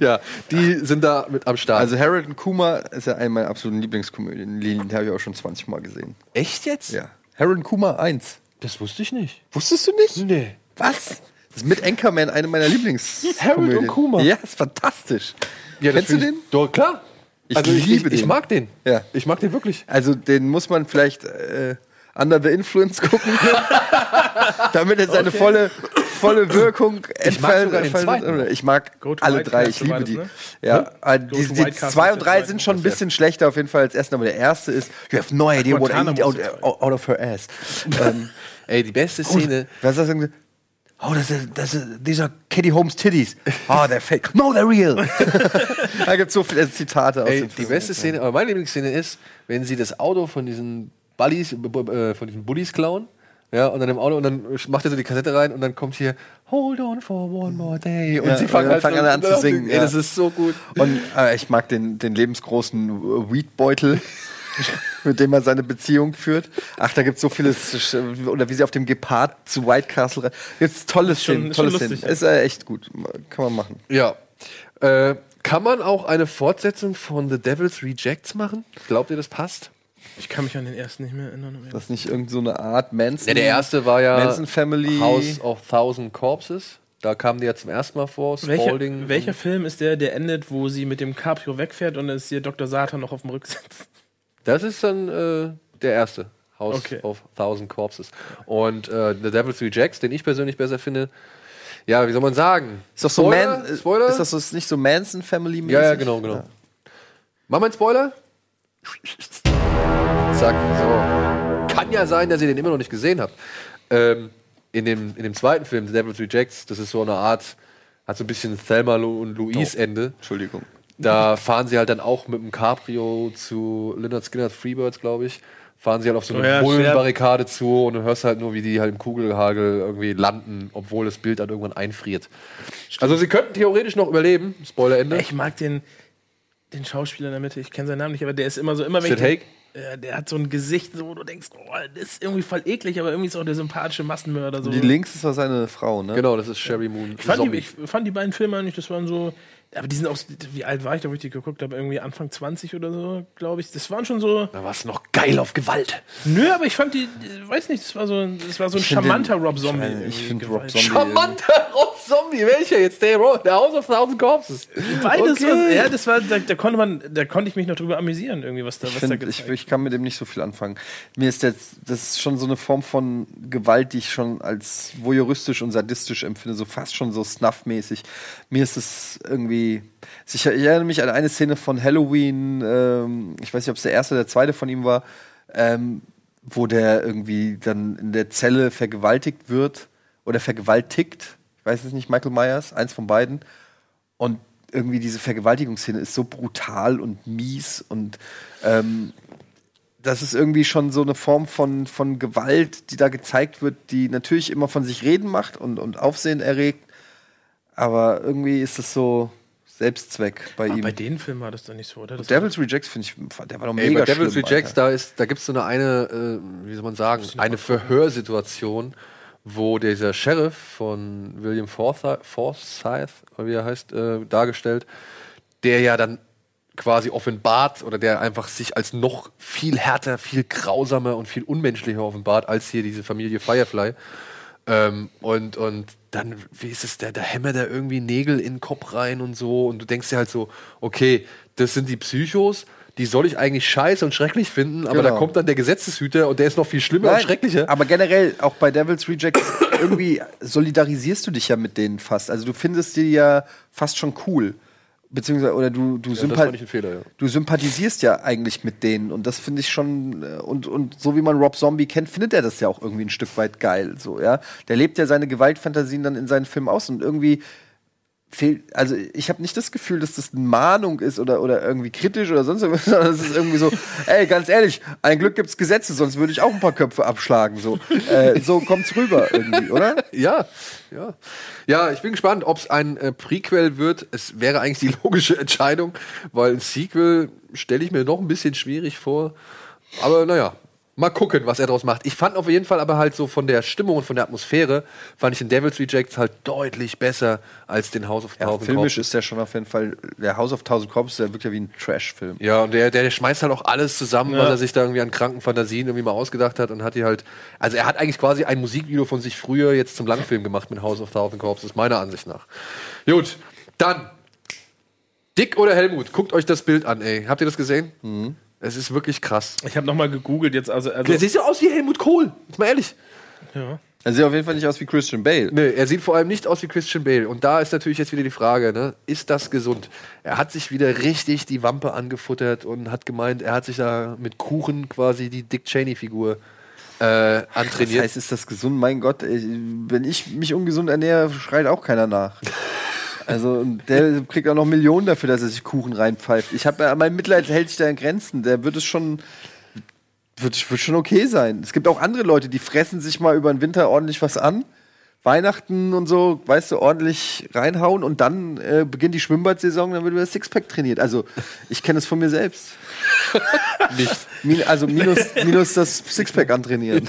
Speaker 1: Ja, die sind da mit am Start.
Speaker 2: Also Harold und Kuma ist ja eine meiner absoluten Lieblingskomödien. Den habe ich auch schon 20 Mal gesehen.
Speaker 1: echt jetzt?
Speaker 2: Ja. Harold und Kuma 1.
Speaker 1: Das wusste ich nicht.
Speaker 2: Wusstest du nicht?
Speaker 1: Nee.
Speaker 2: Was? Das ist mit Anchorman eine meiner Lieblingskomödien.
Speaker 1: Harold und Kuma.
Speaker 2: Ja, ist fantastisch.
Speaker 1: Ja,
Speaker 2: Kennst du den?
Speaker 1: Doch, klar.
Speaker 2: Ich
Speaker 1: also ich,
Speaker 2: liebe
Speaker 1: ich, ich
Speaker 2: den.
Speaker 1: mag den.
Speaker 2: Ja.
Speaker 1: Ich mag den wirklich.
Speaker 2: Also den muss man vielleicht äh, under the influence gucken, damit er seine volle, volle Wirkung entfaltet. Ich mag
Speaker 3: Go to
Speaker 2: alle drei, ich liebe die.
Speaker 3: ne?
Speaker 2: Ja, äh,
Speaker 3: Go
Speaker 2: die, die
Speaker 3: Castle
Speaker 2: zwei und drei sind schon ein bisschen schlechter auf jeden Fall als ersten, aber der erste ist You have no idea what I
Speaker 3: Guantanamo
Speaker 2: out, out of her ass. ähm,
Speaker 1: Ey, die beste Szene.
Speaker 2: was ist das denn? Oh, das ist, das ist, these are Kitty Holmes Titties. Oh, they're fake. No, they're real. da gibt es so viele Zitate aus
Speaker 1: Ey,
Speaker 2: dem
Speaker 1: die
Speaker 2: Film.
Speaker 1: beste Szene, aber meine Lieblingsszene ist, wenn sie das Auto von diesen Bullies, äh, von diesen Bullies klauen. Ja, und dann im Auto und dann macht er so die Kassette rein und dann kommt hier Hold on for one more day und
Speaker 2: Ja,
Speaker 1: sie
Speaker 2: und
Speaker 1: fangen,
Speaker 2: dann
Speaker 1: halt
Speaker 2: fangen alle an zu singen,
Speaker 1: Ey,
Speaker 2: ja.
Speaker 1: das ist so gut.
Speaker 2: Und äh, ich mag den, den lebensgroßen Weedbeutel, mit dem er seine Beziehung führt. Ach, da gibt es so vieles. äh, Oder wie sie auf dem Gepard zu White Castle rein. Gibt's tolle
Speaker 3: schon-
Speaker 2: Szenen.
Speaker 3: ist schon
Speaker 2: Tolle Szenen. Ist äh, echt gut. Kann man machen.
Speaker 1: Ja. Äh, kann man auch eine Fortsetzung von The Devil's Rejects machen? Glaubt ihr, das passt?
Speaker 3: Ich kann mich an den ersten nicht mehr erinnern. um
Speaker 2: Das ist nicht irgend so eine Art Manson.
Speaker 1: Ja, der erste war ja
Speaker 2: Manson Family.
Speaker 1: House of Thousand Corpses. Da kamen die ja zum ersten Mal vor.
Speaker 3: Welcher,
Speaker 1: Spalding.
Speaker 3: welcher Film ist der, der endet, wo sie mit dem Cabrio wegfährt und es ist hier Dr. Satan noch auf dem Rücksitz?
Speaker 1: Das ist dann äh, der erste. House
Speaker 3: Okay.
Speaker 1: of Thousand Corpses. Und äh, The Devil's Rejects, den ich persönlich besser finde. Ja, wie soll man sagen?
Speaker 2: Ist doch so
Speaker 1: Spoiler?
Speaker 2: Man,
Speaker 1: Spoiler?
Speaker 2: Ist das so, ist nicht so Manson Family
Speaker 1: ja, ja, genau, genau. Machen wir einen Spoiler? Zack, so. Kann ja sein, dass ihr den immer noch nicht gesehen habt. Ähm, in, dem, in dem zweiten Film, The Devil's Rejects, das ist so eine Art, hat so ein bisschen Thelma und Louise Ende.
Speaker 2: Entschuldigung.
Speaker 1: Da fahren sie halt dann auch mit dem Cabrio zu Leonard Skinner Freebirds, glaube ich. Fahren sie halt auf so eine
Speaker 3: Oh ja,
Speaker 1: Bullenbarrikade zu und du hörst halt nur, wie die halt im Kugelhagel irgendwie landen, obwohl das Bild dann irgendwann einfriert. Also sie könnten theoretisch noch überleben. Spoilerende.
Speaker 3: Ich mag den, den Schauspieler in der Mitte, ich kenne seinen Namen nicht, aber der ist immer so, immer wenn
Speaker 1: Sid
Speaker 3: ich-
Speaker 1: Haig?
Speaker 3: Ja, der hat so ein Gesicht, so, wo du denkst, oh, das ist irgendwie voll eklig, aber irgendwie ist auch der sympathische Massenmörder. So.
Speaker 2: Die links ist doch seine Frau, ne?
Speaker 1: Genau, das ist Sherry Moon.
Speaker 3: Ich fand, die, ich fand die beiden Filme eigentlich, das waren so, aber die sind auch, wie alt war ich da, wo ich die geguckt habe? Irgendwie Anfang 20 oder so, glaube ich. Das waren schon so,
Speaker 1: da war es noch geil auf Gewalt.
Speaker 3: nö, aber ich fand die, äh, weiß nicht, das war so, das war so ein charmanter
Speaker 2: den-
Speaker 3: Rob Zombie.
Speaker 2: Ich finde Rob. Zombie.
Speaker 1: Charmanter Rob Zombie. Welcher jetzt? Der, der House of Thousand Corpses.
Speaker 3: Beides,
Speaker 1: Okay.
Speaker 3: was, ja, das war, da, da konnte man, da konnte ich mich noch drüber amüsieren, irgendwie, was da, was
Speaker 2: Ich,
Speaker 3: da
Speaker 2: find, ich,
Speaker 3: gezeigt
Speaker 2: ich kann mit dem nicht so viel anfangen. Mir ist jetzt, das ist schon so eine Form von Gewalt, die ich schon als voyeuristisch und sadistisch empfinde, so fast schon so snuff-mäßig. Mir ist es irgendwie. Ich erinnere mich an eine Szene von Halloween, ähm, ich weiß nicht, ob es der erste oder der zweite von ihm war, ähm, wo der irgendwie dann in der Zelle vergewaltigt wird oder vergewaltigt. Ich weiß es nicht, Michael Myers, eins von beiden. Und irgendwie diese Vergewaltigungsszene ist so brutal und mies und ähm, das ist irgendwie schon so eine Form von, von Gewalt, die da gezeigt wird, die natürlich immer von sich reden macht und, und Aufsehen erregt. Aber irgendwie ist es so Selbstzweck bei
Speaker 3: Aber
Speaker 2: ihm.
Speaker 3: bei den Filmen war das doch nicht so, oder? Das
Speaker 2: Devil's Rejects finde ich, der war doch
Speaker 1: Ey,
Speaker 2: mega
Speaker 1: bei Devil's
Speaker 2: schlimm,
Speaker 1: Rejects,
Speaker 2: Alter.
Speaker 1: da, ist, da gibt es so eine, eine äh, wie soll man sagen, eine Verhörsituation, wo dieser Sheriff von William Forsyth, wie er heißt, äh, dargestellt, der ja dann quasi offenbart oder der einfach sich als noch viel härter, viel grausamer und viel unmenschlicher offenbart als hier diese Familie Firefly. Ähm, und, und dann, wie ist es, der, der hämmert da irgendwie Nägel in den Kopf rein und so. Und du denkst dir halt so, okay, das sind die Psychos, die soll ich eigentlich scheiße und schrecklich finden, aber da
Speaker 2: Genau.
Speaker 1: kommt dann der Gesetzeshüter und der ist noch viel schlimmer und
Speaker 2: Nein,
Speaker 1: schrecklicher.
Speaker 2: Aber generell, auch bei Devil's Rejects, irgendwie solidarisierst du dich ja mit denen fast. Also du findest die ja fast schon cool. beziehungsweise oder du du,
Speaker 1: Ja, das
Speaker 2: sympa
Speaker 1: fand ich ein Fehler, ja.
Speaker 2: du sympathisierst ja eigentlich mit denen und das finde ich schon äh, und und so wie man Rob Zombie kennt, findet er das ja auch irgendwie ein Stück weit geil so, ja. Der lebt ja seine Gewaltfantasien dann in seinen Filmen aus und irgendwie fehlt, also ich habe nicht das Gefühl, dass das eine Mahnung ist oder, oder irgendwie kritisch oder sonst irgendwas, sondern es ist irgendwie so, ey, ganz ehrlich, ein Glück gibt's Gesetze, sonst würde ich auch ein paar Köpfe abschlagen. So, äh, so kommt's rüber irgendwie, oder?
Speaker 1: Ja, ja. Ja, ich bin gespannt, ob es ein äh, Prequel wird. Es wäre eigentlich die logische Entscheidung, weil ein Sequel stelle ich mir noch ein bisschen schwierig vor. Aber naja, mal gucken, was er daraus macht. Ich fand auf jeden Fall aber halt so von der Stimmung und von der Atmosphäre, fand ich den Devil's Rejects halt deutlich besser als den House of
Speaker 2: Ja,
Speaker 1: Thousand
Speaker 2: filmisch ist der schon auf jeden Fall, der House of Thousand Corpses, der wirkt ja wie ein Trash-Film.
Speaker 1: Ja, und der, der, schmeißt halt auch alles zusammen, was er sich da irgendwie an kranken Fantasien irgendwie mal ausgedacht hat und hat die halt. Also er hat eigentlich quasi ein Musikvideo von sich früher jetzt zum Langfilm gemacht mit House of Thousand Corpses, meiner Ansicht nach. Gut, dann. Dick oder Helmut, guckt euch das Bild an, ey. Habt ihr das gesehen? Es ist wirklich krass.
Speaker 3: Ich habe nochmal gegoogelt jetzt, also, also
Speaker 1: Der sieht ja aus wie Helmut Kohl, jetzt mal ehrlich.
Speaker 2: Er sieht auf jeden Fall nicht aus wie Christian Bale.
Speaker 1: Nee, er sieht vor allem nicht aus wie Christian Bale. Und da ist natürlich jetzt wieder die Frage, ne? ist das gesund? Er hat sich wieder richtig die Wampe angefuttert und hat gemeint, er hat sich da mit Kuchen quasi die Dick Cheney-Figur äh,
Speaker 2: Das
Speaker 1: antrainiert.
Speaker 2: heißt, ist das gesund? Mein Gott, ey, wenn ich mich ungesund ernähre, schreit auch keiner nach. Also der kriegt auch noch Millionen dafür, dass er sich Kuchen reinpfeift. Ich habe mein Mitleid hält sich da in Grenzen. Der wird es schon wird, wird schon okay sein. Es gibt auch andere Leute, die fressen sich mal über den Winter ordentlich was an. Weihnachten und so, weißt du, ordentlich reinhauen und dann äh, beginnt die Schwimmbadsaison, dann wird über das Sixpack trainiert. Also, ich kenne es von mir selbst.
Speaker 1: nicht.
Speaker 2: Min also minus, minus das Sixpack antrainieren.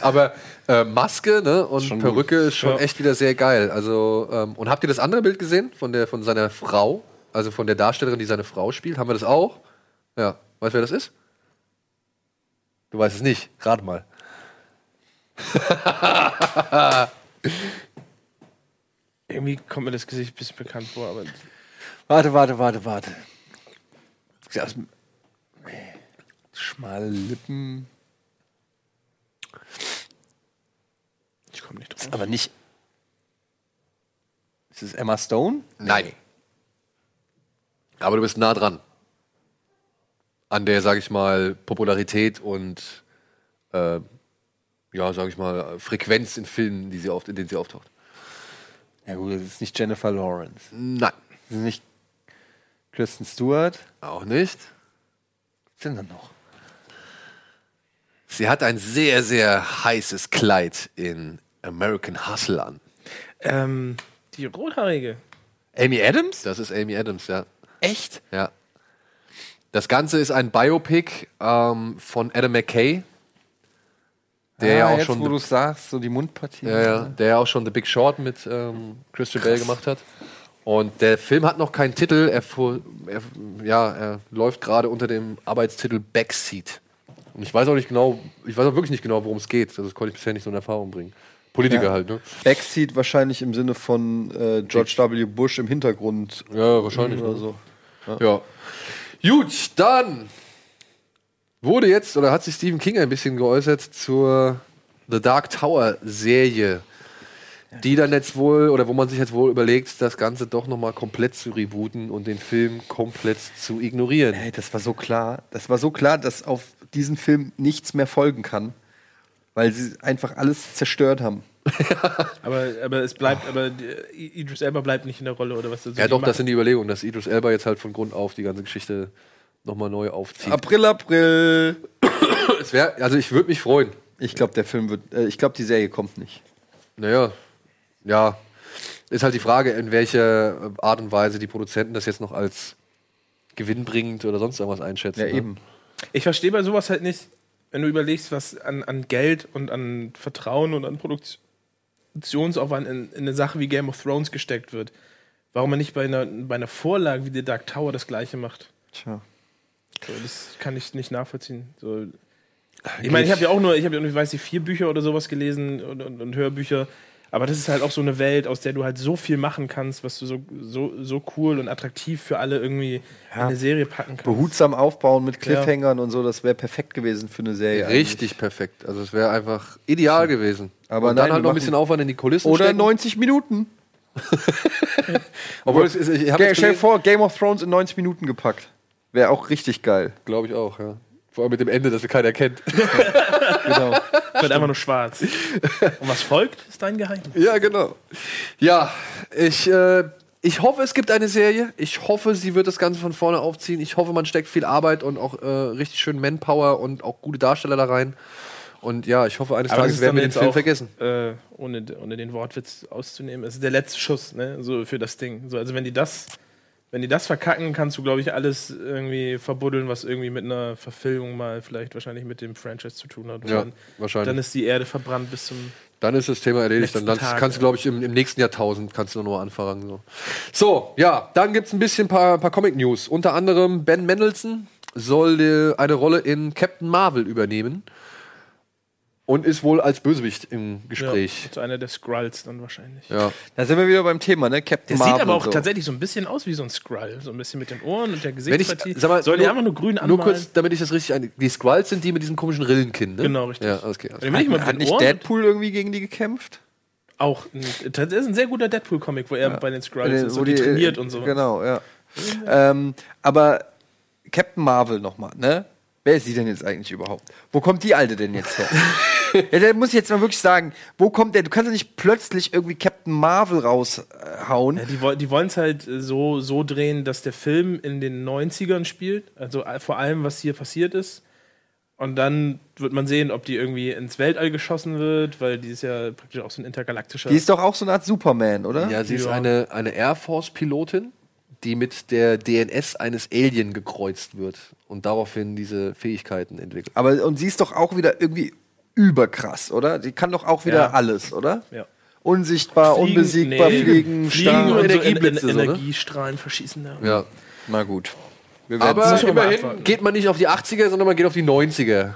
Speaker 1: Aber äh, Maske ne? und
Speaker 2: Schon
Speaker 1: Perücke ist schon
Speaker 3: Ja.
Speaker 1: echt wieder sehr geil. Also, ähm, und habt ihr das andere Bild gesehen von, der, von seiner Frau? Also von der Darstellerin, die seine Frau spielt? Haben wir das auch? Ja. Weißt du, wer das ist? Du weißt es nicht. Rat mal.
Speaker 3: irgendwie kommt mir das Gesicht ein bisschen bekannt vor, aber
Speaker 2: Warte, warte, warte, warte. Schmale Lippen.
Speaker 3: ich komme nicht drauf.
Speaker 2: Aber nicht. Ist es Emma Stone?
Speaker 1: Nein. Aber du bist nah dran. An der, sag ich mal, Popularität und äh, ja, sag ich mal, Frequenz in Filmen, die sie oft, in denen sie auftaucht.
Speaker 2: Ja, gut, das ist nicht Jennifer Lawrence.
Speaker 1: Nein.
Speaker 2: Das ist nicht Kristen Stewart.
Speaker 1: Auch nicht.
Speaker 2: Was sind denn noch?
Speaker 1: Sie hat ein sehr, sehr heißes Kleid in American Hustle an.
Speaker 3: Ähm, die rothaarige.
Speaker 2: Amy Adams?
Speaker 1: Das ist Amy Adams, ja.
Speaker 2: Echt?
Speaker 1: ja. Das Ganze ist ein Biopic ähm, von Adam McKay, der ja auch
Speaker 2: Ah, jetzt,
Speaker 1: schon
Speaker 2: wo du sagst, so die Mundpartie.
Speaker 1: Ja, ja, der ja auch schon The Big Short mit ähm, Christian Bale gemacht hat. Und der Film hat noch keinen Titel. Er, er, ja, er läuft gerade unter dem Arbeitstitel Backseat. Und ich weiß auch nicht genau, ich weiß auch wirklich nicht genau, worum es geht. Also Das konnte ich bisher nicht so in Erfahrung bringen. Politiker
Speaker 2: Ja.
Speaker 1: halt, ne?
Speaker 2: Backseat wahrscheinlich im Sinne von äh, George W. Bush im Hintergrund
Speaker 1: Ja, wahrscheinlich.
Speaker 2: oder
Speaker 1: Ne?
Speaker 2: so.
Speaker 1: Ja. Gut, dann wurde jetzt oder hat sich Stephen King ein bisschen geäußert zur The Dark Tower Serie, die dann jetzt wohl oder wo man sich jetzt wohl überlegt, das Ganze doch noch mal komplett zu rebooten und den Film komplett zu ignorieren.
Speaker 2: Hey, das war so klar. Das war so klar, dass auf diesen Film nichts mehr folgen kann, weil sie einfach alles zerstört haben.
Speaker 3: Aber, aber es bleibt, aber die- Idris Elba bleibt nicht in der Rolle oder was? Also
Speaker 1: Ja, doch,
Speaker 3: machen-
Speaker 1: das sind die Überlegungen, dass Idris Elba jetzt halt von Grund auf die ganze Geschichte noch mal neu aufzieht.
Speaker 2: April, April.
Speaker 1: Es wär, also ich würde mich freuen.
Speaker 2: Ich glaube, der Film wird. Äh, ich glaube, die Serie kommt nicht.
Speaker 1: Naja, ja. Ist halt die Frage, in welcher Art und Weise die Produzenten das jetzt noch als gewinnbringend oder sonst irgendwas einschätzen.
Speaker 2: Ja,
Speaker 1: ne?
Speaker 2: eben.
Speaker 3: Ich verstehe bei sowas halt nicht, wenn du überlegst, was an, an Geld und an Vertrauen und an Produktionsaufwand in, in eine Sache wie Game of Thrones gesteckt wird. Warum man nicht bei einer, bei einer Vorlage wie The Dark Tower das gleiche macht.
Speaker 2: Tja.
Speaker 3: So, das kann ich nicht nachvollziehen. So, ich meine, ich habe ja auch nur, ich habe ja ich weiß nicht, vier Bücher oder sowas gelesen und, und, und Hörbücher. Aber das ist halt auch so eine Welt, aus der du halt so viel machen kannst, was du so, so, so cool und attraktiv für alle irgendwie in eine Serie packen kannst.
Speaker 2: Behutsam aufbauen mit Cliffhangern und so, das wäre perfekt gewesen für eine Serie.
Speaker 1: Richtig perfekt. Also es wäre einfach ideal gewesen.
Speaker 2: Aber
Speaker 1: und dann
Speaker 2: nein,
Speaker 1: halt
Speaker 2: wir
Speaker 1: noch ein bisschen Aufwand in die Kulissen
Speaker 2: eigentlich. Oder
Speaker 1: stecken.
Speaker 2: 90 Minuten.
Speaker 1: Obwohl, es ist, ich jetzt
Speaker 2: stell dir vor, Game of Thrones in 90 Minuten gepackt. Wäre auch richtig geil.
Speaker 1: Glaube ich auch, ja. Vor allem mit dem Ende, das keiner kennt.
Speaker 2: Genau.
Speaker 3: Wird einfach nur schwarz. Und was folgt, ist dein Geheimnis.
Speaker 1: ja, genau. Ja, ich, äh, ich hoffe, es gibt eine Serie. Ich hoffe, sie wird das Ganze von vorne aufziehen. Ich hoffe, man steckt viel Arbeit und auch äh, richtig schön Manpower und auch gute Darsteller da rein. Und ja, ich hoffe, eines
Speaker 3: Aber
Speaker 1: Tages werden wir den Film
Speaker 3: auch,
Speaker 1: vergessen.
Speaker 3: Äh, ohne, ohne den Wortwitz auszunehmen, es ist der letzte Schuss, ne? So für das Ding. So, also wenn die das, wenn die das verkacken, kannst du, glaube ich, alles irgendwie verbuddeln, was irgendwie mit einer Verfilmung mal vielleicht wahrscheinlich mit dem Franchise zu tun hat. Und
Speaker 1: Ja,
Speaker 3: dann,
Speaker 1: wahrscheinlich.
Speaker 3: dann ist die Erde verbrannt bis zum.
Speaker 1: Dann ist das Thema erledigt. Dann,
Speaker 3: Tag,
Speaker 1: kannst du, glaube ich, im, im nächsten Jahrtausend kannst du noch mal anfangen. So, so ja, dann gibt es ein bisschen paar, paar Comic-News. Unter anderem Ben Mendelsohn soll eine Rolle in Captain Marvel übernehmen und ist wohl als Bösewicht im Gespräch.
Speaker 3: Ja, zu einer der Skrulls dann wahrscheinlich.
Speaker 1: Ja.
Speaker 2: Da sind wir wieder beim Thema, ne? Captain
Speaker 3: Der
Speaker 2: Marvel.
Speaker 3: sieht aber auch
Speaker 2: so.
Speaker 3: tatsächlich so ein bisschen aus wie so ein Skrull. So ein bisschen mit den Ohren und der Gesichtspartie. Soll die einfach nur grün anmalen?
Speaker 1: Nur kurz, damit ich das richtig ein. Die Skrulls sind die mit diesem komischen Rillenkinn, ne?
Speaker 3: Genau, richtig.
Speaker 1: Ja,
Speaker 3: ich mal mit
Speaker 2: Hat
Speaker 3: den
Speaker 2: nicht
Speaker 3: Ohren.
Speaker 2: Deadpool irgendwie gegen die gekämpft?
Speaker 3: Auch. ein- Das ist ein sehr guter Deadpool-Comic, wo er bei den Skrulls
Speaker 2: Äh,
Speaker 3: ist und die trainiert und so.
Speaker 2: Genau, ja. ähm, aber Captain Marvel nochmal, ne? Wer ist sie denn jetzt eigentlich überhaupt? Wo kommt die Alte denn jetzt her? ja, der muss ich jetzt mal wirklich sagen, wo kommt der? Du kannst ja nicht plötzlich irgendwie Captain Marvel raushauen.
Speaker 3: Ja, die, die wollen es halt so, so drehen, dass der Film in den 90ern spielt. Also vor allem, was hier passiert ist. Und dann wird man sehen, ob die irgendwie ins Weltall geschossen wird, weil die ist ja praktisch auch so ein intergalaktischer.
Speaker 2: Die ist doch auch so eine Art Superman, oder?
Speaker 1: Ja, sie ist eine, eine Air Force-Pilotin, die mit der DNS eines Alien gekreuzt wird und daraufhin diese Fähigkeiten entwickelt.
Speaker 2: Aber und sie ist doch auch wieder irgendwie überkrass, oder? Die kann doch auch wieder
Speaker 3: Ja.
Speaker 2: alles, oder?
Speaker 3: ja.
Speaker 2: Unsichtbar,
Speaker 3: Fliegen-
Speaker 2: unbesiegbar,
Speaker 3: nee,
Speaker 2: fliegen,
Speaker 3: Fliegen
Speaker 2: starr.
Speaker 1: nur
Speaker 3: und so
Speaker 1: Energieblitze,
Speaker 3: Ener-
Speaker 1: so, ne?
Speaker 3: Energiestrahlen verschießen da.
Speaker 1: Ja.
Speaker 2: Na gut. Wir werden
Speaker 1: Aber immerhin geht man nicht auf die 80er, sondern man geht auf die 90er.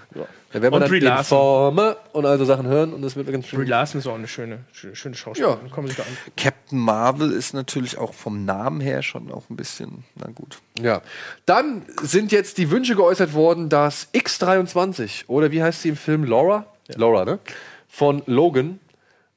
Speaker 1: Da werden wir
Speaker 3: Und
Speaker 1: dann
Speaker 3: Brie.
Speaker 1: Informer und all so Sachen hören und das wird ganz
Speaker 3: Brie
Speaker 1: schön.
Speaker 3: Larson ist auch eine schöne, schöne, schöne Schauspielerin.
Speaker 1: Ja.
Speaker 3: Kommen Sie da an.
Speaker 2: Captain Marvel ist natürlich auch vom Namen her schon auch ein bisschen, na gut.
Speaker 1: Ja. Dann sind jetzt die Wünsche geäußert worden, dass X23 oder wie heißt sie im Film Laura? Laura, ne? Von Logan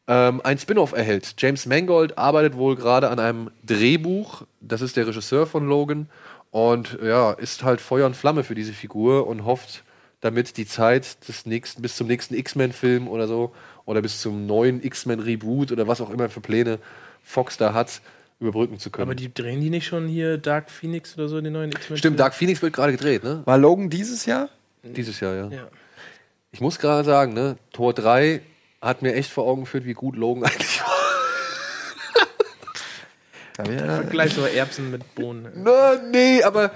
Speaker 1: ähm, ein Spin-off erhält. James Mangold arbeitet wohl gerade an einem Drehbuch. Das ist der Regisseur von Logan und ja, ist halt Feuer und Flamme für diese Figur und hofft damit die Zeit des nächsten bis zum nächsten X-Men-Film oder so oder bis zum neuen X-Men-Reboot oder was auch immer für Pläne Fox da hat, überbrücken zu können.
Speaker 3: Aber die drehen die nicht schon hier Dark Phoenix oder so, den neuen X-Men?
Speaker 1: Stimmt, Dark Phoenix wird gerade gedreht, ne?
Speaker 2: War Logan dieses Jahr?
Speaker 1: Dieses Jahr, ja.
Speaker 3: Ja.
Speaker 1: Ich muss gerade sagen, ne, Tor 3 hat mir echt vor Augen geführt, wie gut Logan eigentlich war.
Speaker 3: Vergleich so Erbsen mit Bohnen.
Speaker 1: Na, nee, aber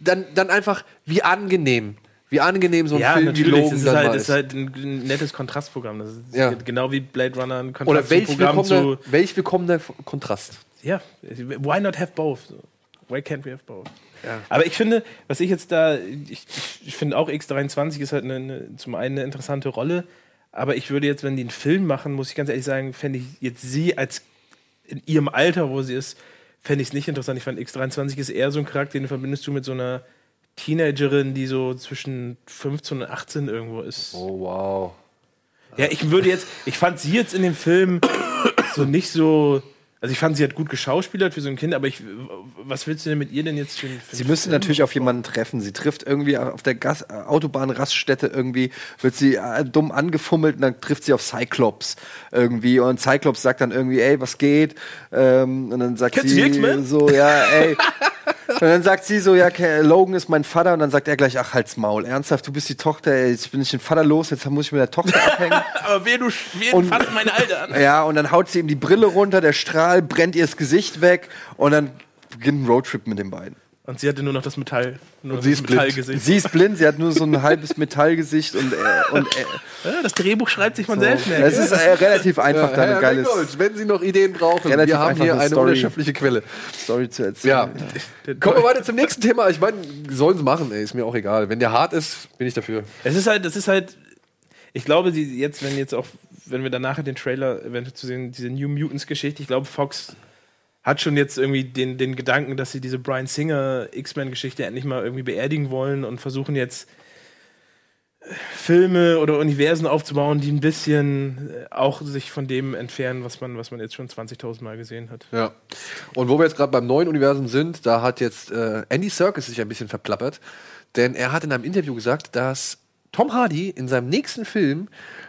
Speaker 1: dann, dann einfach, wie angenehm. Wie angenehm so ein
Speaker 3: Ja,
Speaker 1: Film wie
Speaker 3: natürlich.
Speaker 1: Logan
Speaker 3: Das ist, halt,
Speaker 1: ist.
Speaker 3: ist halt ein, nettes Kontrastprogramm. Das ist
Speaker 1: Ja.
Speaker 3: genau wie Blade Runner ein
Speaker 1: Oder welch
Speaker 3: Kontrastprogramm
Speaker 1: willkommener, welch willkommener Kontrast.
Speaker 3: Ja, why not have both? Why can't we have both? Aber ich finde, was ich jetzt da, ich, ich, ich finde auch X23 ist halt eine, eine, zum einen eine interessante Rolle, aber ich würde jetzt, wenn die einen Film machen, muss ich ganz ehrlich sagen, fände ich jetzt sie als in ihrem Alter, wo sie ist, fände ich es nicht interessant. Ich fand X23 ist eher so ein Charakter, den verbindest du mit so einer Teenagerin, die so zwischen 15 und 18 irgendwo ist.
Speaker 1: Oh, wow.
Speaker 3: Ja, ich würde jetzt, ich fand sie jetzt in dem Film so nicht so. Also ich fand, sie hat gut geschauspielert für so ein Kind, aber ich, was willst du denn mit ihr denn jetzt für, für
Speaker 2: Sie
Speaker 3: Film?
Speaker 2: natürlich auf jemanden treffen. Sie trifft irgendwie auf der Gas Autobahnraststätte irgendwie, wird sie äh, dumm angefummelt und dann trifft sie auf Cyclops irgendwie und Cyclops sagt dann irgendwie, ey, was geht? Ähm, und dann sagt
Speaker 3: Kennst
Speaker 2: sie so, ja, ey. und dann sagt sie so, ja, Logan ist mein Vater und dann sagt er gleich, ach, halt's Maul. Ernsthaft, du bist die Tochter, ey, jetzt bin ich den Vater los, jetzt muss ich mit der Tochter abhängen.
Speaker 3: Aber wer du wer
Speaker 2: Und-
Speaker 3: fasst meine Alte an?
Speaker 2: Ja, und dann haut sie ihm die Brille runter, der Strahl brennt ihr das Gesicht weg und dann beginnt ein Roadtrip mit den beiden.
Speaker 3: Und sie hatte nur noch das Metall, nur noch
Speaker 1: sie
Speaker 3: das
Speaker 1: ist blind.
Speaker 3: Metallgesicht.
Speaker 2: Sie ist blind, sie hat nur so ein halbes Metallgesicht und, äh, und äh,
Speaker 3: Ja, das Drehbuch schreibt sich von selbst.
Speaker 2: es ist äh, relativ einfach, da
Speaker 1: Herr
Speaker 2: ein geiles
Speaker 1: Mangold, wenn Sie noch Ideen brauchen,
Speaker 2: Relativ
Speaker 1: wir haben hier
Speaker 2: eine Story.
Speaker 1: unerschöpfliche Quelle.
Speaker 2: Story zu erzählen.
Speaker 1: Ja. Kommen wir weiter zum nächsten Thema. Ich meine, sollen sie machen, ey, ist mir auch egal. Wenn der hart ist, bin ich dafür.
Speaker 3: Es ist halt, es ist halt, ich glaube, die jetzt, wenn jetzt auch, wenn wir dann nachher den Trailer eventuell zu sehen, diese New Mutants Geschichte, ich glaube, Fox hat schon jetzt irgendwie den, den Gedanken, dass sie diese Brian Singer X-Men Geschichte endlich mal irgendwie beerdigen wollen und versuchen jetzt äh, Filme oder Universen aufzubauen, die ein bisschen äh, auch sich von dem entfernen, was man, was man jetzt schon 20.000 Mal gesehen hat.
Speaker 1: Ja. Und wo wir jetzt gerade beim neuen Universum sind, da hat jetzt äh, Andy Serkis sich ein bisschen verplappert, denn er hat in einem Interview gesagt, dass Tom Hardy in seinem nächsten Film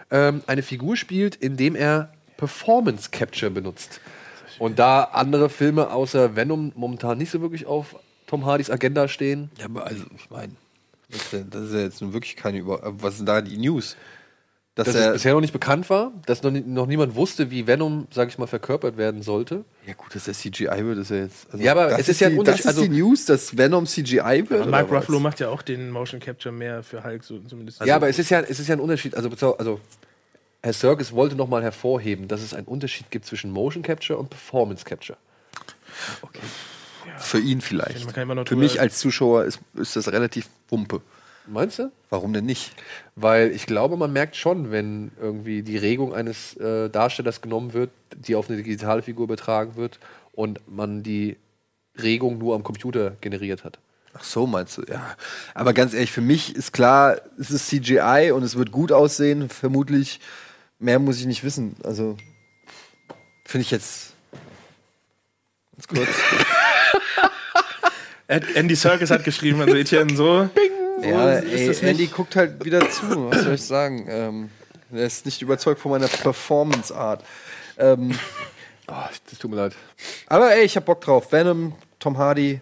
Speaker 1: ähm, eine Figur spielt, in dem er Performance Capture benutzt. Und da andere Filme außer Venom momentan nicht so wirklich auf Tom Hardys Agenda stehen.
Speaker 2: Ja, aber also, ich meine, das, ist ja- das ist ja jetzt nun wirklich keine Über. Was sind da die News? Dass
Speaker 1: Dass
Speaker 2: er,
Speaker 1: es bisher noch nicht bekannt war, dass noch, nie- noch niemand wusste, wie Venom, sag ich mal, verkörpert werden sollte.
Speaker 2: ja gut, dass er CGI wird, ist ja jetzt. also
Speaker 1: Ja, aber
Speaker 2: das
Speaker 1: es ist ja ein
Speaker 2: die,
Speaker 1: Unterschied,
Speaker 2: Das ist
Speaker 1: also-
Speaker 2: die News, dass Venom CGI wird.
Speaker 3: Aber Mark? Ruffalo macht ja auch den Motion Capture mehr für Hulk, so zumindest.
Speaker 1: ja, aber es ist ja, es ist ja ein Unterschied. Also, also Herr Serkis wollte noch mal hervorheben, dass es einen Unterschied gibt zwischen Motion Capture und Performance Capture.
Speaker 2: Für ihn vielleicht. Für mich als Zuschauer ist, ist das relativ Wumpe.
Speaker 1: Meinst du?
Speaker 2: Warum denn nicht?
Speaker 1: Weil ich glaube, man merkt schon, wenn irgendwie die Regung eines äh, Darstellers genommen wird, die auf eine digitale Figur übertragen wird und man die Regung nur am Computer generiert hat.
Speaker 2: Ach so, meinst du? Ja. Aber ganz ehrlich, für mich ist klar, es ist CGI und es wird gut aussehen. Vermutlich mehr muss ich nicht wissen. Also finde ich jetzt ganz kurz.
Speaker 3: Andy Serkis hat geschrieben, also Etienne so.
Speaker 2: ja,
Speaker 3: ist
Speaker 2: ey, Andy guckt halt wieder zu. Was soll ich sagen? Ähm, er ist nicht überzeugt von meiner Performance-Art. Ähm,
Speaker 1: Oh, das tut mir leid.
Speaker 2: aber ey, ich hab Bock drauf. Venom, Tom Hardy,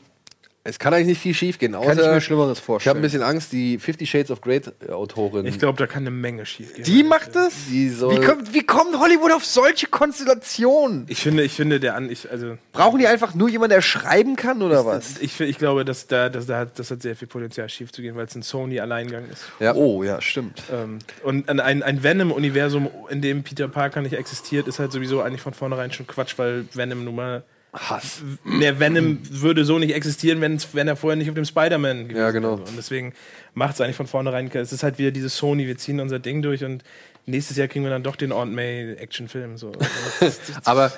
Speaker 1: Es kann eigentlich nicht viel schief gehen,
Speaker 2: kann ich
Speaker 1: außer
Speaker 2: mir Schlimmeres
Speaker 1: ich habe
Speaker 2: vorstellen.
Speaker 1: ein bisschen Angst, die Fifty Shades of Grey Autorin.
Speaker 3: Ich glaube, da kann eine Menge schief gehen.
Speaker 2: die macht das?
Speaker 1: Die soll-
Speaker 2: wie, kommt, wie kommt Hollywood auf solche Konstellationen?
Speaker 3: Ich finde, ich finde, der an, ich, also,
Speaker 2: Brauchen die einfach nur jemanden, der schreiben kann oder was?
Speaker 3: ich, fi- ich glaube, dass da, dass da hat, das hat sehr viel Potenzial schief zu gehen, weil es ein Sony-Alleingang ist.
Speaker 1: Ja.
Speaker 2: Oh, ja, stimmt.
Speaker 3: Ähm, und ein, ein, ein Venom-Universum, in dem Peter Parker nicht existiert, ist halt sowieso eigentlich von vornherein schon Quatsch, weil Venom nun mal.
Speaker 1: Hass.
Speaker 3: Der Venom würde so nicht existieren, wenn er vorher nicht auf dem Spider-Man gewesen
Speaker 1: Ja, genau.
Speaker 3: wäre. Und deswegen macht es eigentlich von vornherein. Es ist halt wieder dieses Sony, wir ziehen unser Ding durch und nächstes Jahr kriegen wir dann doch den Aunt May-Actionfilm. So. Das ist-
Speaker 1: Aber,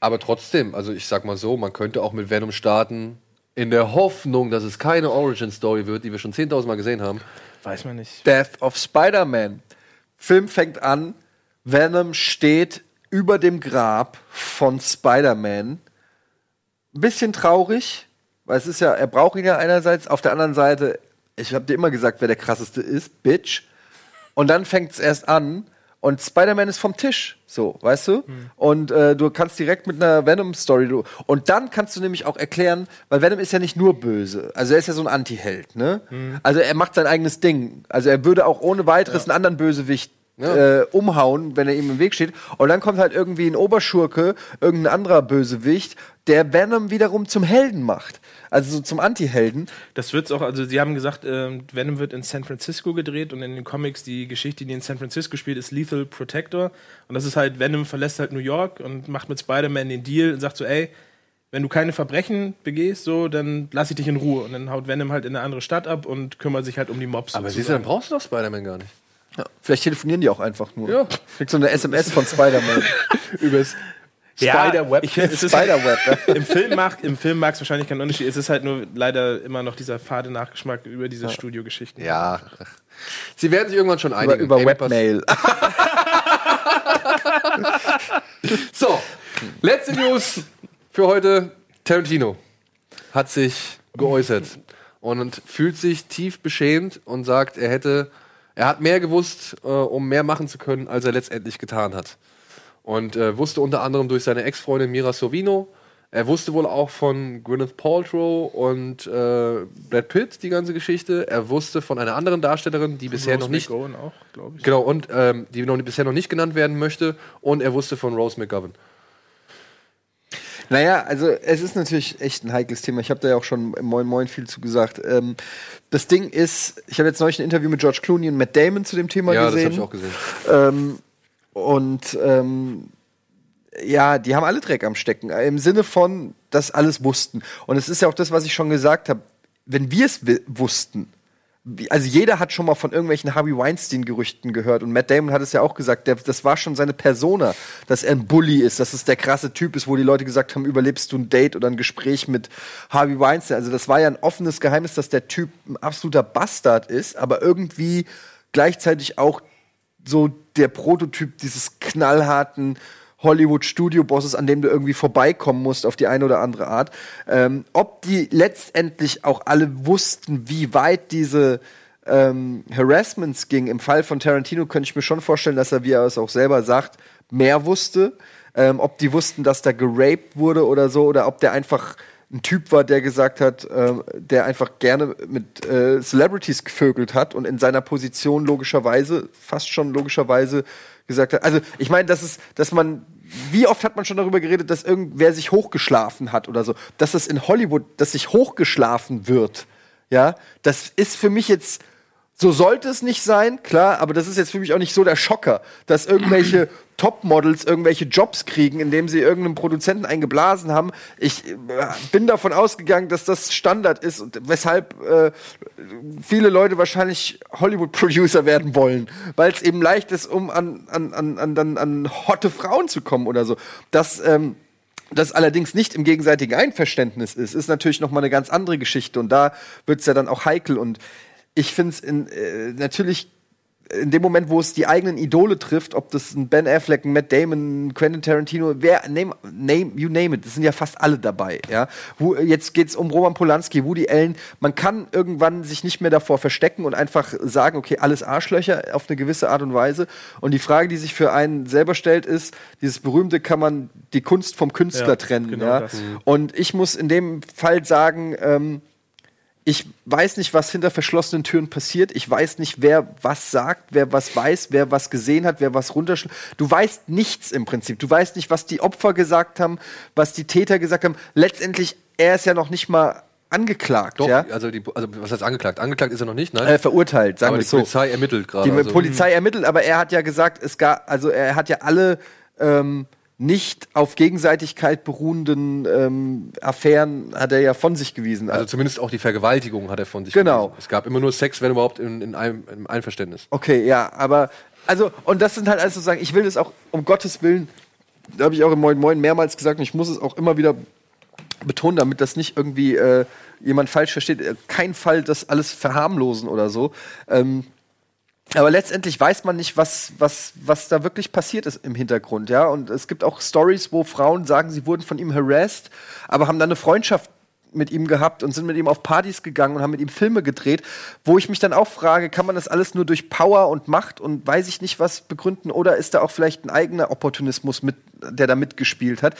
Speaker 1: aber trotzdem, also ich sag mal so, man könnte auch mit Venom starten, in der Hoffnung, dass es keine Origin-Story wird, die wir schon 10.000 Mal gesehen haben.
Speaker 3: weiß man nicht.
Speaker 2: Death of Spider-Man. Film fängt an, Venom steht über dem Grab von Spider-Man. Ein bisschen traurig, weil es ist ja, er braucht ihn ja einerseits, auf der anderen Seite, ich habe dir immer gesagt, wer der krasseste ist, Bitch. Und dann fängt es erst an und Spider-Man ist vom Tisch, so, weißt du? Und äh, du kannst direkt mit einer Venom-Story, und dann kannst du nämlich auch erklären, weil Venom ist ja nicht nur böse, also er ist ja so ein Anti-Held, ne? Also er macht sein eigenes Ding. Also er würde auch ohne weiteres einen anderen Bösewicht äh, umhauen, wenn er ihm im Weg steht. Und dann kommt halt irgendwie ein Oberschurke, irgendein anderer Bösewicht, der Venom wiederum zum Helden macht. Also so zum Anti-Helden.
Speaker 3: Das wird's auch, also sie haben gesagt, ähm, Venom wird in San Francisco gedreht und in den Comics die Geschichte, die in San Francisco spielt, ist Lethal Protector. Und das ist halt, Venom verlässt halt New York und macht mit Spider-Man den Deal und sagt so, ey, wenn du keine Verbrechen begehst, so, dann lass ich dich in Ruhe. Und dann haut Venom halt in eine andere Stadt ab und kümmert sich halt um die Mobs.
Speaker 1: Aber siehst du,
Speaker 3: sozusagen.
Speaker 1: dann brauchst du doch Spider-Man gar nicht.
Speaker 2: Ja, vielleicht telefonieren die auch einfach nur.
Speaker 1: Ja.
Speaker 2: Kriegt so eine SMS von Spider-Man.
Speaker 1: Übers
Speaker 3: Ja,
Speaker 1: Spider-Web.
Speaker 3: ich es ist-
Speaker 2: Spider-Web.
Speaker 3: Im Film mag im Film mag's wahrscheinlich keinen Unterschied. Es ist halt nur leider immer noch dieser fade Nachgeschmack über diese Studiogeschichten.
Speaker 1: Ja. Sie werden sich irgendwann schon
Speaker 2: über
Speaker 1: einigen.
Speaker 2: über
Speaker 1: pass-
Speaker 2: Webmail.
Speaker 1: So, letzte News für heute. Tarantino hat sich geäußert und fühlt sich tief beschämt und sagt, er hätte, er hat mehr gewusst, äh, um mehr machen zu können, als er letztendlich getan hat. Und äh, wusste unter anderem durch seine Ex-Freundin Mira Sorvino. Er wusste wohl auch von Gwyneth Paltrow und äh, Brad Pitt die ganze Geschichte. Er wusste von einer anderen Darstellerin, die bisher
Speaker 3: Rose
Speaker 1: noch nicht
Speaker 3: McGowan auch, glaube ich.
Speaker 1: Genau, und ähm, die noch, bisher noch nicht genannt werden möchte. Und er wusste von Rose McGovern.
Speaker 2: Naja, also es ist natürlich echt ein heikles Thema. Ich habe da ja auch schon im Moin Moin viel zu gesagt. Ähm, das Ding ist, ich habe jetzt neulich ein Interview mit George Clooney und Matt Damon zu dem Thema
Speaker 1: Ja, das
Speaker 2: gesehen.
Speaker 1: habe ich auch gesehen.
Speaker 2: Ähm, und ähm, ja, die haben alle Dreck am Stecken. Im Sinne von, dass alles wussten. Und es ist ja auch das, was ich schon gesagt habe. Wenn wir es wussten, also jeder hat schon mal von irgendwelchen Harvey Weinstein-Gerüchten gehört. Und Matt Damon hat es ja auch gesagt, der, das war schon seine Persona, dass er ein Bully ist, dass es der krasse Typ ist, wo die Leute gesagt haben, überlebst du ein Date oder ein Gespräch mit Harvey Weinstein. Also das war ja ein offenes Geheimnis, dass der Typ ein absoluter Bastard ist, aber irgendwie gleichzeitig auch so der Prototyp dieses knallharten Hollywood-Studio-Bosses, an dem du irgendwie vorbeikommen musst auf die eine oder andere Art. Ähm, ob die letztendlich auch alle wussten, wie weit diese ähm, Harassments ging. Im Fall von Tarantino könnte ich mir schon vorstellen, dass er, wie er es auch selber sagt, mehr wusste. Ähm, ob die wussten, dass da geraped wurde oder so, oder ob der einfach ein Typ war, der gesagt hat, äh, der einfach gerne mit äh, Celebrities gevögelt hat und in seiner Position logischerweise, fast schon logischerweise gesagt hat. Also ich meine, das ist, dass man, wie oft hat man schon darüber geredet, dass irgendwer sich hochgeschlafen hat oder so, dass es in Hollywood, dass sich hochgeschlafen wird. Ja, das ist für mich jetzt so sollte es nicht sein, klar, aber das ist jetzt für mich auch nicht so der Schocker, dass irgendwelche Topmodels irgendwelche Jobs kriegen, indem sie irgendeinen Produzenten eingeblasen haben. Ich äh, bin davon ausgegangen, dass das Standard ist und weshalb äh, viele Leute wahrscheinlich Hollywood-Producer werden wollen, weil es eben leicht ist, um an, an, an, an, an, an hotte Frauen zu kommen oder so. Das ähm, das allerdings nicht im gegenseitigen Einverständnis ist, ist natürlich noch mal eine ganz andere Geschichte und da wird es ja dann auch heikel und ich finde es äh, natürlich in dem Moment, wo es die eigenen Idole trifft, ob das ein Ben Affleck, ein Matt Damon, Quentin Tarantino, wer, name, name, you name it, das sind ja fast alle dabei, ja. Wo, jetzt geht's um Roman Polanski, Woody Allen. Man kann irgendwann sich nicht mehr davor verstecken und einfach sagen, okay, alles Arschlöcher auf eine gewisse Art und Weise. Und die Frage, die sich für einen selber stellt, ist, dieses berühmte, kann man die Kunst vom Künstler
Speaker 3: Ja,
Speaker 2: trennen,
Speaker 3: genau
Speaker 2: ja.
Speaker 3: das.
Speaker 2: Und ich muss in dem Fall sagen, ähm, ich weiß nicht, was hinter verschlossenen Türen passiert. Ich weiß nicht, wer was sagt, wer was weiß, wer was gesehen hat, wer was runterschlägt. Du weißt nichts im Prinzip. Du weißt nicht, was die Opfer gesagt haben, was die Täter gesagt haben. Letztendlich, er ist ja noch nicht mal angeklagt,
Speaker 1: Doch,
Speaker 2: ja?
Speaker 1: also, die, also was heißt angeklagt? Angeklagt ist er noch nicht, nein?
Speaker 2: Äh, verurteilt, sagen
Speaker 1: aber
Speaker 2: wir
Speaker 1: die
Speaker 2: so.
Speaker 1: Polizei ermittelt gerade.
Speaker 2: Die
Speaker 1: also.
Speaker 2: Polizei ermittelt, aber er hat ja gesagt, es gab, also er hat ja alle ähm, nicht auf Gegenseitigkeit beruhenden ähm, Affären hat er ja von sich gewiesen.
Speaker 1: Also zumindest auch die Vergewaltigung hat er von sich
Speaker 2: Genau.
Speaker 1: gewiesen. Es gab immer nur Sex, wenn überhaupt in, in einem im Einverständnis.
Speaker 2: Okay, ja, aber also und das sind halt also sagen, ich will das auch um Gottes willen, da habe ich auch im Moin Moin mehrmals gesagt und ich muss es auch immer wieder betonen, damit das nicht irgendwie äh, jemand falsch versteht. Äh, Kein Fall das alles verharmlosen oder so. Ähm, aber letztendlich weiß man nicht, was, was, was da wirklich passiert ist im Hintergrund, ja. Und es gibt auch Stories, wo Frauen sagen, sie wurden von ihm harassed, aber haben dann eine Freundschaft mit ihm gehabt und sind mit ihm auf Partys gegangen und haben mit ihm Filme gedreht, wo ich mich dann auch frage, kann man das alles nur durch Power und Macht und weiß ich nicht was begründen oder ist da auch vielleicht ein eigener Opportunismus mit, der da mitgespielt hat?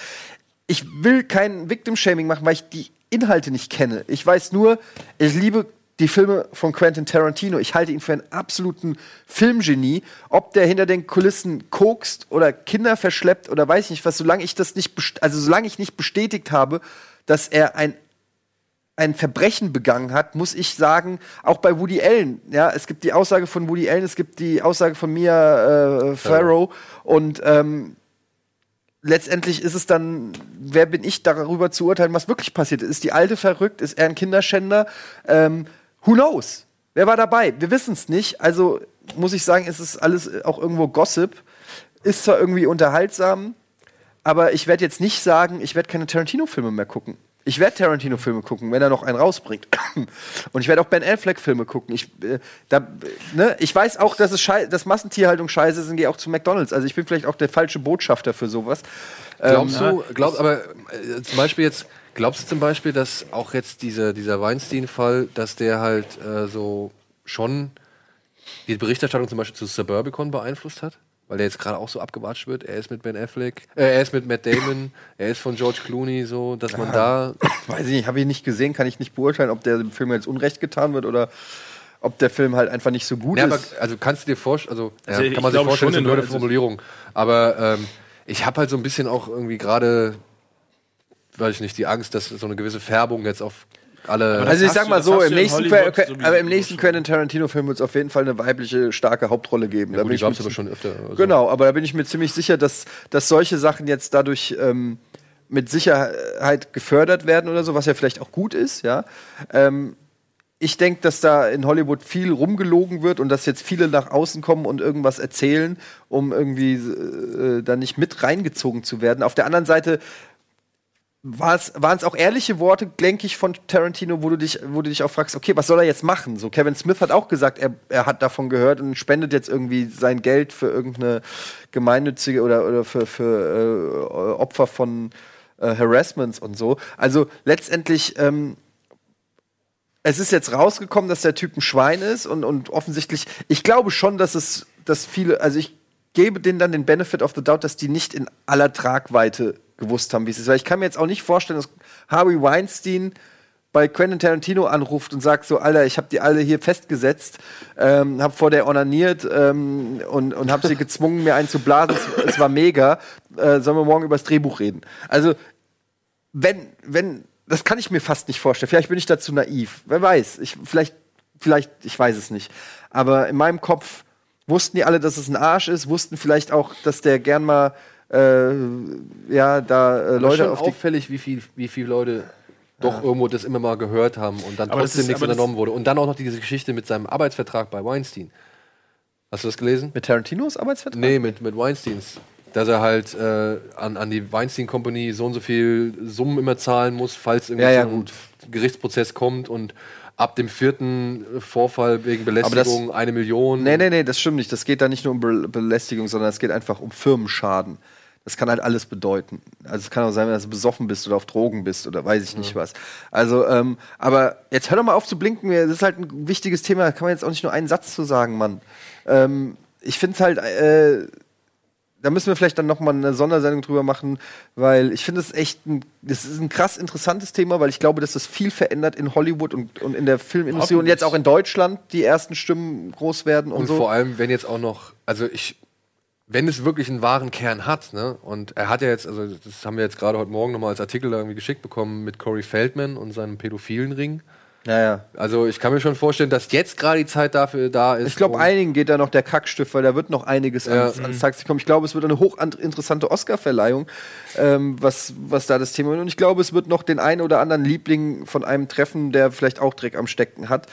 Speaker 2: Ich will kein Victim-Shaming machen, weil ich die Inhalte nicht kenne. Ich weiß nur, ich liebe die Filme von Quentin Tarantino. Ich halte ihn für einen absoluten Filmgenie. Ob der hinter den Kulissen kokst oder Kinder verschleppt oder weiß ich nicht was, solange ich das nicht, also solange ich nicht bestätigt habe, dass er ein ein Verbrechen begangen hat, muss ich sagen, auch bei Woody Allen. Ja, es gibt die Aussage von Woody Allen, es gibt die Aussage von Mia äh, Farrow und ähm, letztendlich ist es dann, wer bin ich darüber zu urteilen, was wirklich passiert ist. Ist die Alte verrückt? Ist er ein Kinderschänder? Ähm, who knows? Wer war dabei? Wir wissen es nicht. Also muss ich sagen, es ist alles auch irgendwo Gossip. Ist zwar irgendwie unterhaltsam, aber ich werde jetzt nicht sagen, ich werde keine Tarantino-Filme mehr gucken. Ich werde Tarantino-Filme gucken, wenn er noch einen rausbringt. Und ich werde auch Ben Affleck-Filme gucken. Ich, äh, da, ne? ich weiß auch, dass, es schei dass Massentierhaltung scheiße ist und gehe auch zu McDonalds. Also ich bin vielleicht auch der falsche Botschafter für sowas.
Speaker 1: Glaubst
Speaker 2: Ähm,
Speaker 1: du, glaub, aber äh, zum Beispiel jetzt, glaubst du zum Beispiel, dass auch jetzt diese, dieser Weinstein-Fall, dass der halt äh, so schon die Berichterstattung zum Beispiel zu Suburbicon beeinflusst hat? Weil der jetzt gerade auch so abgewatscht wird. Er ist mit Ben Affleck, äh, er ist mit Matt Damon, er ist von George Clooney, so, dass man da.
Speaker 2: Weiß ich nicht, habe ich nicht gesehen, kann ich nicht beurteilen, ob der dem Film jetzt Unrecht getan wird oder ob der Film halt einfach nicht so gut
Speaker 1: Ja, aber,
Speaker 2: ist.
Speaker 1: also kannst du dir vorstellen, also,
Speaker 3: Also
Speaker 1: ja, kann man sich
Speaker 3: glaube
Speaker 1: vorstellen,
Speaker 3: schon
Speaker 1: ist eine
Speaker 3: in-
Speaker 1: blöde
Speaker 3: also-
Speaker 1: Formulierung. Aber ähm, ich habe halt so ein bisschen auch irgendwie gerade, weiß ich nicht, die Angst, dass so eine gewisse Färbung jetzt auf alle.
Speaker 2: Also ich sag mal so, im nächsten,
Speaker 3: Hollywood
Speaker 2: Que-
Speaker 3: sowieso
Speaker 2: aber im nächsten
Speaker 3: schon.
Speaker 2: Quentin Tarantino-Film wird es auf jeden Fall eine weibliche, starke Hauptrolle geben.
Speaker 1: ja,
Speaker 2: Da
Speaker 1: gut,
Speaker 2: bin
Speaker 1: die
Speaker 2: ich
Speaker 1: es aber schon öfter. Also.
Speaker 2: Genau, aber da bin ich mir ziemlich sicher, dass, dass solche Sachen jetzt dadurch ähm, mit Sicherheit gefördert werden oder so, was ja vielleicht auch gut ist, ja. Ähm, ich denke, dass da in Hollywood viel rumgelogen wird und dass jetzt viele nach außen kommen und irgendwas erzählen, um irgendwie äh, da nicht mit reingezogen zu werden. Auf der anderen Seite waren es auch ehrliche Worte, denke ich, von Tarantino, wo du dich, wo du dich auch fragst, okay, was soll er jetzt machen? So Kevin Smith hat auch gesagt, er, er hat davon gehört und spendet jetzt irgendwie sein Geld für irgendeine gemeinnützige oder, oder für, für äh, Opfer von äh, Harassments und so. Also letztendlich, ähm, es ist jetzt rausgekommen, dass der Typ ein Schwein ist und, und offensichtlich, ich glaube schon, dass es, dass viele, also ich gebe denen dann den Benefit of the Doubt, dass die nicht in aller Tragweite gewusst haben, wie es ist. Weil ich kann mir jetzt auch nicht vorstellen, dass Harvey Weinstein bei Quentin Tarantino anruft und sagt so, Alter, ich habe die alle hier festgesetzt, ähm, habe vor der onaniert ähm, und, und habe sie gezwungen, mir einen zu blasen. Es, es war mega. Äh, sollen wir morgen über das Drehbuch reden? Also, wenn, wenn, das kann ich mir fast nicht vorstellen. Vielleicht bin ich dazu naiv. Wer weiß. Ich, vielleicht, vielleicht, ich weiß es nicht. Aber in meinem Kopf wussten die alle, dass es ein Arsch ist, wussten vielleicht auch, dass der gern mal äh, ja, da äh, Leute
Speaker 1: schon
Speaker 2: auf die
Speaker 1: auffällig, wie viel, wie viele Leute doch irgendwo das immer mal gehört haben und dann
Speaker 3: Aber das
Speaker 1: trotzdem
Speaker 3: ist-
Speaker 1: nichts
Speaker 3: aber das-
Speaker 1: unternommen wurde. Und dann auch noch diese Geschichte mit seinem Arbeitsvertrag bei Weinstein. Hast du das gelesen?
Speaker 2: mit Tarantinos Arbeitsvertrag.
Speaker 1: Nee, mit, mit Weinsteins. Dass er halt äh, an, an die Weinstein Company so und so viel Summen immer zahlen muss, falls irgendwie
Speaker 2: Ja, ja,
Speaker 1: so ein
Speaker 2: gut.
Speaker 1: Gerichtsprozess kommt und ab dem vierten Vorfall wegen Belästigung eine Million.
Speaker 2: Nee, nee, nee, das stimmt nicht. Das geht da nicht nur um Be Belästigung, sondern es geht einfach um Firmenschaden. Das kann halt alles bedeuten. Also es kann auch sein, dass du besoffen bist oder auf Drogen bist oder weiß ich nicht was. Also, ähm, aber jetzt hör doch mal auf zu blinken. Das ist halt ein wichtiges Thema. Da kann man jetzt auch nicht nur einen Satz zu sagen, Mann. Ähm, ich finde es halt, äh, da müssen wir vielleicht dann noch mal eine Sondersendung drüber machen, weil ich finde es echt ein, das ist ein krass interessantes Thema, weil ich glaube, dass das viel verändert in Hollywood und, und in der Filmindustrie und jetzt auch in Deutschland die ersten Stimmen groß werden und,
Speaker 1: Und
Speaker 2: so.
Speaker 1: vor allem, wenn jetzt auch noch, also ich, wenn es wirklich einen wahren Kern hat, ne, und er hat ja jetzt, also das haben wir jetzt gerade heute Morgen nochmal als Artikel irgendwie geschickt bekommen mit Corey Feldman und seinem pädophilen Ring.
Speaker 2: ja, ja.
Speaker 1: Also ich kann mir schon vorstellen, dass jetzt gerade die Zeit dafür da ist.
Speaker 2: Ich glaube, einigen geht da noch der Kackstift, weil da wird noch einiges
Speaker 1: Ja.
Speaker 2: ans, ans Taxi kommen. Ich glaube, es wird eine hochinteressante Oscar-Verleihung, ähm, was, was da das Thema ist. Und ich glaube, es wird noch den einen oder anderen Liebling von einem treffen, der vielleicht auch Dreck am Stecken hat.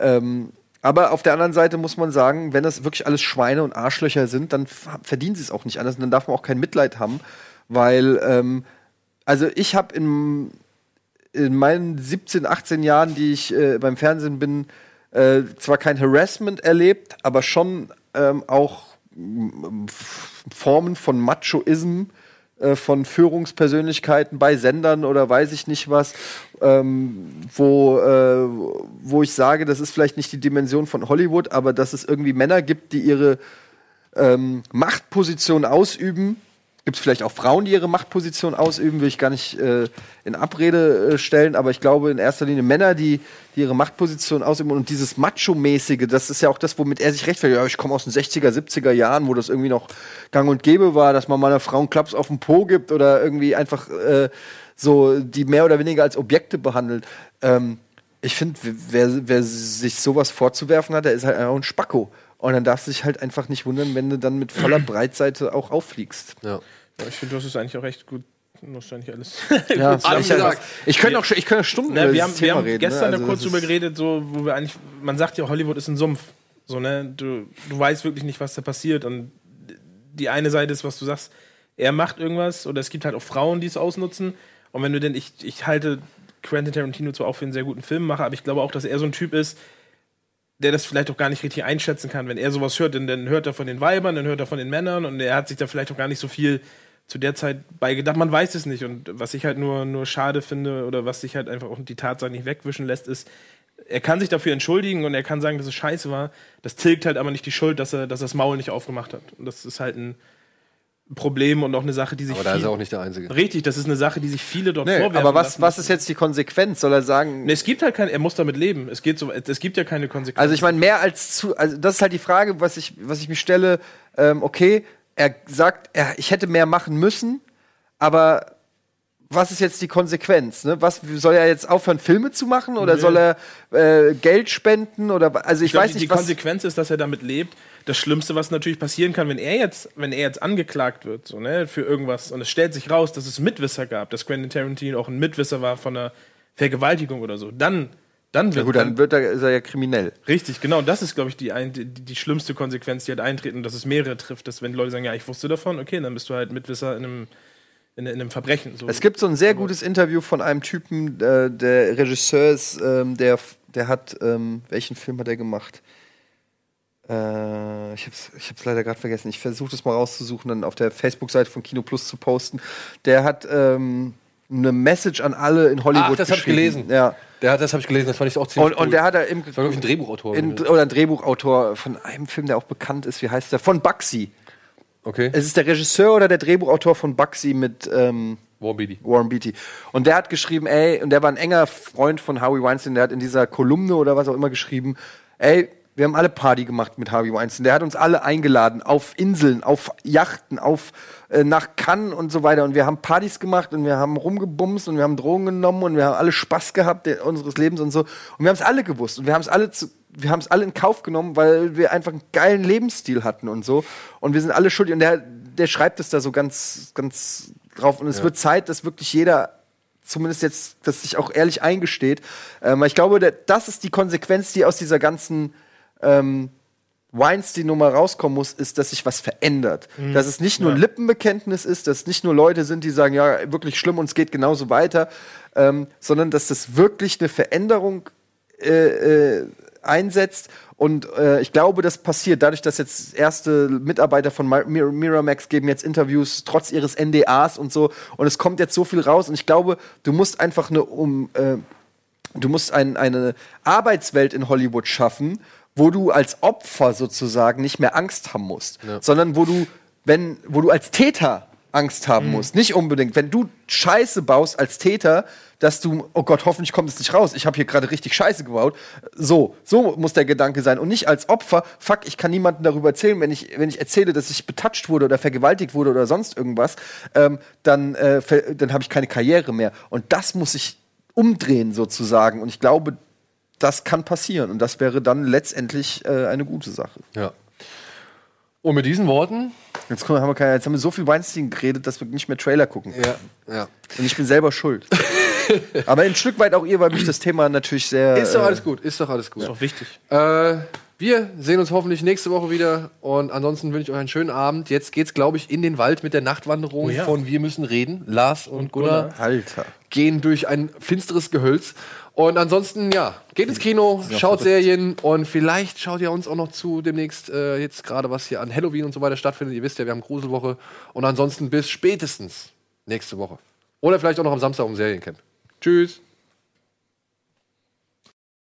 Speaker 2: Ähm, aber auf der anderen Seite muss man sagen, wenn das wirklich alles Schweine und Arschlöcher sind, dann verdienen sie es auch nicht anders. Und dann darf man auch kein Mitleid haben, weil, ähm, also ich habe in, in meinen 17, 18 Jahren, die ich äh, beim Fernsehen bin, äh, zwar kein Harassment erlebt, aber schon ähm, auch Formen von Machoism äh, von Führungspersönlichkeiten bei Sendern oder weiß ich nicht was, ähm, wo, äh, wo ich sage, das ist vielleicht nicht die Dimension von Hollywood, aber dass es irgendwie Männer gibt, die ihre ähm, Machtposition ausüben. Gibt es vielleicht auch Frauen, die ihre Machtposition ausüben, will ich gar nicht äh, in Abrede äh, stellen, aber ich glaube in erster Linie Männer, die, die ihre Machtposition ausüben und dieses Macho-mäßige, das ist ja auch das, womit er sich rechtfertigt. Ja, ich komme aus den 60er, 70er Jahren, wo das irgendwie noch gang und gäbe war, dass man mal einer Frau einen Klaps auf den Po gibt oder irgendwie einfach äh, so die mehr oder weniger als Objekte behandelt. Ähm, ich finde, wer, wer sich sowas vorzuwerfen hat, der ist halt einfach ein Spacko. Und dann darfst du dich halt einfach nicht wundern, wenn du dann mit voller Breitseite auch auffliegst.
Speaker 1: Ja.
Speaker 3: Ja, ich finde, du hast es eigentlich auch recht gut. Wahrscheinlich alles.
Speaker 2: Ja,
Speaker 3: gut
Speaker 2: ich,
Speaker 3: zusammengefasst.
Speaker 2: ich könnte auch, ich könnte Stunden über
Speaker 3: wir haben, wir haben
Speaker 2: reden.
Speaker 3: gestern
Speaker 2: ne?
Speaker 3: da
Speaker 2: Also
Speaker 3: kurz
Speaker 2: das
Speaker 3: drüber
Speaker 2: ist-
Speaker 3: geredet, so, wo wir eigentlich, man sagt ja, Hollywood ist ein Sumpf. So, ne? Du, du weißt wirklich nicht, was da passiert. Und die eine Seite ist, was du sagst, er macht irgendwas oder es gibt halt auch Frauen, die es ausnutzen. Und wenn du denn, ich, ich halte Quentin Tarantino zwar auch für einen sehr guten Filmemacher, aber ich glaube auch, dass er so ein Typ ist, der das vielleicht auch gar nicht richtig einschätzen kann. Wenn er sowas hört, dann, dann hört er von den Weibern, dann hört er von den Männern und er hat sich da vielleicht auch gar nicht so viel zu der Zeit beigedacht. Man weiß es nicht. Und was ich halt nur, nur schade finde oder was sich halt einfach auch die Tatsache nicht wegwischen lässt, ist, er kann sich dafür entschuldigen und er kann sagen, dass es scheiße war. Das tilgt halt aber nicht die Schuld, dass er, dass er das Maul nicht aufgemacht hat. Und das ist halt ein Problem und auch eine Sache, die sich
Speaker 1: Aber da ist er auch nicht der Einzige.
Speaker 3: Richtig, das ist eine Sache, die sich viele dort
Speaker 2: Nee,
Speaker 3: vorwerfen.
Speaker 2: aber was, was ist jetzt die Konsequenz? Soll er sagen,
Speaker 3: Nee, es gibt halt kein, er muss damit leben. Es geht so, es gibt ja keine Konsequenzen.
Speaker 2: Also ich meine, mehr als zu, also das ist halt die Frage, was ich, was ich mich stelle. Ähm, okay, er sagt, er, ich hätte mehr machen müssen, aber was ist jetzt die Konsequenz? Ne? Was soll er jetzt aufhören, Filme zu machen oder
Speaker 3: Nö.
Speaker 2: soll er äh, Geld spenden oder also ich,
Speaker 3: Ich glaub,
Speaker 2: weiß
Speaker 3: die,
Speaker 2: nicht,
Speaker 3: die
Speaker 2: was.
Speaker 3: Konsequenz ist, dass er damit lebt. Das Schlimmste, was natürlich passieren kann, wenn er jetzt, wenn er jetzt angeklagt wird, so, ne, für irgendwas, und es stellt sich raus, dass es Mitwisser gab, dass Quentin Tarantino auch ein Mitwisser war von einer Vergewaltigung oder so, dann, dann wird
Speaker 2: Ja gut, dann wird er, ist er ja kriminell.
Speaker 3: Richtig, genau. Das ist, glaube ich, die, ein, die, die schlimmste Konsequenz, die halt eintreten, dass es mehrere trifft. Dass wenn Leute sagen, ja, ich wusste davon, okay, dann bist du halt Mitwisser in einem, in, in einem Verbrechen. So.
Speaker 2: Es gibt so ein sehr gutes Interview von einem Typen, äh, der Regisseur ist, ähm, der, der hat, ähm, welchen Film hat er gemacht? Äh, ich hab's, ich hab's leider gerade vergessen. Ich versuche das mal rauszusuchen, dann auf der Facebook-Seite von Kino Plus zu posten. Der hat ähm, eine Message an alle in Hollywood.
Speaker 1: Ach, das hab ich gelesen.
Speaker 2: Ja.
Speaker 1: Der hat, das habe ich gelesen, das fand ich auch ziemlich
Speaker 2: Und, und der hat da im,
Speaker 1: Das war, glaub ich, ein Drehbuchautor.
Speaker 2: in, oder ein Drehbuchautor von einem Film, der auch bekannt ist. Wie heißt der? Von Bugsy.
Speaker 1: okay.
Speaker 2: Es ist der Regisseur oder der Drehbuchautor von Bugsy mit ähm,
Speaker 1: Warren Beatty.
Speaker 2: Warren Beatty. Und der hat geschrieben, ey, und der war ein enger Freund von Harvey Weinstein, der hat in dieser Kolumne oder was auch immer geschrieben, ey, wir haben alle Party gemacht mit Harvey Weinstein. Der hat uns alle eingeladen auf Inseln, auf Yachten, auf äh, nach Cannes und so weiter. Und wir haben Partys gemacht und wir haben rumgebumst und wir haben Drogen genommen und wir haben alle Spaß gehabt der, unseres Lebens und so. Und wir haben es alle gewusst und wir haben es alle zu, wir haben es alle in Kauf genommen, weil wir einfach einen geilen Lebensstil hatten und so. Und wir sind alle schuldig. Und der, der schreibt es da so ganz, ganz drauf. Und es wird Zeit, dass wirklich jeder zumindest jetzt, dass sich auch ehrlich eingesteht. Ähm, ich glaube, das ist die Konsequenz, die aus dieser ganzen ähm, Weinstein-Nummer rauskommen muss, ist, dass sich was verändert. Dass es nicht nur ein Lippenbekenntnis ist, dass es nicht nur Leute sind, die sagen, ja, wirklich schlimm und es geht genauso weiter, ähm, sondern dass das wirklich eine Veränderung äh, äh, einsetzt. Und äh, ich glaube, das passiert dadurch, dass jetzt erste Mitarbeiter von Mi- Mir Miramax geben jetzt Interviews trotz ihres NDAs und so. Und es kommt jetzt so viel raus. Und ich glaube, du musst einfach eine um äh, du musst ein, eine Arbeitswelt in Hollywood schaffen, wo du als Opfer sozusagen nicht mehr Angst haben musst, sondern wo du, wenn, wo du als Täter Angst haben musst. Nicht unbedingt. Wenn du Scheiße baust als Täter, dass du, oh Gott, hoffentlich kommt es nicht raus. Ich habe hier gerade richtig Scheiße gebaut. So, so muss der Gedanke sein. Und nicht als Opfer, fuck, ich kann niemandem darüber erzählen, wenn ich, wenn ich erzähle, dass ich betatscht wurde oder vergewaltigt wurde oder sonst irgendwas, ähm, dann, äh, dann habe ich keine Karriere mehr. Und das muss ich umdrehen sozusagen. Und ich glaube, das kann passieren. Und das wäre dann letztendlich äh, eine gute Sache.
Speaker 1: Ja. Und mit diesen Worten.
Speaker 2: Jetzt, haben wir keine, jetzt haben wir so viel Weinstein geredet, dass wir nicht mehr Trailer gucken.
Speaker 1: Ja, ja.
Speaker 2: Und ich bin selber schuld. Aber ein Stück weit auch ihr, weil mich das Thema natürlich sehr.
Speaker 1: Ist doch
Speaker 2: äh,
Speaker 1: alles gut, ist doch alles gut.
Speaker 3: ist auch wichtig.
Speaker 1: Äh, wir sehen uns hoffentlich nächste Woche wieder. Und ansonsten wünsche ich euch einen schönen Abend. Jetzt geht's, glaube ich, in den Wald mit der Nachtwanderung
Speaker 3: Oh ja.
Speaker 1: von Wir müssen reden. Lars und, Gunnar,
Speaker 2: Alter.
Speaker 1: gehen durch ein finsteres Gehölz. Und ansonsten, ja, geht ins Kino, schaut Serien und vielleicht schaut ihr uns auch noch zu demnächst, äh, jetzt gerade was hier an Halloween und so weiter stattfindet. Ihr wisst ja, wir haben Gruselwoche. Und ansonsten bis spätestens nächste Woche. Oder vielleicht auch noch am Samstag um Seriencamp. Tschüss.